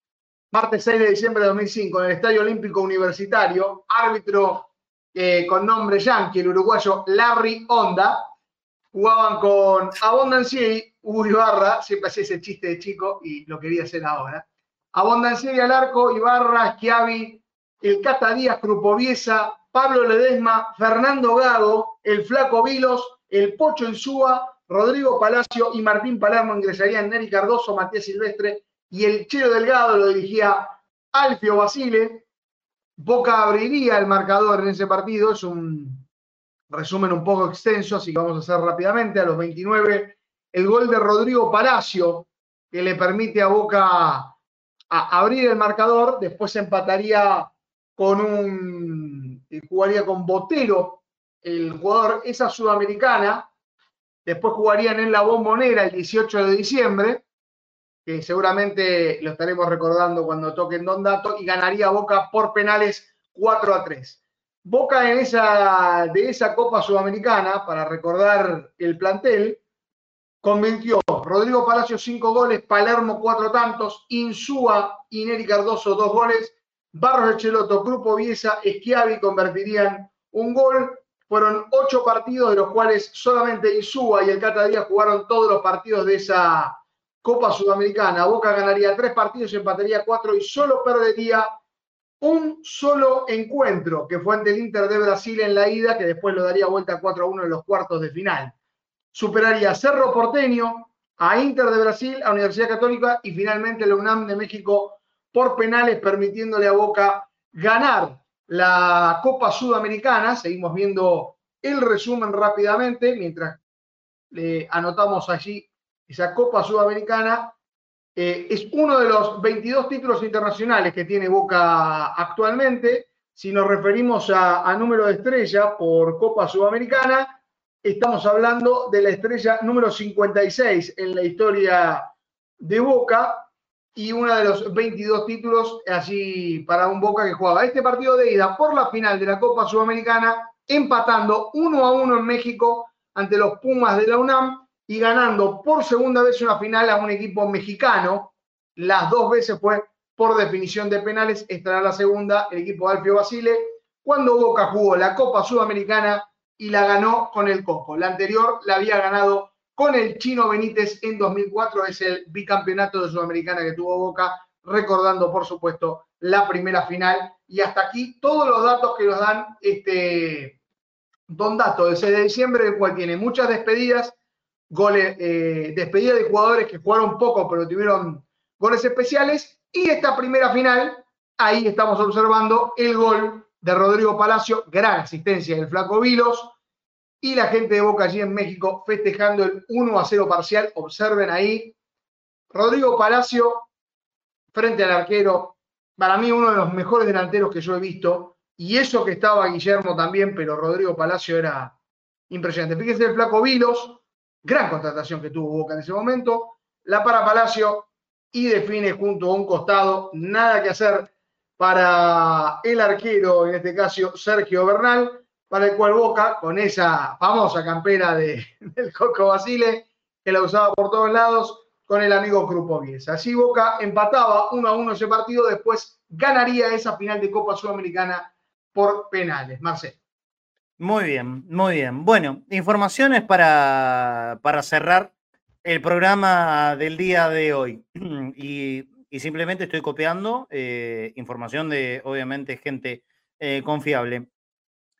martes 6 de diciembre de 2005, en el Estadio Olímpico Universitario, árbitro eh, con nombre yankee, el uruguayo Larry Honda, jugaban con Abondancieri, Hugo Ibarra, siempre hacía ese chiste de chico y lo quería hacer ahora. Abondancieri al arco, Ibarra, Schiavi, el Cata Díaz, Crupoviesa, Pablo Ledesma, Fernando Gago, el Flaco Vilos, el Pocho Ensúa, Rodrigo Palacio y Martín Palermo ingresarían Neri Cardoso, Matías Silvestre y el Chelo Delgado lo dirigía Alfio Basile, Boca abriría el marcador en ese partido. Es un resumen un poco extenso, así que vamos a hacer rápidamente. A los 29, el gol de Rodrigo Palacio que le permite a Boca abrir el marcador, después empataría con un, jugaría con Botero, el jugador, esa sudamericana, después jugarían en la bombonera el 18 de diciembre, que seguramente lo estaremos recordando cuando toquen Don Dato, y ganaría Boca por penales 4 a 3. Boca en esa, de esa Copa Sudamericana, para recordar el plantel, convirtió Rodrigo Palacio cinco goles, Palermo cuatro tantos, Insúa y Neri Cardoso dos goles, Barros Echeloto, Grupo Viesa, Esquiavi convertirían un gol. Fueron ocho partidos, de los cuales solamente Insúa y el Cata Díaz jugaron todos los partidos de esa Copa Sudamericana. Boca ganaría tres partidos, empataría cuatro y solo perdería un solo encuentro, que fue ante el Inter de Brasil en la ida, que después lo daría vuelta 4 a 1 en los cuartos de final. Superaría a Cerro Porteño, a Inter de Brasil, a Universidad Católica y finalmente la UNAM de México por penales, permitiéndole a Boca ganar la Copa Sudamericana. Seguimos viendo el resumen rápidamente mientras le anotamos allí esa Copa Sudamericana. Eh, es uno de los 22 títulos internacionales que tiene Boca actualmente. Si nos referimos a, número de estrella por Copa Sudamericana, estamos hablando de la estrella número 56 en la historia de Boca y uno de los 22 títulos así para un Boca que jugaba este partido de ida por la final de la Copa Sudamericana, empatando uno a uno en México ante los Pumas de la UNAM y ganando por segunda vez una final a un equipo mexicano. Las dos veces fue por definición de penales, esta la segunda, el equipo Alfio Basile, cuando Boca jugó la Copa Sudamericana y la ganó con el Coco. La anterior la había ganado con el Chino Benítez en 2004. Es el bicampeonato de Sudamericana que tuvo Boca, recordando, por supuesto, la primera final. Y hasta aquí todos los datos que nos dan este Don Dato del 6 de diciembre, el cual tiene muchas despedidas, goles, eh, despedidas de jugadores que jugaron poco, pero tuvieron goles especiales. Y esta primera final, ahí estamos observando el gol de Rodrigo Palacio, gran asistencia del Flaco Vilos, y la gente de Boca allí en México festejando el 1 a 0 parcial. Observen ahí. Rodrigo Palacio frente al arquero, para mí uno de los mejores delanteros que yo he visto. Y eso que estaba Guillermo también, pero Rodrigo Palacio era impresionante. Fíjense el flaco Vilos, gran contratación que tuvo Boca en ese momento. La para Palacio y define junto a un costado. Nada que hacer para el arquero, en este caso Sergio Bernal para el cual Boca, con esa famosa campera de, (laughs) del Coco Basile, que la usaba por todos lados, con el amigo Grupo Así Boca empataba uno a uno ese partido, después ganaría esa final de Copa Sudamericana por penales. Marcelo. Muy bien, muy bien. Bueno, informaciones para, para cerrar el programa del día de hoy. (clears throat) Y, simplemente estoy copiando eh, información de, obviamente, gente eh, confiable.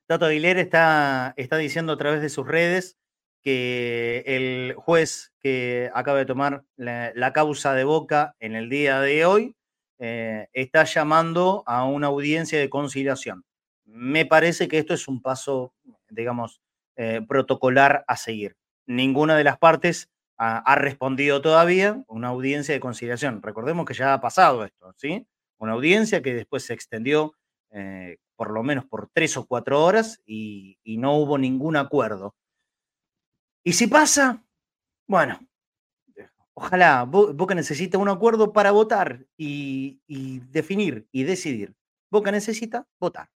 Tato Aguilera está, está diciendo a través de sus redes que el juez que acaba de tomar la, causa de Boca en el día de hoy eh, está llamando a una audiencia de conciliación. Me parece que esto es un paso, digamos, eh, protocolar a seguir. Ninguna de las partes ha, respondido todavía una audiencia de conciliación. Recordemos que ya ha pasado esto, ¿sí? Una audiencia que después se extendió eh, por lo menos por tres o cuatro horas y, no hubo ningún acuerdo. Y si pasa, bueno, ojalá Boca necesita un acuerdo para votar y, definir y decidir. Boca necesita votar.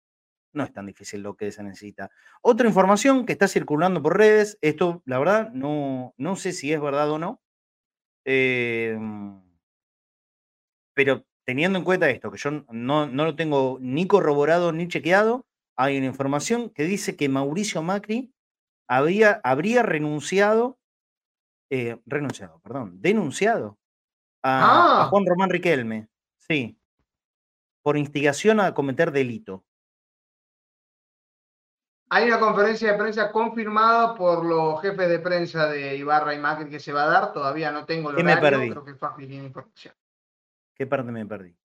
No es tan difícil lo que se necesita. Otra información que está circulando por redes, esto la verdad no, no sé si es verdad o no, em, pero teniendo en cuenta esto, que yo no, lo tengo ni corroborado ni chequeado, hay una información que dice que Mauricio Macri había, habría renunciado, eh, renunciado, perdón, denunciado a, a, ah. Juan Román Riquelme, sí, por instigación a cometer delito. Hay una conferencia de prensa confirmada por los jefes de prensa de Ibarra y Macri que se va a dar, todavía no tengo el horario, me perdí? creo que tiene información. ¿Qué parte me perdí?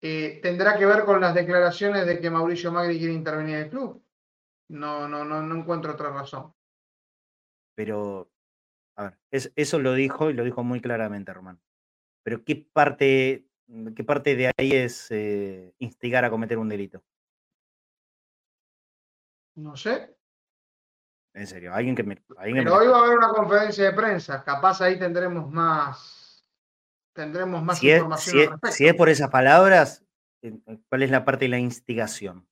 Eh, tendrá que ver con las declaraciones de que Mauricio Magri quiere intervenir en el club. No, no, no, no encuentro otra razón. Pero A ver, eso lo dijo y lo dijo muy claramente, Román. Pero ¿qué parte, qué parte de ahí es eh, instigar a cometer un delito? No sé. En serio, alguien que me. Pero hoy va a haber una conferencia de prensa, capaz ahí tendremos más. Tendremos más información. si es por esas palabras, ¿cuál es la parte de la instigación?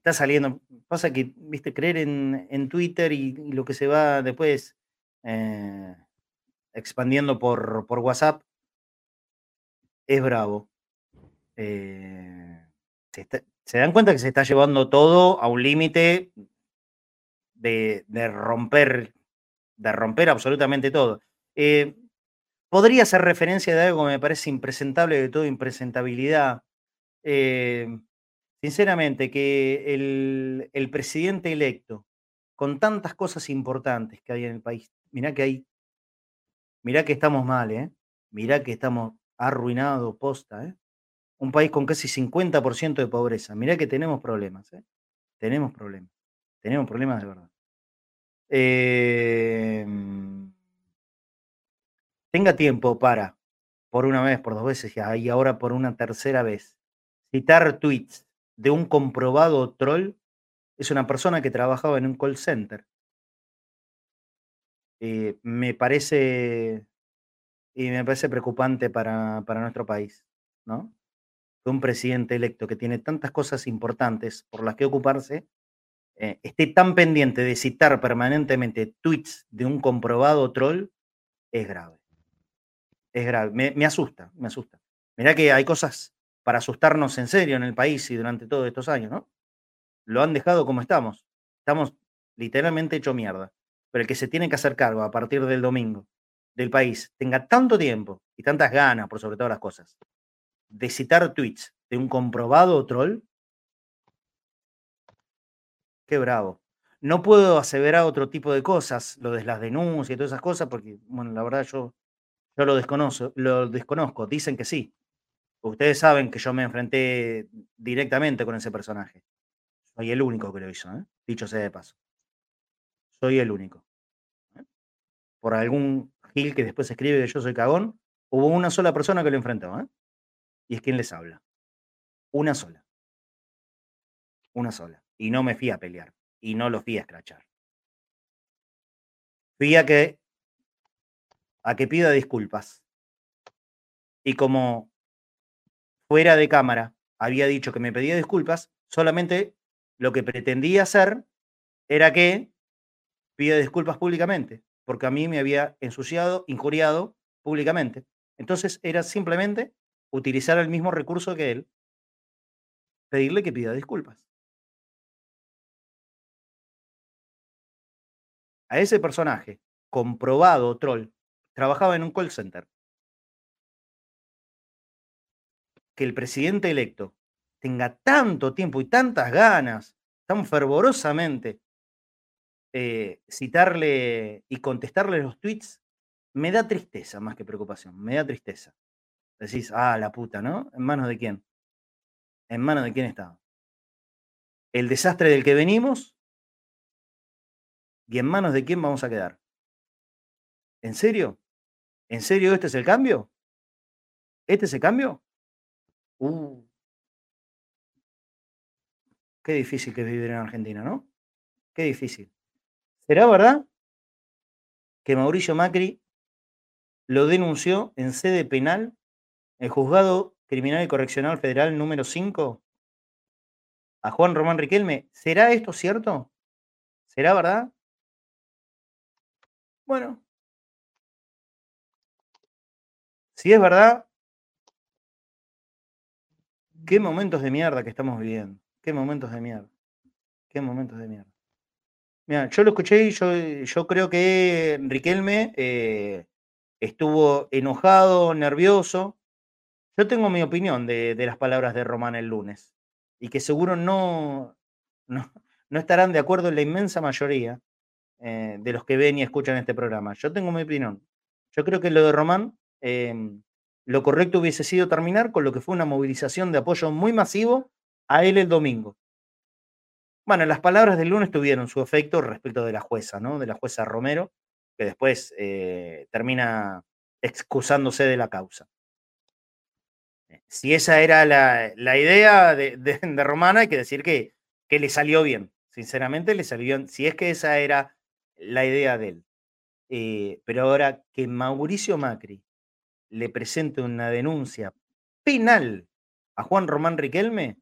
está saliendo. Pasa que, viste, creer en, Twitter y, lo que se va después eh, expandiendo por, WhatsApp es bravo. Eh, se, dan cuenta que se está llevando todo a un límite de, romper, de romper absolutamente todo. Eh, podría ser referencia de algo que me parece impresentable de todo impresentabilidad. Sinceramente, que el, presidente electo, con tantas cosas importantes que hay en el país, mirá que hay, mirá que estamos mal, ¿eh? Mirá que estamos arruinados, posta, ¿eh? Un país con casi 50% de pobreza. Mirá que tenemos problemas, ¿eh? Tenemos problemas. Tenemos problemas de verdad. Em, tenga tiempo para, por una vez, por dos veces y ahora por una tercera vez, citar tweets de un comprobado troll es una persona que trabajaba en un call center. Eh, me parece y me parece preocupante para, nuestro país, ¿no? Que un presidente electo que tiene tantas cosas importantes por las que ocuparse eh, esté tan pendiente de citar permanentemente tweets de un comprobado troll es grave. Es grave. Me, me asusta, me asusta. Mirá que hay cosas para asustarnos en serio en el país y durante todos estos años, ¿no? Lo han dejado como estamos. Estamos literalmente hecho mierda. Pero el que se tiene que hacer cargo a partir del domingo del país tenga tanto tiempo y tantas ganas, por sobre todas las cosas, de citar tweets de un comprobado troll, qué bravo. No puedo aseverar otro tipo de cosas, lo de las denuncias y todas esas cosas, porque, bueno, la verdad yo, lo desconozco, lo desconozco. Dicen que sí, Ustedes saben que yo me enfrenté directamente con ese personaje. Soy el único que lo hizo, ¿eh? dicho sea de paso. Soy el único. ¿eh? Por algún Gil que después escribe que yo soy cagón, hubo una sola persona que lo enfrentó, ¿eh? Y es quien les habla. Una sola. Una sola. Y no me fui a pelear. Y no lo fui a escrachar. Fui a que, a que pida disculpas. Y como fuera de cámara había dicho que me pedía disculpas, solamente lo que pretendía hacer era que pida disculpas públicamente, porque a mí me había ensuciado, injuriado públicamente. Entonces era simplemente utilizar el mismo recurso que él, pedirle que pida disculpas. A ese personaje, comprobado troll, trabajaba en un call center. que el presidente electo tenga tanto tiempo y tantas ganas, tan fervorosamente, eh, citarle y contestarle los tweets, me da tristeza más que preocupación, me da tristeza. Decís, ah, la puta, ¿no? ¿En manos de quién? ¿En manos de quién está? El desastre del que venimos y en manos de quién vamos a quedar. ¿En serio? ¿En serio este es el cambio? ¿Este es el cambio? Uh. Qué difícil que es vivir en Argentina, ¿no? Qué difícil. ¿Será verdad que Mauricio Macri lo denunció en sede penal, el juzgado criminal y correccional federal número 5, a Juan Román Riquelme? ¿Será esto cierto? ¿Será verdad? Bueno, si es verdad, Qué momentos de mierda que estamos viviendo. Qué momentos de mierda. Qué momentos de mierda. Mira, yo lo escuché y yo, yo creo que Riquelme eh, estuvo enojado, nervioso. Yo tengo mi opinión de, las palabras de Román el lunes y que seguro no, no, estarán de acuerdo en la inmensa mayoría eh, de los que ven y escuchan este programa. Yo tengo mi opinión. Yo creo que lo de Román em, lo correcto hubiese sido terminar con lo que fue una movilización de apoyo muy masivo a él el domingo. Bueno, las palabras del lunes tuvieron su efecto respecto de la jueza, ¿no? De la jueza Romero, que después eh, termina excusándose de la causa. Si esa era la, idea de, de, (laughs) Romana, hay que decir que, que le salió bien. Sinceramente, le salió bien. Si es que esa era la idea de él. Eh, pero ahora que Mauricio Macri le presente una denuncia penal a Juan Román Riquelme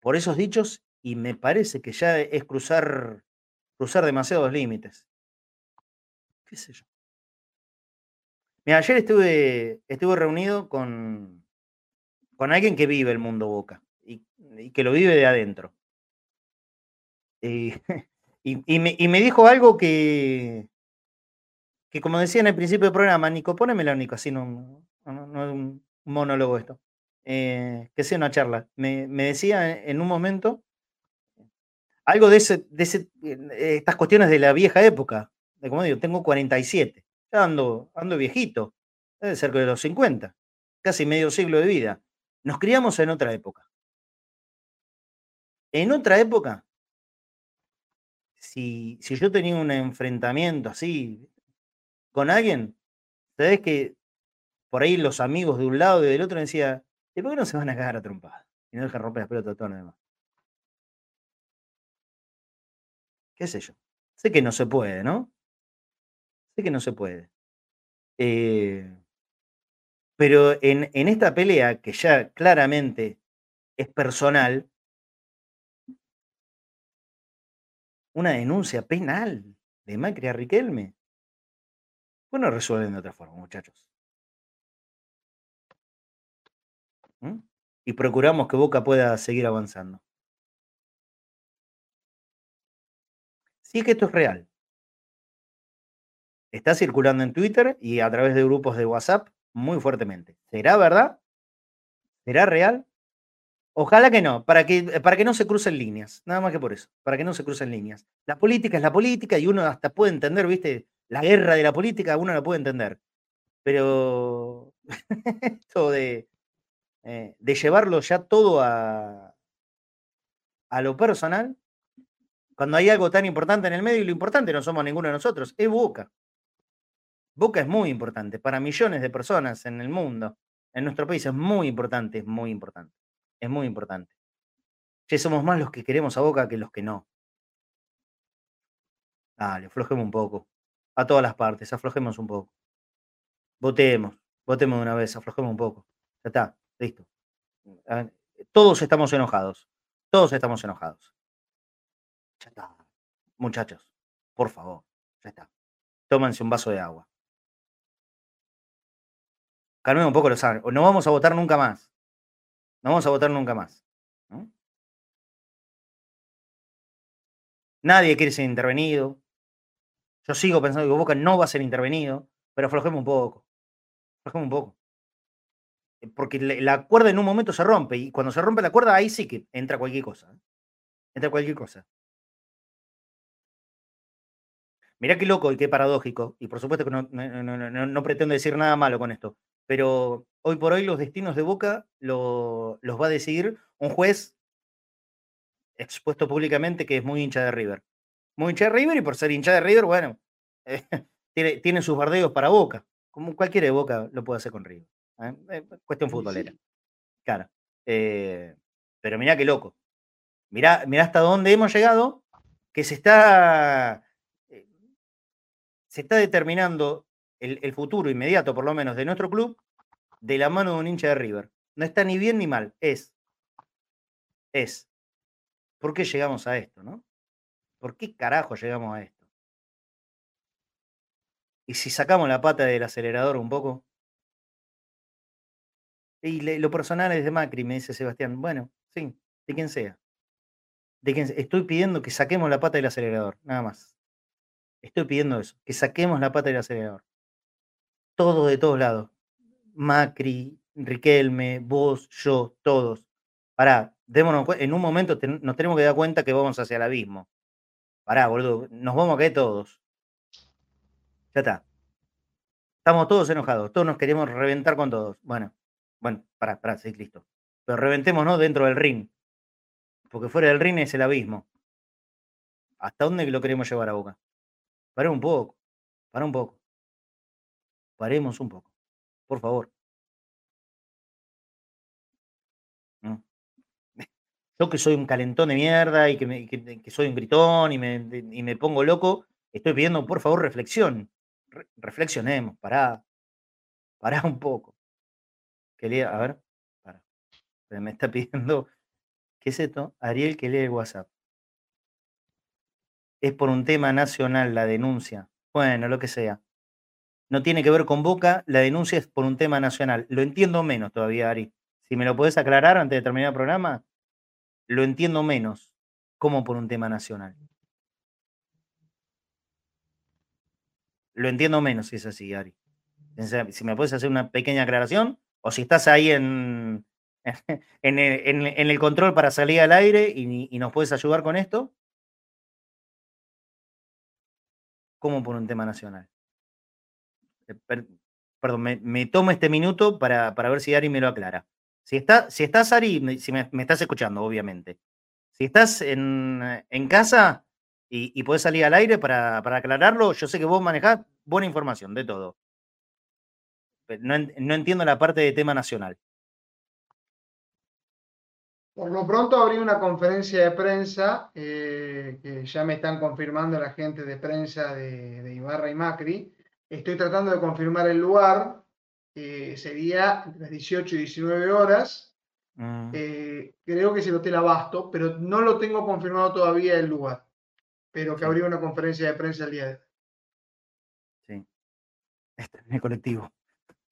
por esos dichos, y me parece que ya es cruzar, cruzar demasiados límites. ¿Qué sé yo? Mira, ayer estuve, estuve reunido con, con alguien que vive el mundo Boca y, que lo vive de adentro. (laughs) Y, me, dijo algo que, que, como decía en el principio del programa, Nico, ponémelo, Nico, así no, no, es un monólogo esto, eh, que sea una charla. Me, decía en un momento algo de, ese, de ese, eh, estas cuestiones de la vieja época, de como digo, tengo 47, ya ando, ando viejito, cerca de los 50, casi medio siglo de vida. Nos criamos en otra época. En otra época, si, si yo tenía un enfrentamiento así con alguien, sabes que por ahí los amigos de un lado y del otro decían, ¿y por qué no se van a cagar a trompadas? Y no dejan romper las pelotas todo nada más. ¿Qué sé yo? Sé que no se puede, ¿no? Sé que no se puede. Eh, pero en, en esta pelea, que ya claramente es personal, una denuncia penal de Macri a Riquelme. Bueno, resuelven de otra forma, muchachos. ¿Mm? Y procuramos que Boca pueda seguir avanzando. Si es que esto es real. Está circulando en Twitter y a través de grupos de WhatsApp muy fuertemente. ¿Será verdad? ¿Será real? Ojalá que no, para que, para que no se crucen líneas, nada más que por eso, para que no se crucen líneas. La política es la política y uno hasta puede entender, viste, la guerra de la política, uno la puede entender. Pero (laughs) esto de, eh, de llevarlo ya todo a, a lo personal, cuando hay algo tan importante en el medio y lo importante no somos ninguno de nosotros, es Boca. Boca es muy importante para millones de personas en el mundo, en nuestro país es muy importante, es muy importante, es muy importante. Ya somos más los que queremos a Boca que los que no. Dale, aflojemos un poco. A todas las partes, aflojemos un poco. Votemos, votemos de una vez, aflojemos un poco. Ya está, listo. Todos estamos enojados. Todos estamos enojados. Ya está. Muchachos, por favor, ya está. Tómense un vaso de agua calmemos un poco los ánimos. No vamos a votar nunca más. No vamos a votar nunca más. Nadie quiere ser intervenido. Yo sigo pensando que Boca no va a ser intervenido, pero aflojemos un poco. Aflojemos un poco. Porque la cuerda en un momento se rompe y cuando se rompe la cuerda ahí sí que entra cualquier cosa. ¿eh? Entra cualquier cosa. Mirá qué loco y qué paradójico. Y por supuesto que no pretendo decir nada malo con esto pero hoy por hoy los destinos de Boca los va a decidir un juez expuesto públicamente que es muy hincha de River. Muy hincha de River y por ser hincha de River, bueno, (laughs) tiene, sus bardeos para Boca, como cualquiera de Boca lo puede hacer con River. ¿eh? Eh, cuestión futbolera. Claro. Eh, pero mirá qué loco. Mirá, mirá hasta dónde hemos llegado, que se está, se está determinando el, futuro inmediato, por lo menos, de nuestro club, de la mano de un hincha de River. No está ni bien ni mal, es. Es. ¿Por qué llegamos a esto, no? ¿Por qué carajo llegamos a esto? Y si sacamos la pata del acelerador un poco. Y lo personal es de Macri, me dice Sebastián. Bueno, sí, de quien sea. De quien Estoy pidiendo que saquemos la pata del acelerador, nada más. Estoy pidiendo eso, que saquemos la pata del acelerador todos de todos lados. Macri, Riquelme, vos, yo, todos. Pará, démonos en un momento nos tenemos que dar cuenta que vamos hacia el abismo. Pará, boludo, nos vamos a caer todos. Ya está. Estamos todos enojados, todos nos queremos reventar con todos. Bueno, bueno, pará, pará, sí, listo. Pero reventémonos dentro del ring. Porque fuera del ring es el abismo. ¿Hasta dónde lo queremos llevar a Boca? Paremos un poco, para un poco. Paremos un poco, por favor. (laughs) Yo que soy un calentón de mierda y que, soy un gritón y me, pongo loco, estoy pidiendo, por favor, reflexión. reflexionemos, pará. Pará un poco. Que lea, a ver, para. Me está (laughs) pidiendo, ¿qué es esto? Ariel que lee el WhatsApp. Es por un tema nacional la denuncia. Bueno, lo que sea. No tiene que ver con Boca, la denuncia es por un tema nacional. Lo entiendo menos todavía, Ari. Si me lo puedes aclarar antes de terminar el programa, lo entiendo menos como por un tema nacional. Lo entiendo menos si es así, Ari. Si me puedes hacer una pequeña aclaración, o si estás ahí en, (laughs) en, el, control para salir al aire y, nos puedes ayudar con esto. ¿Cómo por un tema nacional? Eh, perdón, me, tomo este minuto para, para ver si Ari me lo aclara. Si, está, si estás, Ari, si me, estás escuchando, obviamente. Si estás en, casa y, y, podés salir al aire para, aclararlo, yo sé que vos manejás buena información de todo. No, entiendo la parte de tema nacional. Por lo pronto abrí una conferencia de prensa eh, que ya me están confirmando la gente de prensa de Ibarra y Macri. Estoy tratando de confirmar el lugar sería entre las 18 y 19 horas. Mm. Eh, creo que es el Hotel Abasto, pero no lo tengo confirmado todavía el lugar. Pero que habría una conferencia de prensa el día de hoy. Sí. Está en el colectivo.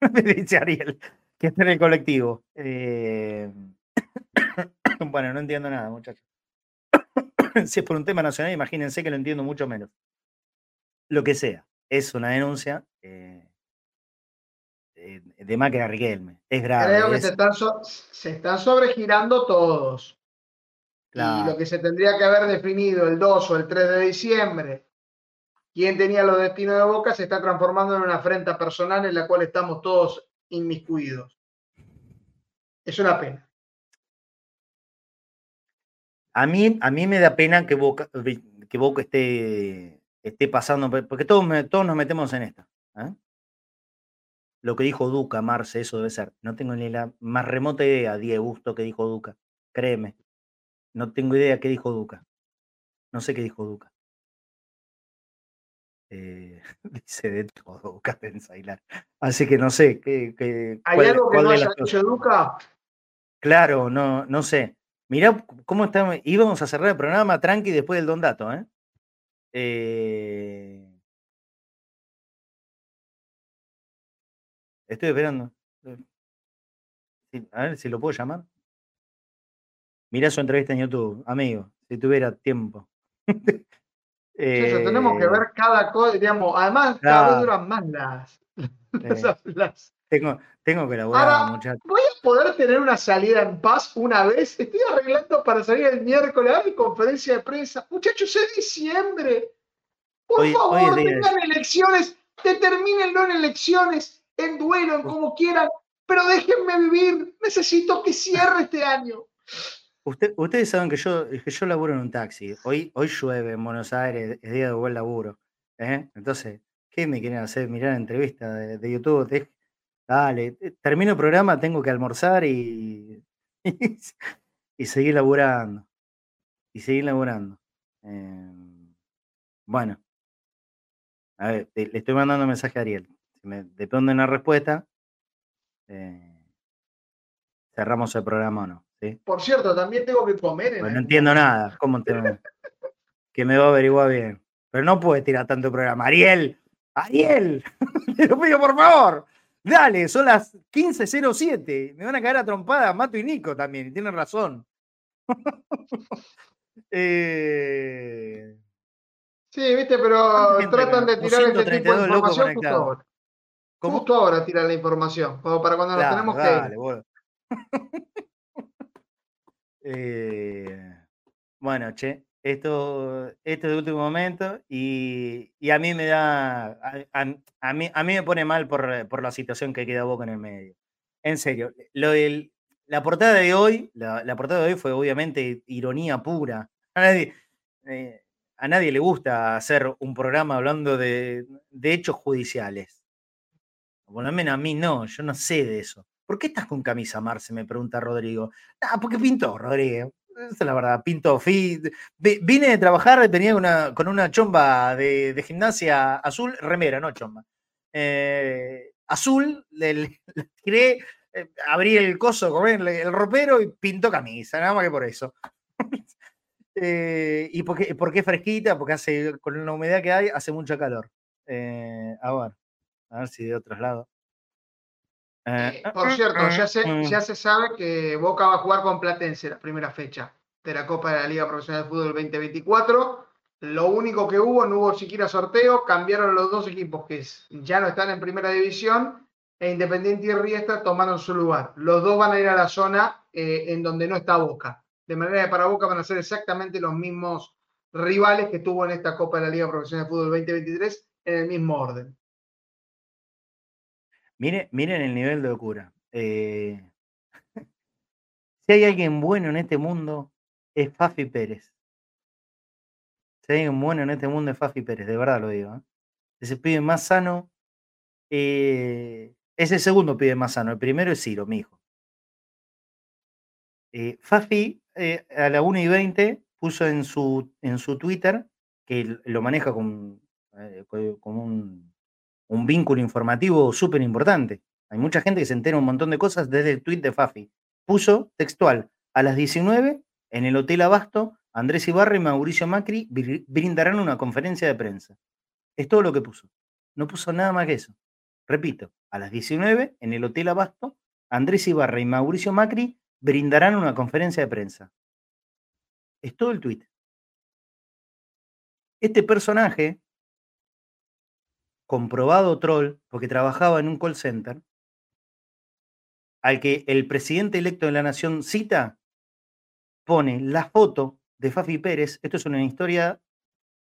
(laughs) Me dice Ariel que está en el colectivo. Eh, (coughs) bueno, no entiendo nada, muchachos. (coughs) si es por un tema nacional, imagínense que lo entiendo mucho menos. Lo que sea, es una denuncia. Eh, de Macri Riquelme. Es grave. Creo que se, están se están sobregirando todos. Y lo que se tendría que haber definido el 2 o el 3 de diciembre, quién tenía los destinos de Boca, se está transformando en una afrenta personal en la cual estamos todos inmiscuidos. Es una pena. A mí, a mí me da pena que Boca, que Boca esté, esté pasando, porque todos, todos nos metemos en esta. ¿eh? lo que dijo Duca, Marce, eso debe ser. No tengo ni la más remota idea, Diego Gusto, que dijo Duca. Créeme. No tengo idea qué dijo Duca. No sé qué dijo Duca. Eh, (laughs) dice de todo Duca Pensailar. Así que no sé. ¿qué, ¿Hay algo que no haya dicho Duca? Claro, no, no sé. Mirá cómo estamos. Íbamos a cerrar el programa tranqui después del Don Dato, ¿eh? Eh Estoy esperando. a ver si lo puedo llamar. Mirá su entrevista en YouTube, amigo, si tuviera tiempo. (laughs) tenemos que eh, ver cada cosa, digamos, además cada vez duran más (laughs) las, Tengo, tengo que elaborar, muchachos. ¿Voy a poder tener una salida en paz una vez? Estoy arreglando para salir el miércoles a mi conferencia de prensa. Muchachos, es diciembre. Por favor, tengan elecciones, determinenlo en elecciones en duelo, en como quieran, pero déjenme vivir, necesito que cierre este año. ustedes saben que yo, que yo laburo en un taxi. Hoy, hoy llueve en Buenos Aires, es día de buen laburo. ¿eh? Entonces, ¿qué me quieren hacer? Mirar entrevista de, de YouTube. Dale, termino el programa, tengo que almorzar (laughs) y, y, seguir laburando. Y seguir laburando. Em, bueno, a ver, le estoy mandando un mensaje a Ariel depende de una respuesta, eh, cerramos el programa o no. Por cierto, también tengo que comer. no entiendo nada. ¿Cómo te... que me va a averiguar bien. Pero no puede tirar tanto programa. Ariel, Ariel, (laughs) te lo pido por favor. Dale, son las 15.07. Me van a caer a trompada Mato y Nico también. Tienen razón. (laughs) eh... Sí, viste, pero tratan de tirar este tipo de información justo Justo ahora tira la información, como para cuando nos tenemos que (laughs) eh, bueno, che, esto, esto es de último momento y, a mí me da, a, mí, a mí me pone mal por, la situación que queda Boca en el medio. En serio, lo la portada de hoy, la, portada de hoy fue obviamente ironía pura. Eh, a nadie le gusta hacer un programa hablando de, hechos judiciales. Por lo menos a mí no, yo no sé de eso. ¿Por qué estás con camisa, Marce? Me pregunta Rodrigo. Ah, porque pintó, Rodrigo. Esa es la verdad, pintó. vine de trabajar, tenía una, con una chomba de, gimnasia azul, remera, no chomba. Eh, azul, le, tiré, eh, abrí el coso, el, el ropero y pintó camisa, nada más que por eso. (laughs) Eh, ¿Y por qué, por fresquita? Porque hace, con la humedad que hay, hace mucho calor. Eh, a ver, a ver si de otros lados. Eh, por cierto, ya se, ya se sabe que Boca va a jugar con Platense la primera fecha de la Copa de la Liga Profesional de Fútbol 2024. Lo único que hubo, no hubo siquiera sorteo, cambiaron los dos equipos que ya no están en primera división e Independiente y Riestra tomaron su lugar. Los dos van a ir a la zona en donde no está Boca de manera de para Boca van a ser exactamente los mismos rivales que tuvo en esta Copa de la Liga Profesional de Fútbol 2023 en el mismo orden. Miren, miren el nivel de locura. Eh, si hay alguien bueno en este mundo, es Fafi Pérez. Si hay alguien bueno en este mundo, es Fafi Pérez, de verdad lo digo. ¿eh? Es el pibe más sano. Eh, es el segundo pibe más sano. El primero es Ciro, mi hijo. Fafi eh, a la 1 y 20 puso en su, en su Twitter, que lo maneja con, eh, un, vínculo informativo súper importante. Hay mucha gente que se entera un montón de cosas desde el tweet de Fafi. Puso textual, a las 19, en el Hotel Abasto, Andrés Ibarra y Mauricio Macri brindarán una conferencia de prensa. Es todo lo que puso. No puso nada más que eso. Repito, a las 19, en el Hotel Abasto, Andrés Ibarra y Mauricio Macri brindarán una conferencia de prensa. Es todo el tuit. Este personaje, comprobado troll, porque trabajaba en un call center, al que el presidente electo de la nación cita, pone la foto de Fafi Pérez, esto es una historia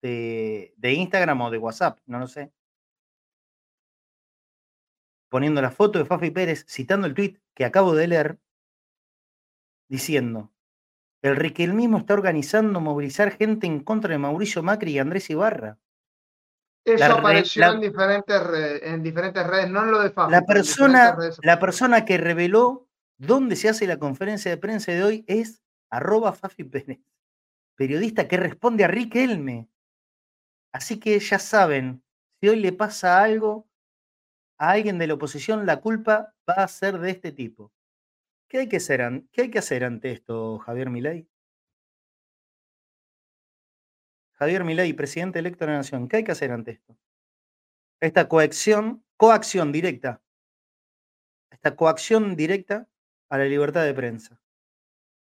de, Instagram o de WhatsApp, no lo sé, poniendo la foto de Fafi Pérez, citando el tweet que acabo de leer, diciendo, el riquelmismo está organizando movilizar gente en contra de Mauricio Macri y Andrés Ibarra. Eso apareció en, diferentes redes, en diferentes redes, no en lo de Fabio. La persona, la persona que reveló dónde se hace la conferencia de prensa de hoy es arroba Fafi Pérez, periodista que responde a Riquelme. Así que ya saben, si hoy le pasa algo a alguien de la oposición, la culpa va a ser de este tipo. ¿Qué hay que hacer, qué hay que hacer ante esto, Javier Milei? Javier Milei, presidente electo de la Nación, ¿qué hay que hacer ante esto? Esta coacción, coacción directa, esta coacción directa a la libertad de prensa.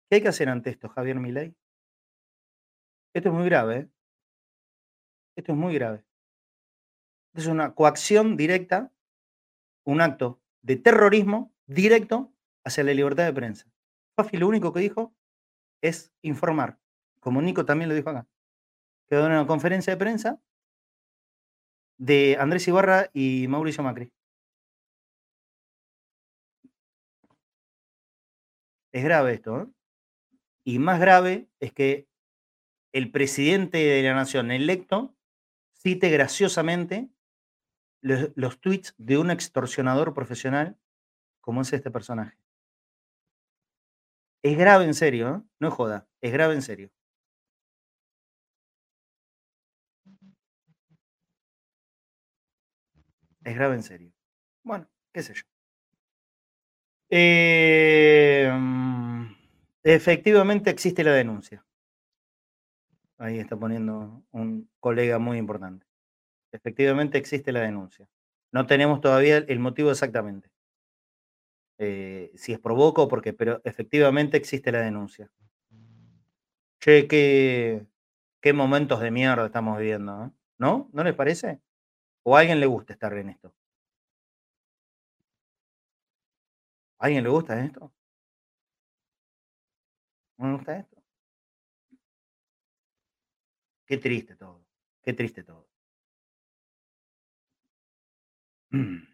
¿Qué hay que hacer ante esto, Javier Milei? Esto es muy grave. ¿eh? Esto es muy grave. Es una coacción directa, un acto de terrorismo directo hacia la libertad de prensa. Fafi lo único que dijo es informar, como Nico también lo dijo acá. Quedó en una conferencia de prensa de Andrés Ibarra y Mauricio Macri. Es grave esto, ¿eh? Y más grave es que el presidente de la nación electo cite graciosamente los, tweets de un extorsionador profesional como es este personaje. Es grave en serio, ¿eh? no joda, es grave en serio. Es grave en serio. Bueno, qué sé yo. Em, efectivamente existe la denuncia. Ahí está poniendo un colega muy importante. Efectivamente existe la denuncia. No tenemos todavía el motivo exactamente. Eh, si es provoco o porque, pero efectivamente existe la denuncia. Che, qué, qué momentos de mierda estamos viviendo. ¿no? ¿No les parece? ¿O a alguien le gusta estar en esto? ¿A alguien le gusta esto? ¿No le gusta esto? Qué triste todo, qué triste todo.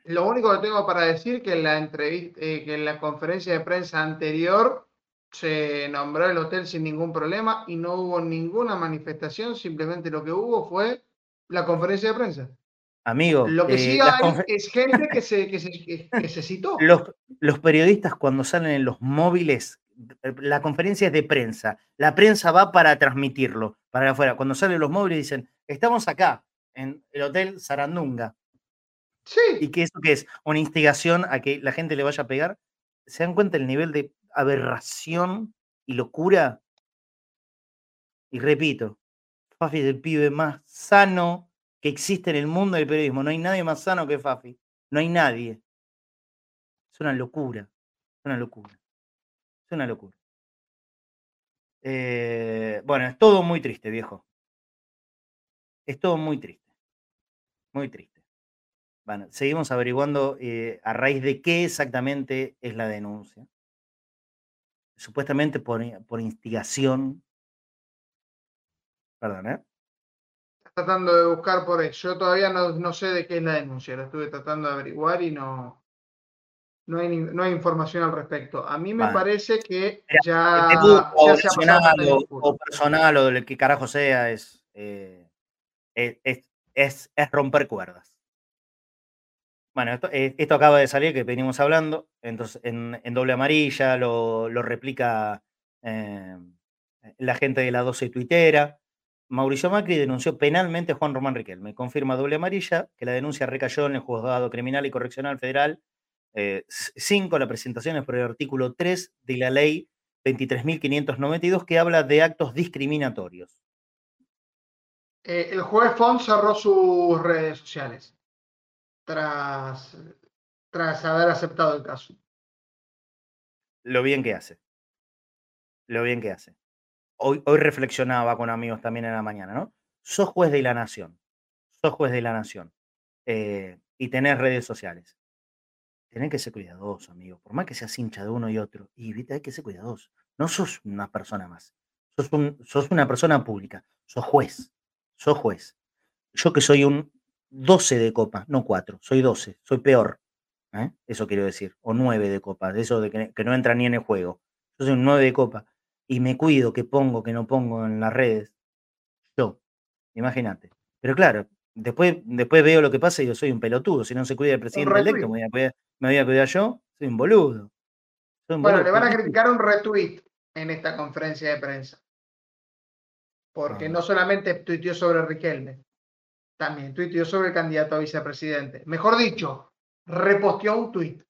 Lo único que tengo para decir que en la entrevista, eh, que en la conferencia de prensa anterior, Se nombró el hotel sin ningún problema y no hubo ninguna manifestación, simplemente lo que hubo fue la conferencia de prensa. Amigo, Lo que sí eh, las hay es gente que se, que se, que- se citó. (laughs) los, los periodistas cuando salen en los móviles, la conferencia es de prensa, la prensa va para transmitirlo, para afuera. Cuando salen los móviles dicen, estamos acá, en el Hotel Sarandunga, Sí, y que eso que es una instigación a que la gente le vaya a pegar, ¿se dan cuenta el nivel de aberración y locura? Y repito, Fafi es el pibe más sano que existe en el mundo del periodismo. No hay nadie más sano que Fafi. No hay nadie. Es una locura. Es una locura. Es una locura. Eh, bueno, es todo muy triste, viejo. Es todo muy triste. Muy triste. Bueno, seguimos averiguando eh, a raíz de qué exactamente es la denuncia. Supuestamente por, por instigación. Perdón, ¿eh? Tratando de buscar por eso. Yo todavía no, no sé de qué es la denuncia, la estuve tratando de averiguar y no, no, hay, no hay información al respecto. A mí me parece que Mira, ya, Este grupo ya se ha pasado nacional bastante o, o personal o del que carajo sea es, eh, es, es- es- es romper cuerdas. Bueno, esto, eh, esto acaba de salir, que venimos hablando, entonces en, en doble amarilla lo, lo replica eh, la gente de la 12 tuitera. Mauricio Macri denunció penalmente a Juan Román Riquelme. Confirma doble amarilla que la denuncia recayó en el Juzgado Criminal y Correccional Federal 5, la presentación es por el artículo 3 de la ley 23.592 que habla de actos discriminatorios. Eh, el juez Font cerró sus redes sociales tras, tras haber aceptado el caso. Lo bien que hace. Lo bien que hace. Hoy, hoy reflexionaba con amigos también en la mañana, ¿no? Sos juez de la nación. Sos juez de la nación. eh, y tenés redes sociales. Tenés que ser cuidadoso, amigo. Por más que seas hincha de uno y otro. Y viste, hay que ser cuidadoso. No sos una persona más. Sos, un, sos una persona pública. Sos juez. Sos juez. Yo que soy un 12 de copa, no 4, soy 12, soy peor. ¿eh? Eso quiero decir. O 9 de copa, de eso de que, que no entra ni en el juego. Yo soy un 9 de copa y me cuido que pongo, que no pongo en las redes. Yo, imagínate. Pero claro, después, después veo lo que pasa y yo soy un pelotudo. Si no se cuida el presidente electo, me voy, a cuidar, me voy a cuidar yo. Soy un boludo. Soy un Bueno, boludo. le van a criticar un retweet en esta conferencia de prensa. Porque Ah. no solamente tuiteó sobre Riquelme, también tuiteó sobre el candidato a vicepresidente. Mejor dicho, reposteó un tuit.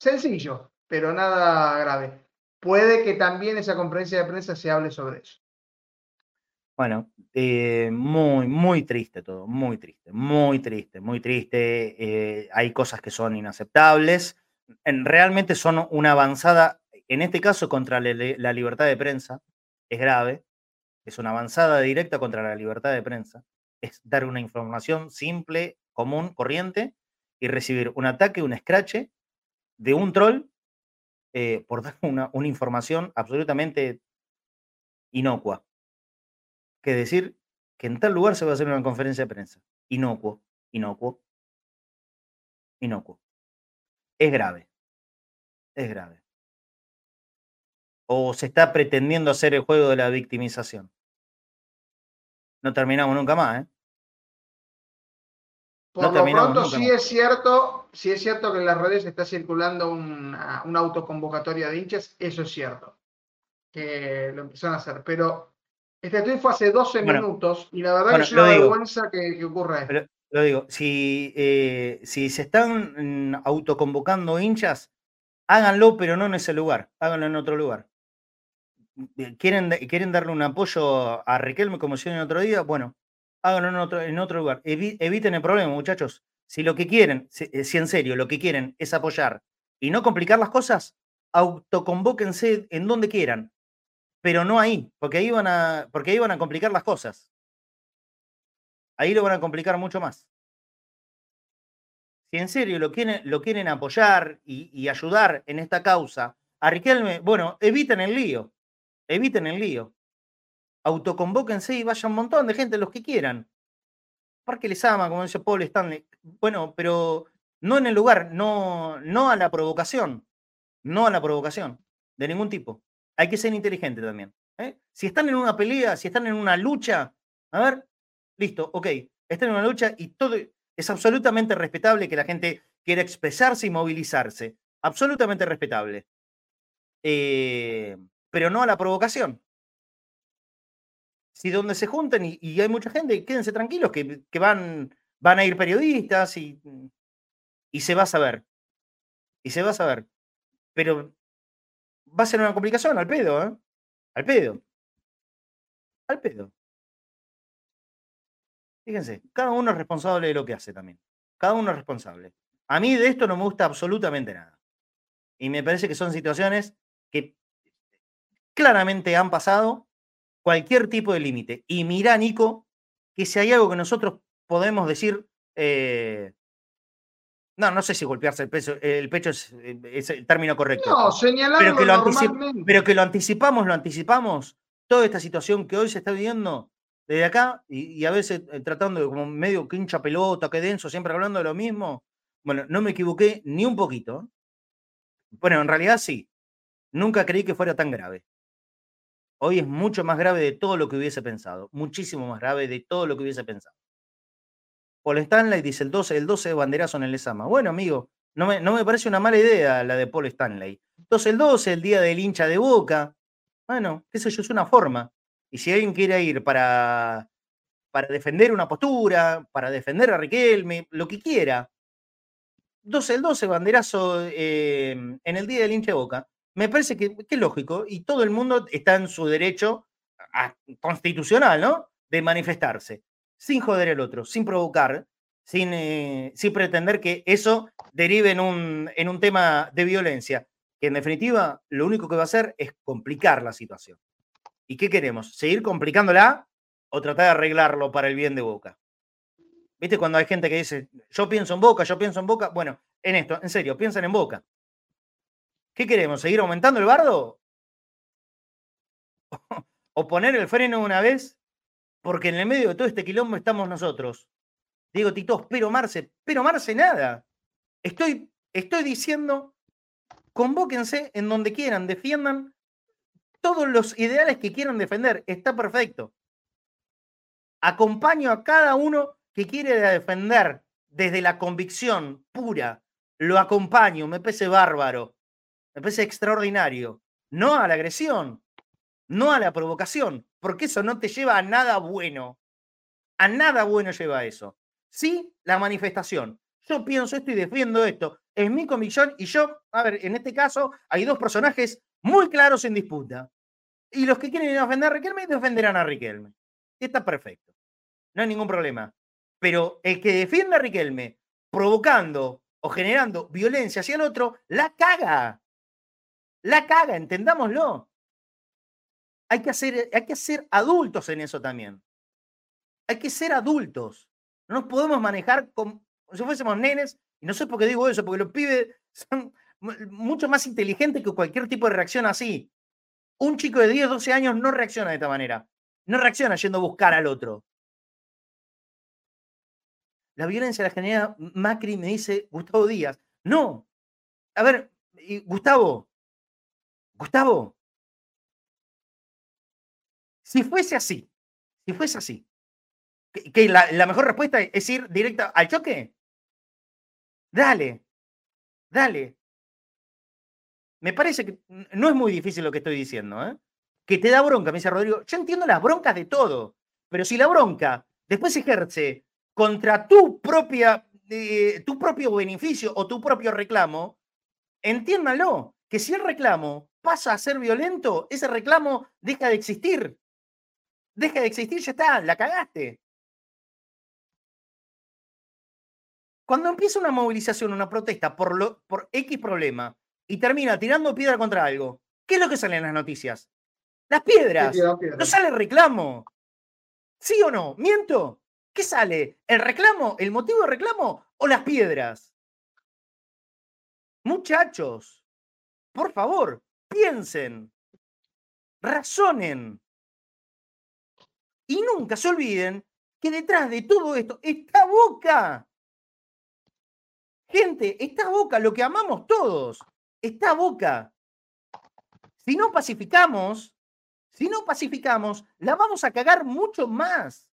Sencillo, pero nada grave. Puede que también esa conferencia de prensa se hable sobre eso. Bueno, eh, muy, muy triste todo, muy triste, muy triste, muy triste. eh, hay cosas que son inaceptables. En- realmente son una avanzada, en este caso contra la libertad de prensa, es grave. Es una avanzada directa contra la libertad de prensa. Es dar una información simple, común, corriente y recibir un ataque, un escrache de un troll eh, por dar (laughs) una, una información absolutamente inocua que decir que en tal lugar se va a hacer una conferencia de prensa. Inocuo, inocuo, inocuo. Es grave. Es grave. O se está pretendiendo hacer el juego de la victimización. No terminamos nunca más, ¿eh? Por No lo terminamos pronto, nunca sí es cierto, sí es cierto que en las redes está circulando una, una autoconvocatoria de hinchas, eso es cierto, que lo empezaron a hacer, pero este tweet fue hace 12 Bueno, minutos y la verdad bueno, que es una vergüenza que, que ocurra esto. Pero lo digo, si, eh, si se están mm, autoconvocando hinchas, háganlo, pero no en ese lugar, háganlo en otro lugar. Eh, ¿Quieren, quieren darle un apoyo a Riquelme como hicieron el otro día? Bueno, háganlo en otro, en otro lugar. Evi- eviten el problema, muchachos. Si lo que quieren, si, eh, si en serio lo que quieren es apoyar y no complicar las cosas, autoconvóquense en donde quieran, pero no ahí, porque ahí van a, porque ahí van a complicar las cosas. Ahí lo van a complicar mucho más. Si en serio lo quieren, lo quieren apoyar y, ayudar en esta causa a bueno, eviten el lío. Eviten el lío. Autoconvóquense y vaya un montón de gente, los que quieran. Porque les ama, como dice Paul Stanley. Bueno, pero no en el lugar, no, no a la provocación. No a la provocación, de ningún tipo. hay que ser inteligente también. ¿eh? Si están en una pelea, si están en una lucha, a ver, listo, ok, están en una lucha y todo es absolutamente respetable que la gente quiera expresarse y movilizarse. Absolutamente respetable. Eh, pero no a la provocación. Si donde se juntan y, hay mucha gente, quédense tranquilos que, van, van a ir periodistas y, y se va a saber. Y se va a saber. Pero va a ser una complicación, al pedo, ¿eh? Al pedo. Al pedo. Fíjense, cada uno es responsable de lo que hace también. Cada uno es responsable. A mí de esto no me gusta absolutamente nada. Y me parece que son situaciones que claramente han pasado cualquier tipo de límite. Y mira, Nico, que si hay algo que nosotros podemos decir, eh, no, no sé si golpearse el, pecho, el pecho es, el término correcto. No, señalarlo pero que, pero que lo anticipamos, lo anticipamos. Toda esta situación que hoy se está viviendo desde acá y, a veces eh, tratando de como medio que hincha pelota, que denso, siempre hablando de lo mismo. Bueno, no me equivoqué ni un poquito. Bueno, en realidad sí. Nunca creí que fuera tan grave. Hoy es mucho más grave de todo lo que hubiese pensado. Muchísimo más grave de todo lo que hubiese pensado. Paul Stanley dice el 12, el 12 de banderazo en el Lesama. Bueno, amigo, no me, parece una mala idea la de Paul Stanley. Entonces el 12, el día del hincha de boca. Bueno, qué sé yo, es una forma. Y si alguien quiere ir para, para defender una postura, para defender a Riquelme, lo que quiera, 12 el 12, banderazo em, en el día del hincha de boca, me parece que, es lógico y todo el mundo está en su derecho constitucional, ¿no? De manifestarse sin joder al otro, sin provocar, sin, eh, sin pretender que eso derive en un, en un tema de violencia, que en definitiva lo único que va a hacer es complicar la situación. ¿Y qué queremos? ¿Seguir complicándola o tratar de arreglarlo para el bien de Boca? ¿Viste cuando hay gente que dice, yo pienso en Boca, yo pienso en Boca? Bueno, en esto, en serio, piensan en Boca. ¿Qué queremos? ¿Seguir aumentando el bardo? ¿O poner el freno una vez porque en el medio de todo este quilombo estamos nosotros. Digo, Tito, pero Marce, pero Marce nada. Estoy, estoy diciendo, convóquense en donde quieran, defiendan todos los ideales que quieran defender. Está perfecto. Acompaño a cada uno que quiere defender desde la convicción pura. Lo acompaño, me parece bárbaro, me parece extraordinario. No a la agresión, no a la provocación, porque eso no te lleva a nada bueno. A nada bueno lleva eso. Sí, la manifestación. Yo pienso esto y defiendo esto. Es mi convicción y yo, a ver, en este caso hay dos personajes muy claros en disputa. Y los que quieren ofender a Riquelme defenderán a Riquelme. Está perfecto. No hay ningún problema. Pero el que defiende a Riquelme provocando o generando violencia hacia el otro, la caga. La caga, entendámoslo hay que, hacer, hay que ser adultos en eso también. Hay que ser adultos. No nos podemos manejar como si fuésemos nenes. Y no sé por qué digo eso, porque los pibes (laughs) son mucho más inteligentes que cualquier tipo de reacción así. Un chico de 10, 12 años no reacciona de esta manera. No reacciona yendo a buscar al otro. La violencia la genera Macri, me dice Gustavo Díaz. No. A ver, Gustavo, Gustavo, si fuese así, si fuese así, que, la, mejor respuesta es ir directa al choque, dale, dale. Me parece que no es muy difícil lo que estoy diciendo, ¿eh? Que te da bronca, me dice Rodrigo. Yo entiendo las broncas de todo, pero si la bronca después se ejerce contra tu propia, eh, tu propio beneficio o tu propio reclamo, entiéndalo, que si el reclamo pasa a ser violento, ese reclamo deja de existir deja de existir, ya está, la cagaste. Cuando empieza una movilización, una protesta por, lo, por X problema y termina tirando piedra contra algo, ¿qué es lo que sale en las noticias? Las piedras. No sale el reclamo. ¿Sí o no? ¿Miento? ¿Qué sale? ¿El reclamo? ¿El motivo de reclamo? ¿O las piedras? Muchachos, por favor, piensen, razonen. Y nunca se olviden que detrás de todo esto está Boca. Gente, está Boca, lo que amamos todos. Está Boca. Si no pacificamos, si no pacificamos, la vamos a cagar mucho más.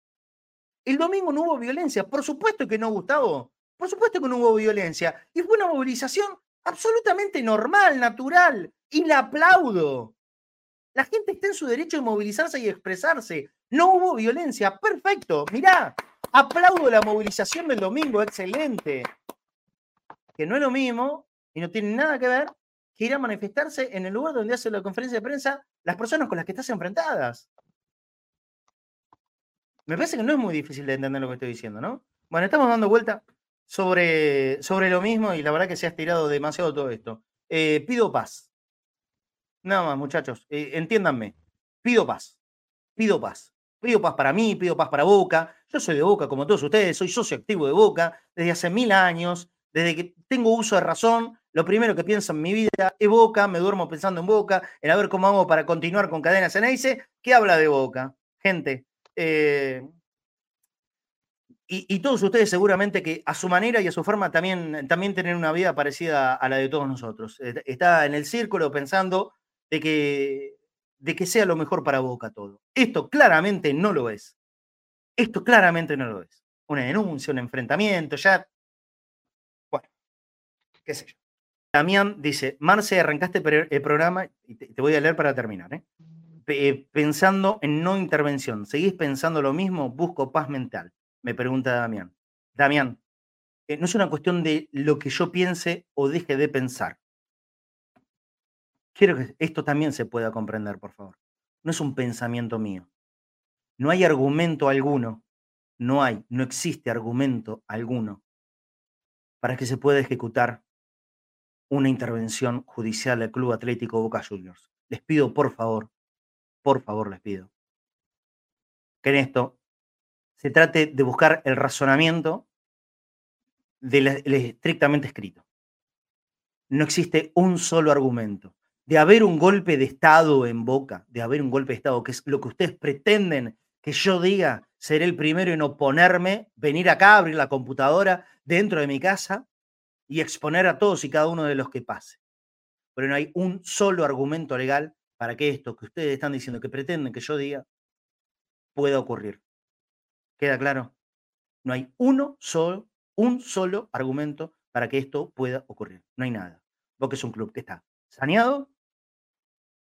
El domingo no hubo violencia. Por supuesto que no, Gustavo. Por supuesto que no hubo violencia. Y fue una movilización absolutamente normal, natural. Y la aplaudo. La gente está en su derecho de movilizarse y expresarse. No hubo violencia. Perfecto. Mirá, aplaudo la movilización del domingo. Excelente. Que no es lo mismo y no tiene nada que ver que ir a manifestarse en el lugar donde hace la conferencia de prensa las personas con las que estás enfrentadas. Me parece que no es muy difícil de entender lo que estoy diciendo, ¿no? Bueno, estamos dando vuelta sobre, sobre lo mismo y la verdad que se ha estirado demasiado todo esto. Eh, pido paz. Nada más, muchachos, eh, entiéndanme. Pido paz. Pido paz. Pido paz para mí, pido paz para Boca. Yo soy de Boca, como todos ustedes, soy socio activo de Boca desde hace mil años, desde que tengo uso de razón. Lo primero que pienso en mi vida es Boca, me duermo pensando en Boca, en a ver cómo hago para continuar con Cadenas en Ace. ¿Qué habla de Boca? Gente, eh, y, todos ustedes seguramente que a su manera y a su forma también, también tienen una vida parecida a la de todos nosotros. Está en el círculo pensando de que, de que sea lo mejor para Boca todo. Esto claramente no lo es. Esto claramente no lo es. Una denuncia, un enfrentamiento, ya... Bueno, qué sé yo. Damián dice, Marce, arrancaste el programa, y te, voy a leer para terminar, ¿eh? Eh, pensando en no intervención. ¿Seguís pensando lo mismo? Busco paz mental, me pregunta Damián. Damián, eh, no es una cuestión de lo que yo piense o deje de pensar. Quiero que esto también se pueda comprender, por favor. No es un pensamiento mío. No hay argumento alguno, no hay, no existe argumento alguno para que se pueda ejecutar una intervención judicial del Club Atlético Boca Juniors. Les pido, por favor, por favor les pido, que en esto se trate de buscar el razonamiento del estrictamente escrito. No existe un solo argumento. De haber un golpe de Estado en boca, de haber un golpe de Estado, que es lo que ustedes pretenden que yo diga, seré el primero en oponerme, venir acá, abrir la computadora dentro de mi casa y exponer a todos y cada uno de los que pase. Pero no hay un solo argumento legal para que esto que ustedes están diciendo, que pretenden que yo diga, pueda ocurrir. ¿Queda claro? No hay uno solo, un solo argumento para que esto pueda ocurrir. No hay nada. Porque es un club que está saneado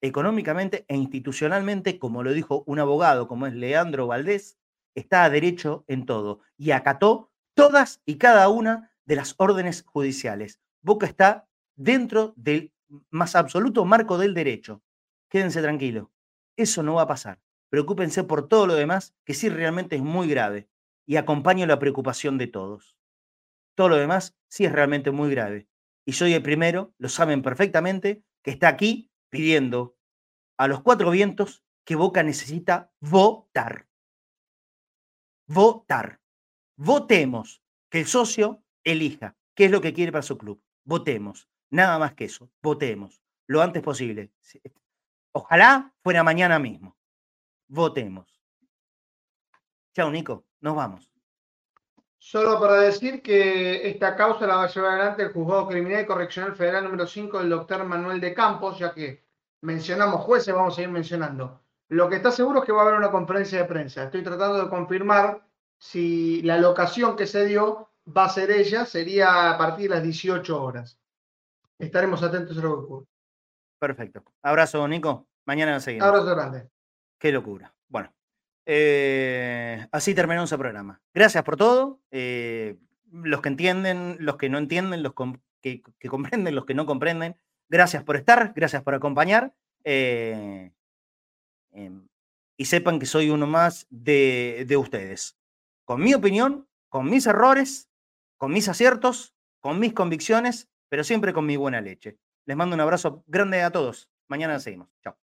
económicamente e institucionalmente, como lo dijo un abogado como es Leandro Valdés, está a derecho en todo y acató todas y cada una de las órdenes judiciales. Boca está dentro del más absoluto marco del derecho quédense tranquilos. Eso no va a pasar. Preocúpense por todo lo demás, que sí realmente es muy grave. Y acompaño la preocupación de todos. Todo lo demás sí es realmente muy grave. Y soy el primero, lo saben perfectamente, que está aquí pidiendo a los cuatro vientos que Boca necesita votar. Votar. Votemos. Que el socio elija qué es lo que quiere para su club. Votemos. Nada más que eso. Votemos. Lo antes posible. Ojalá fuera mañana mismo. Votemos. Chao, Nico. Nos vamos. Solo para decir que esta causa la va a llevar adelante el Juzgado Criminal y Correccional Federal número 5 del doctor Manuel de Campos, ya que mencionamos jueces, vamos a ir mencionando. Lo que está seguro es que va a haber una conferencia de prensa. Estoy tratando de confirmar si la locación que se dio va a ser ella, sería a partir de las 18 horas. Estaremos atentos a lo que ocurre. Perfecto. Abrazo, Nico. Mañana nos seguimos. Abrazo grande. Qué locura. Bueno, eh, así terminamos el programa. Gracias por todo. Eh, los que entienden, los que no entienden, los que, comprenden, los que no comprenden. Gracias por estar, gracias por acompañar. Eh, em, y sepan que soy uno más de, de ustedes. Con mi opinión, con mis errores, con mis aciertos, con mis convicciones, pero siempre con mi buena leche. Les mando un abrazo grande a todos. Mañana seguimos. Chao.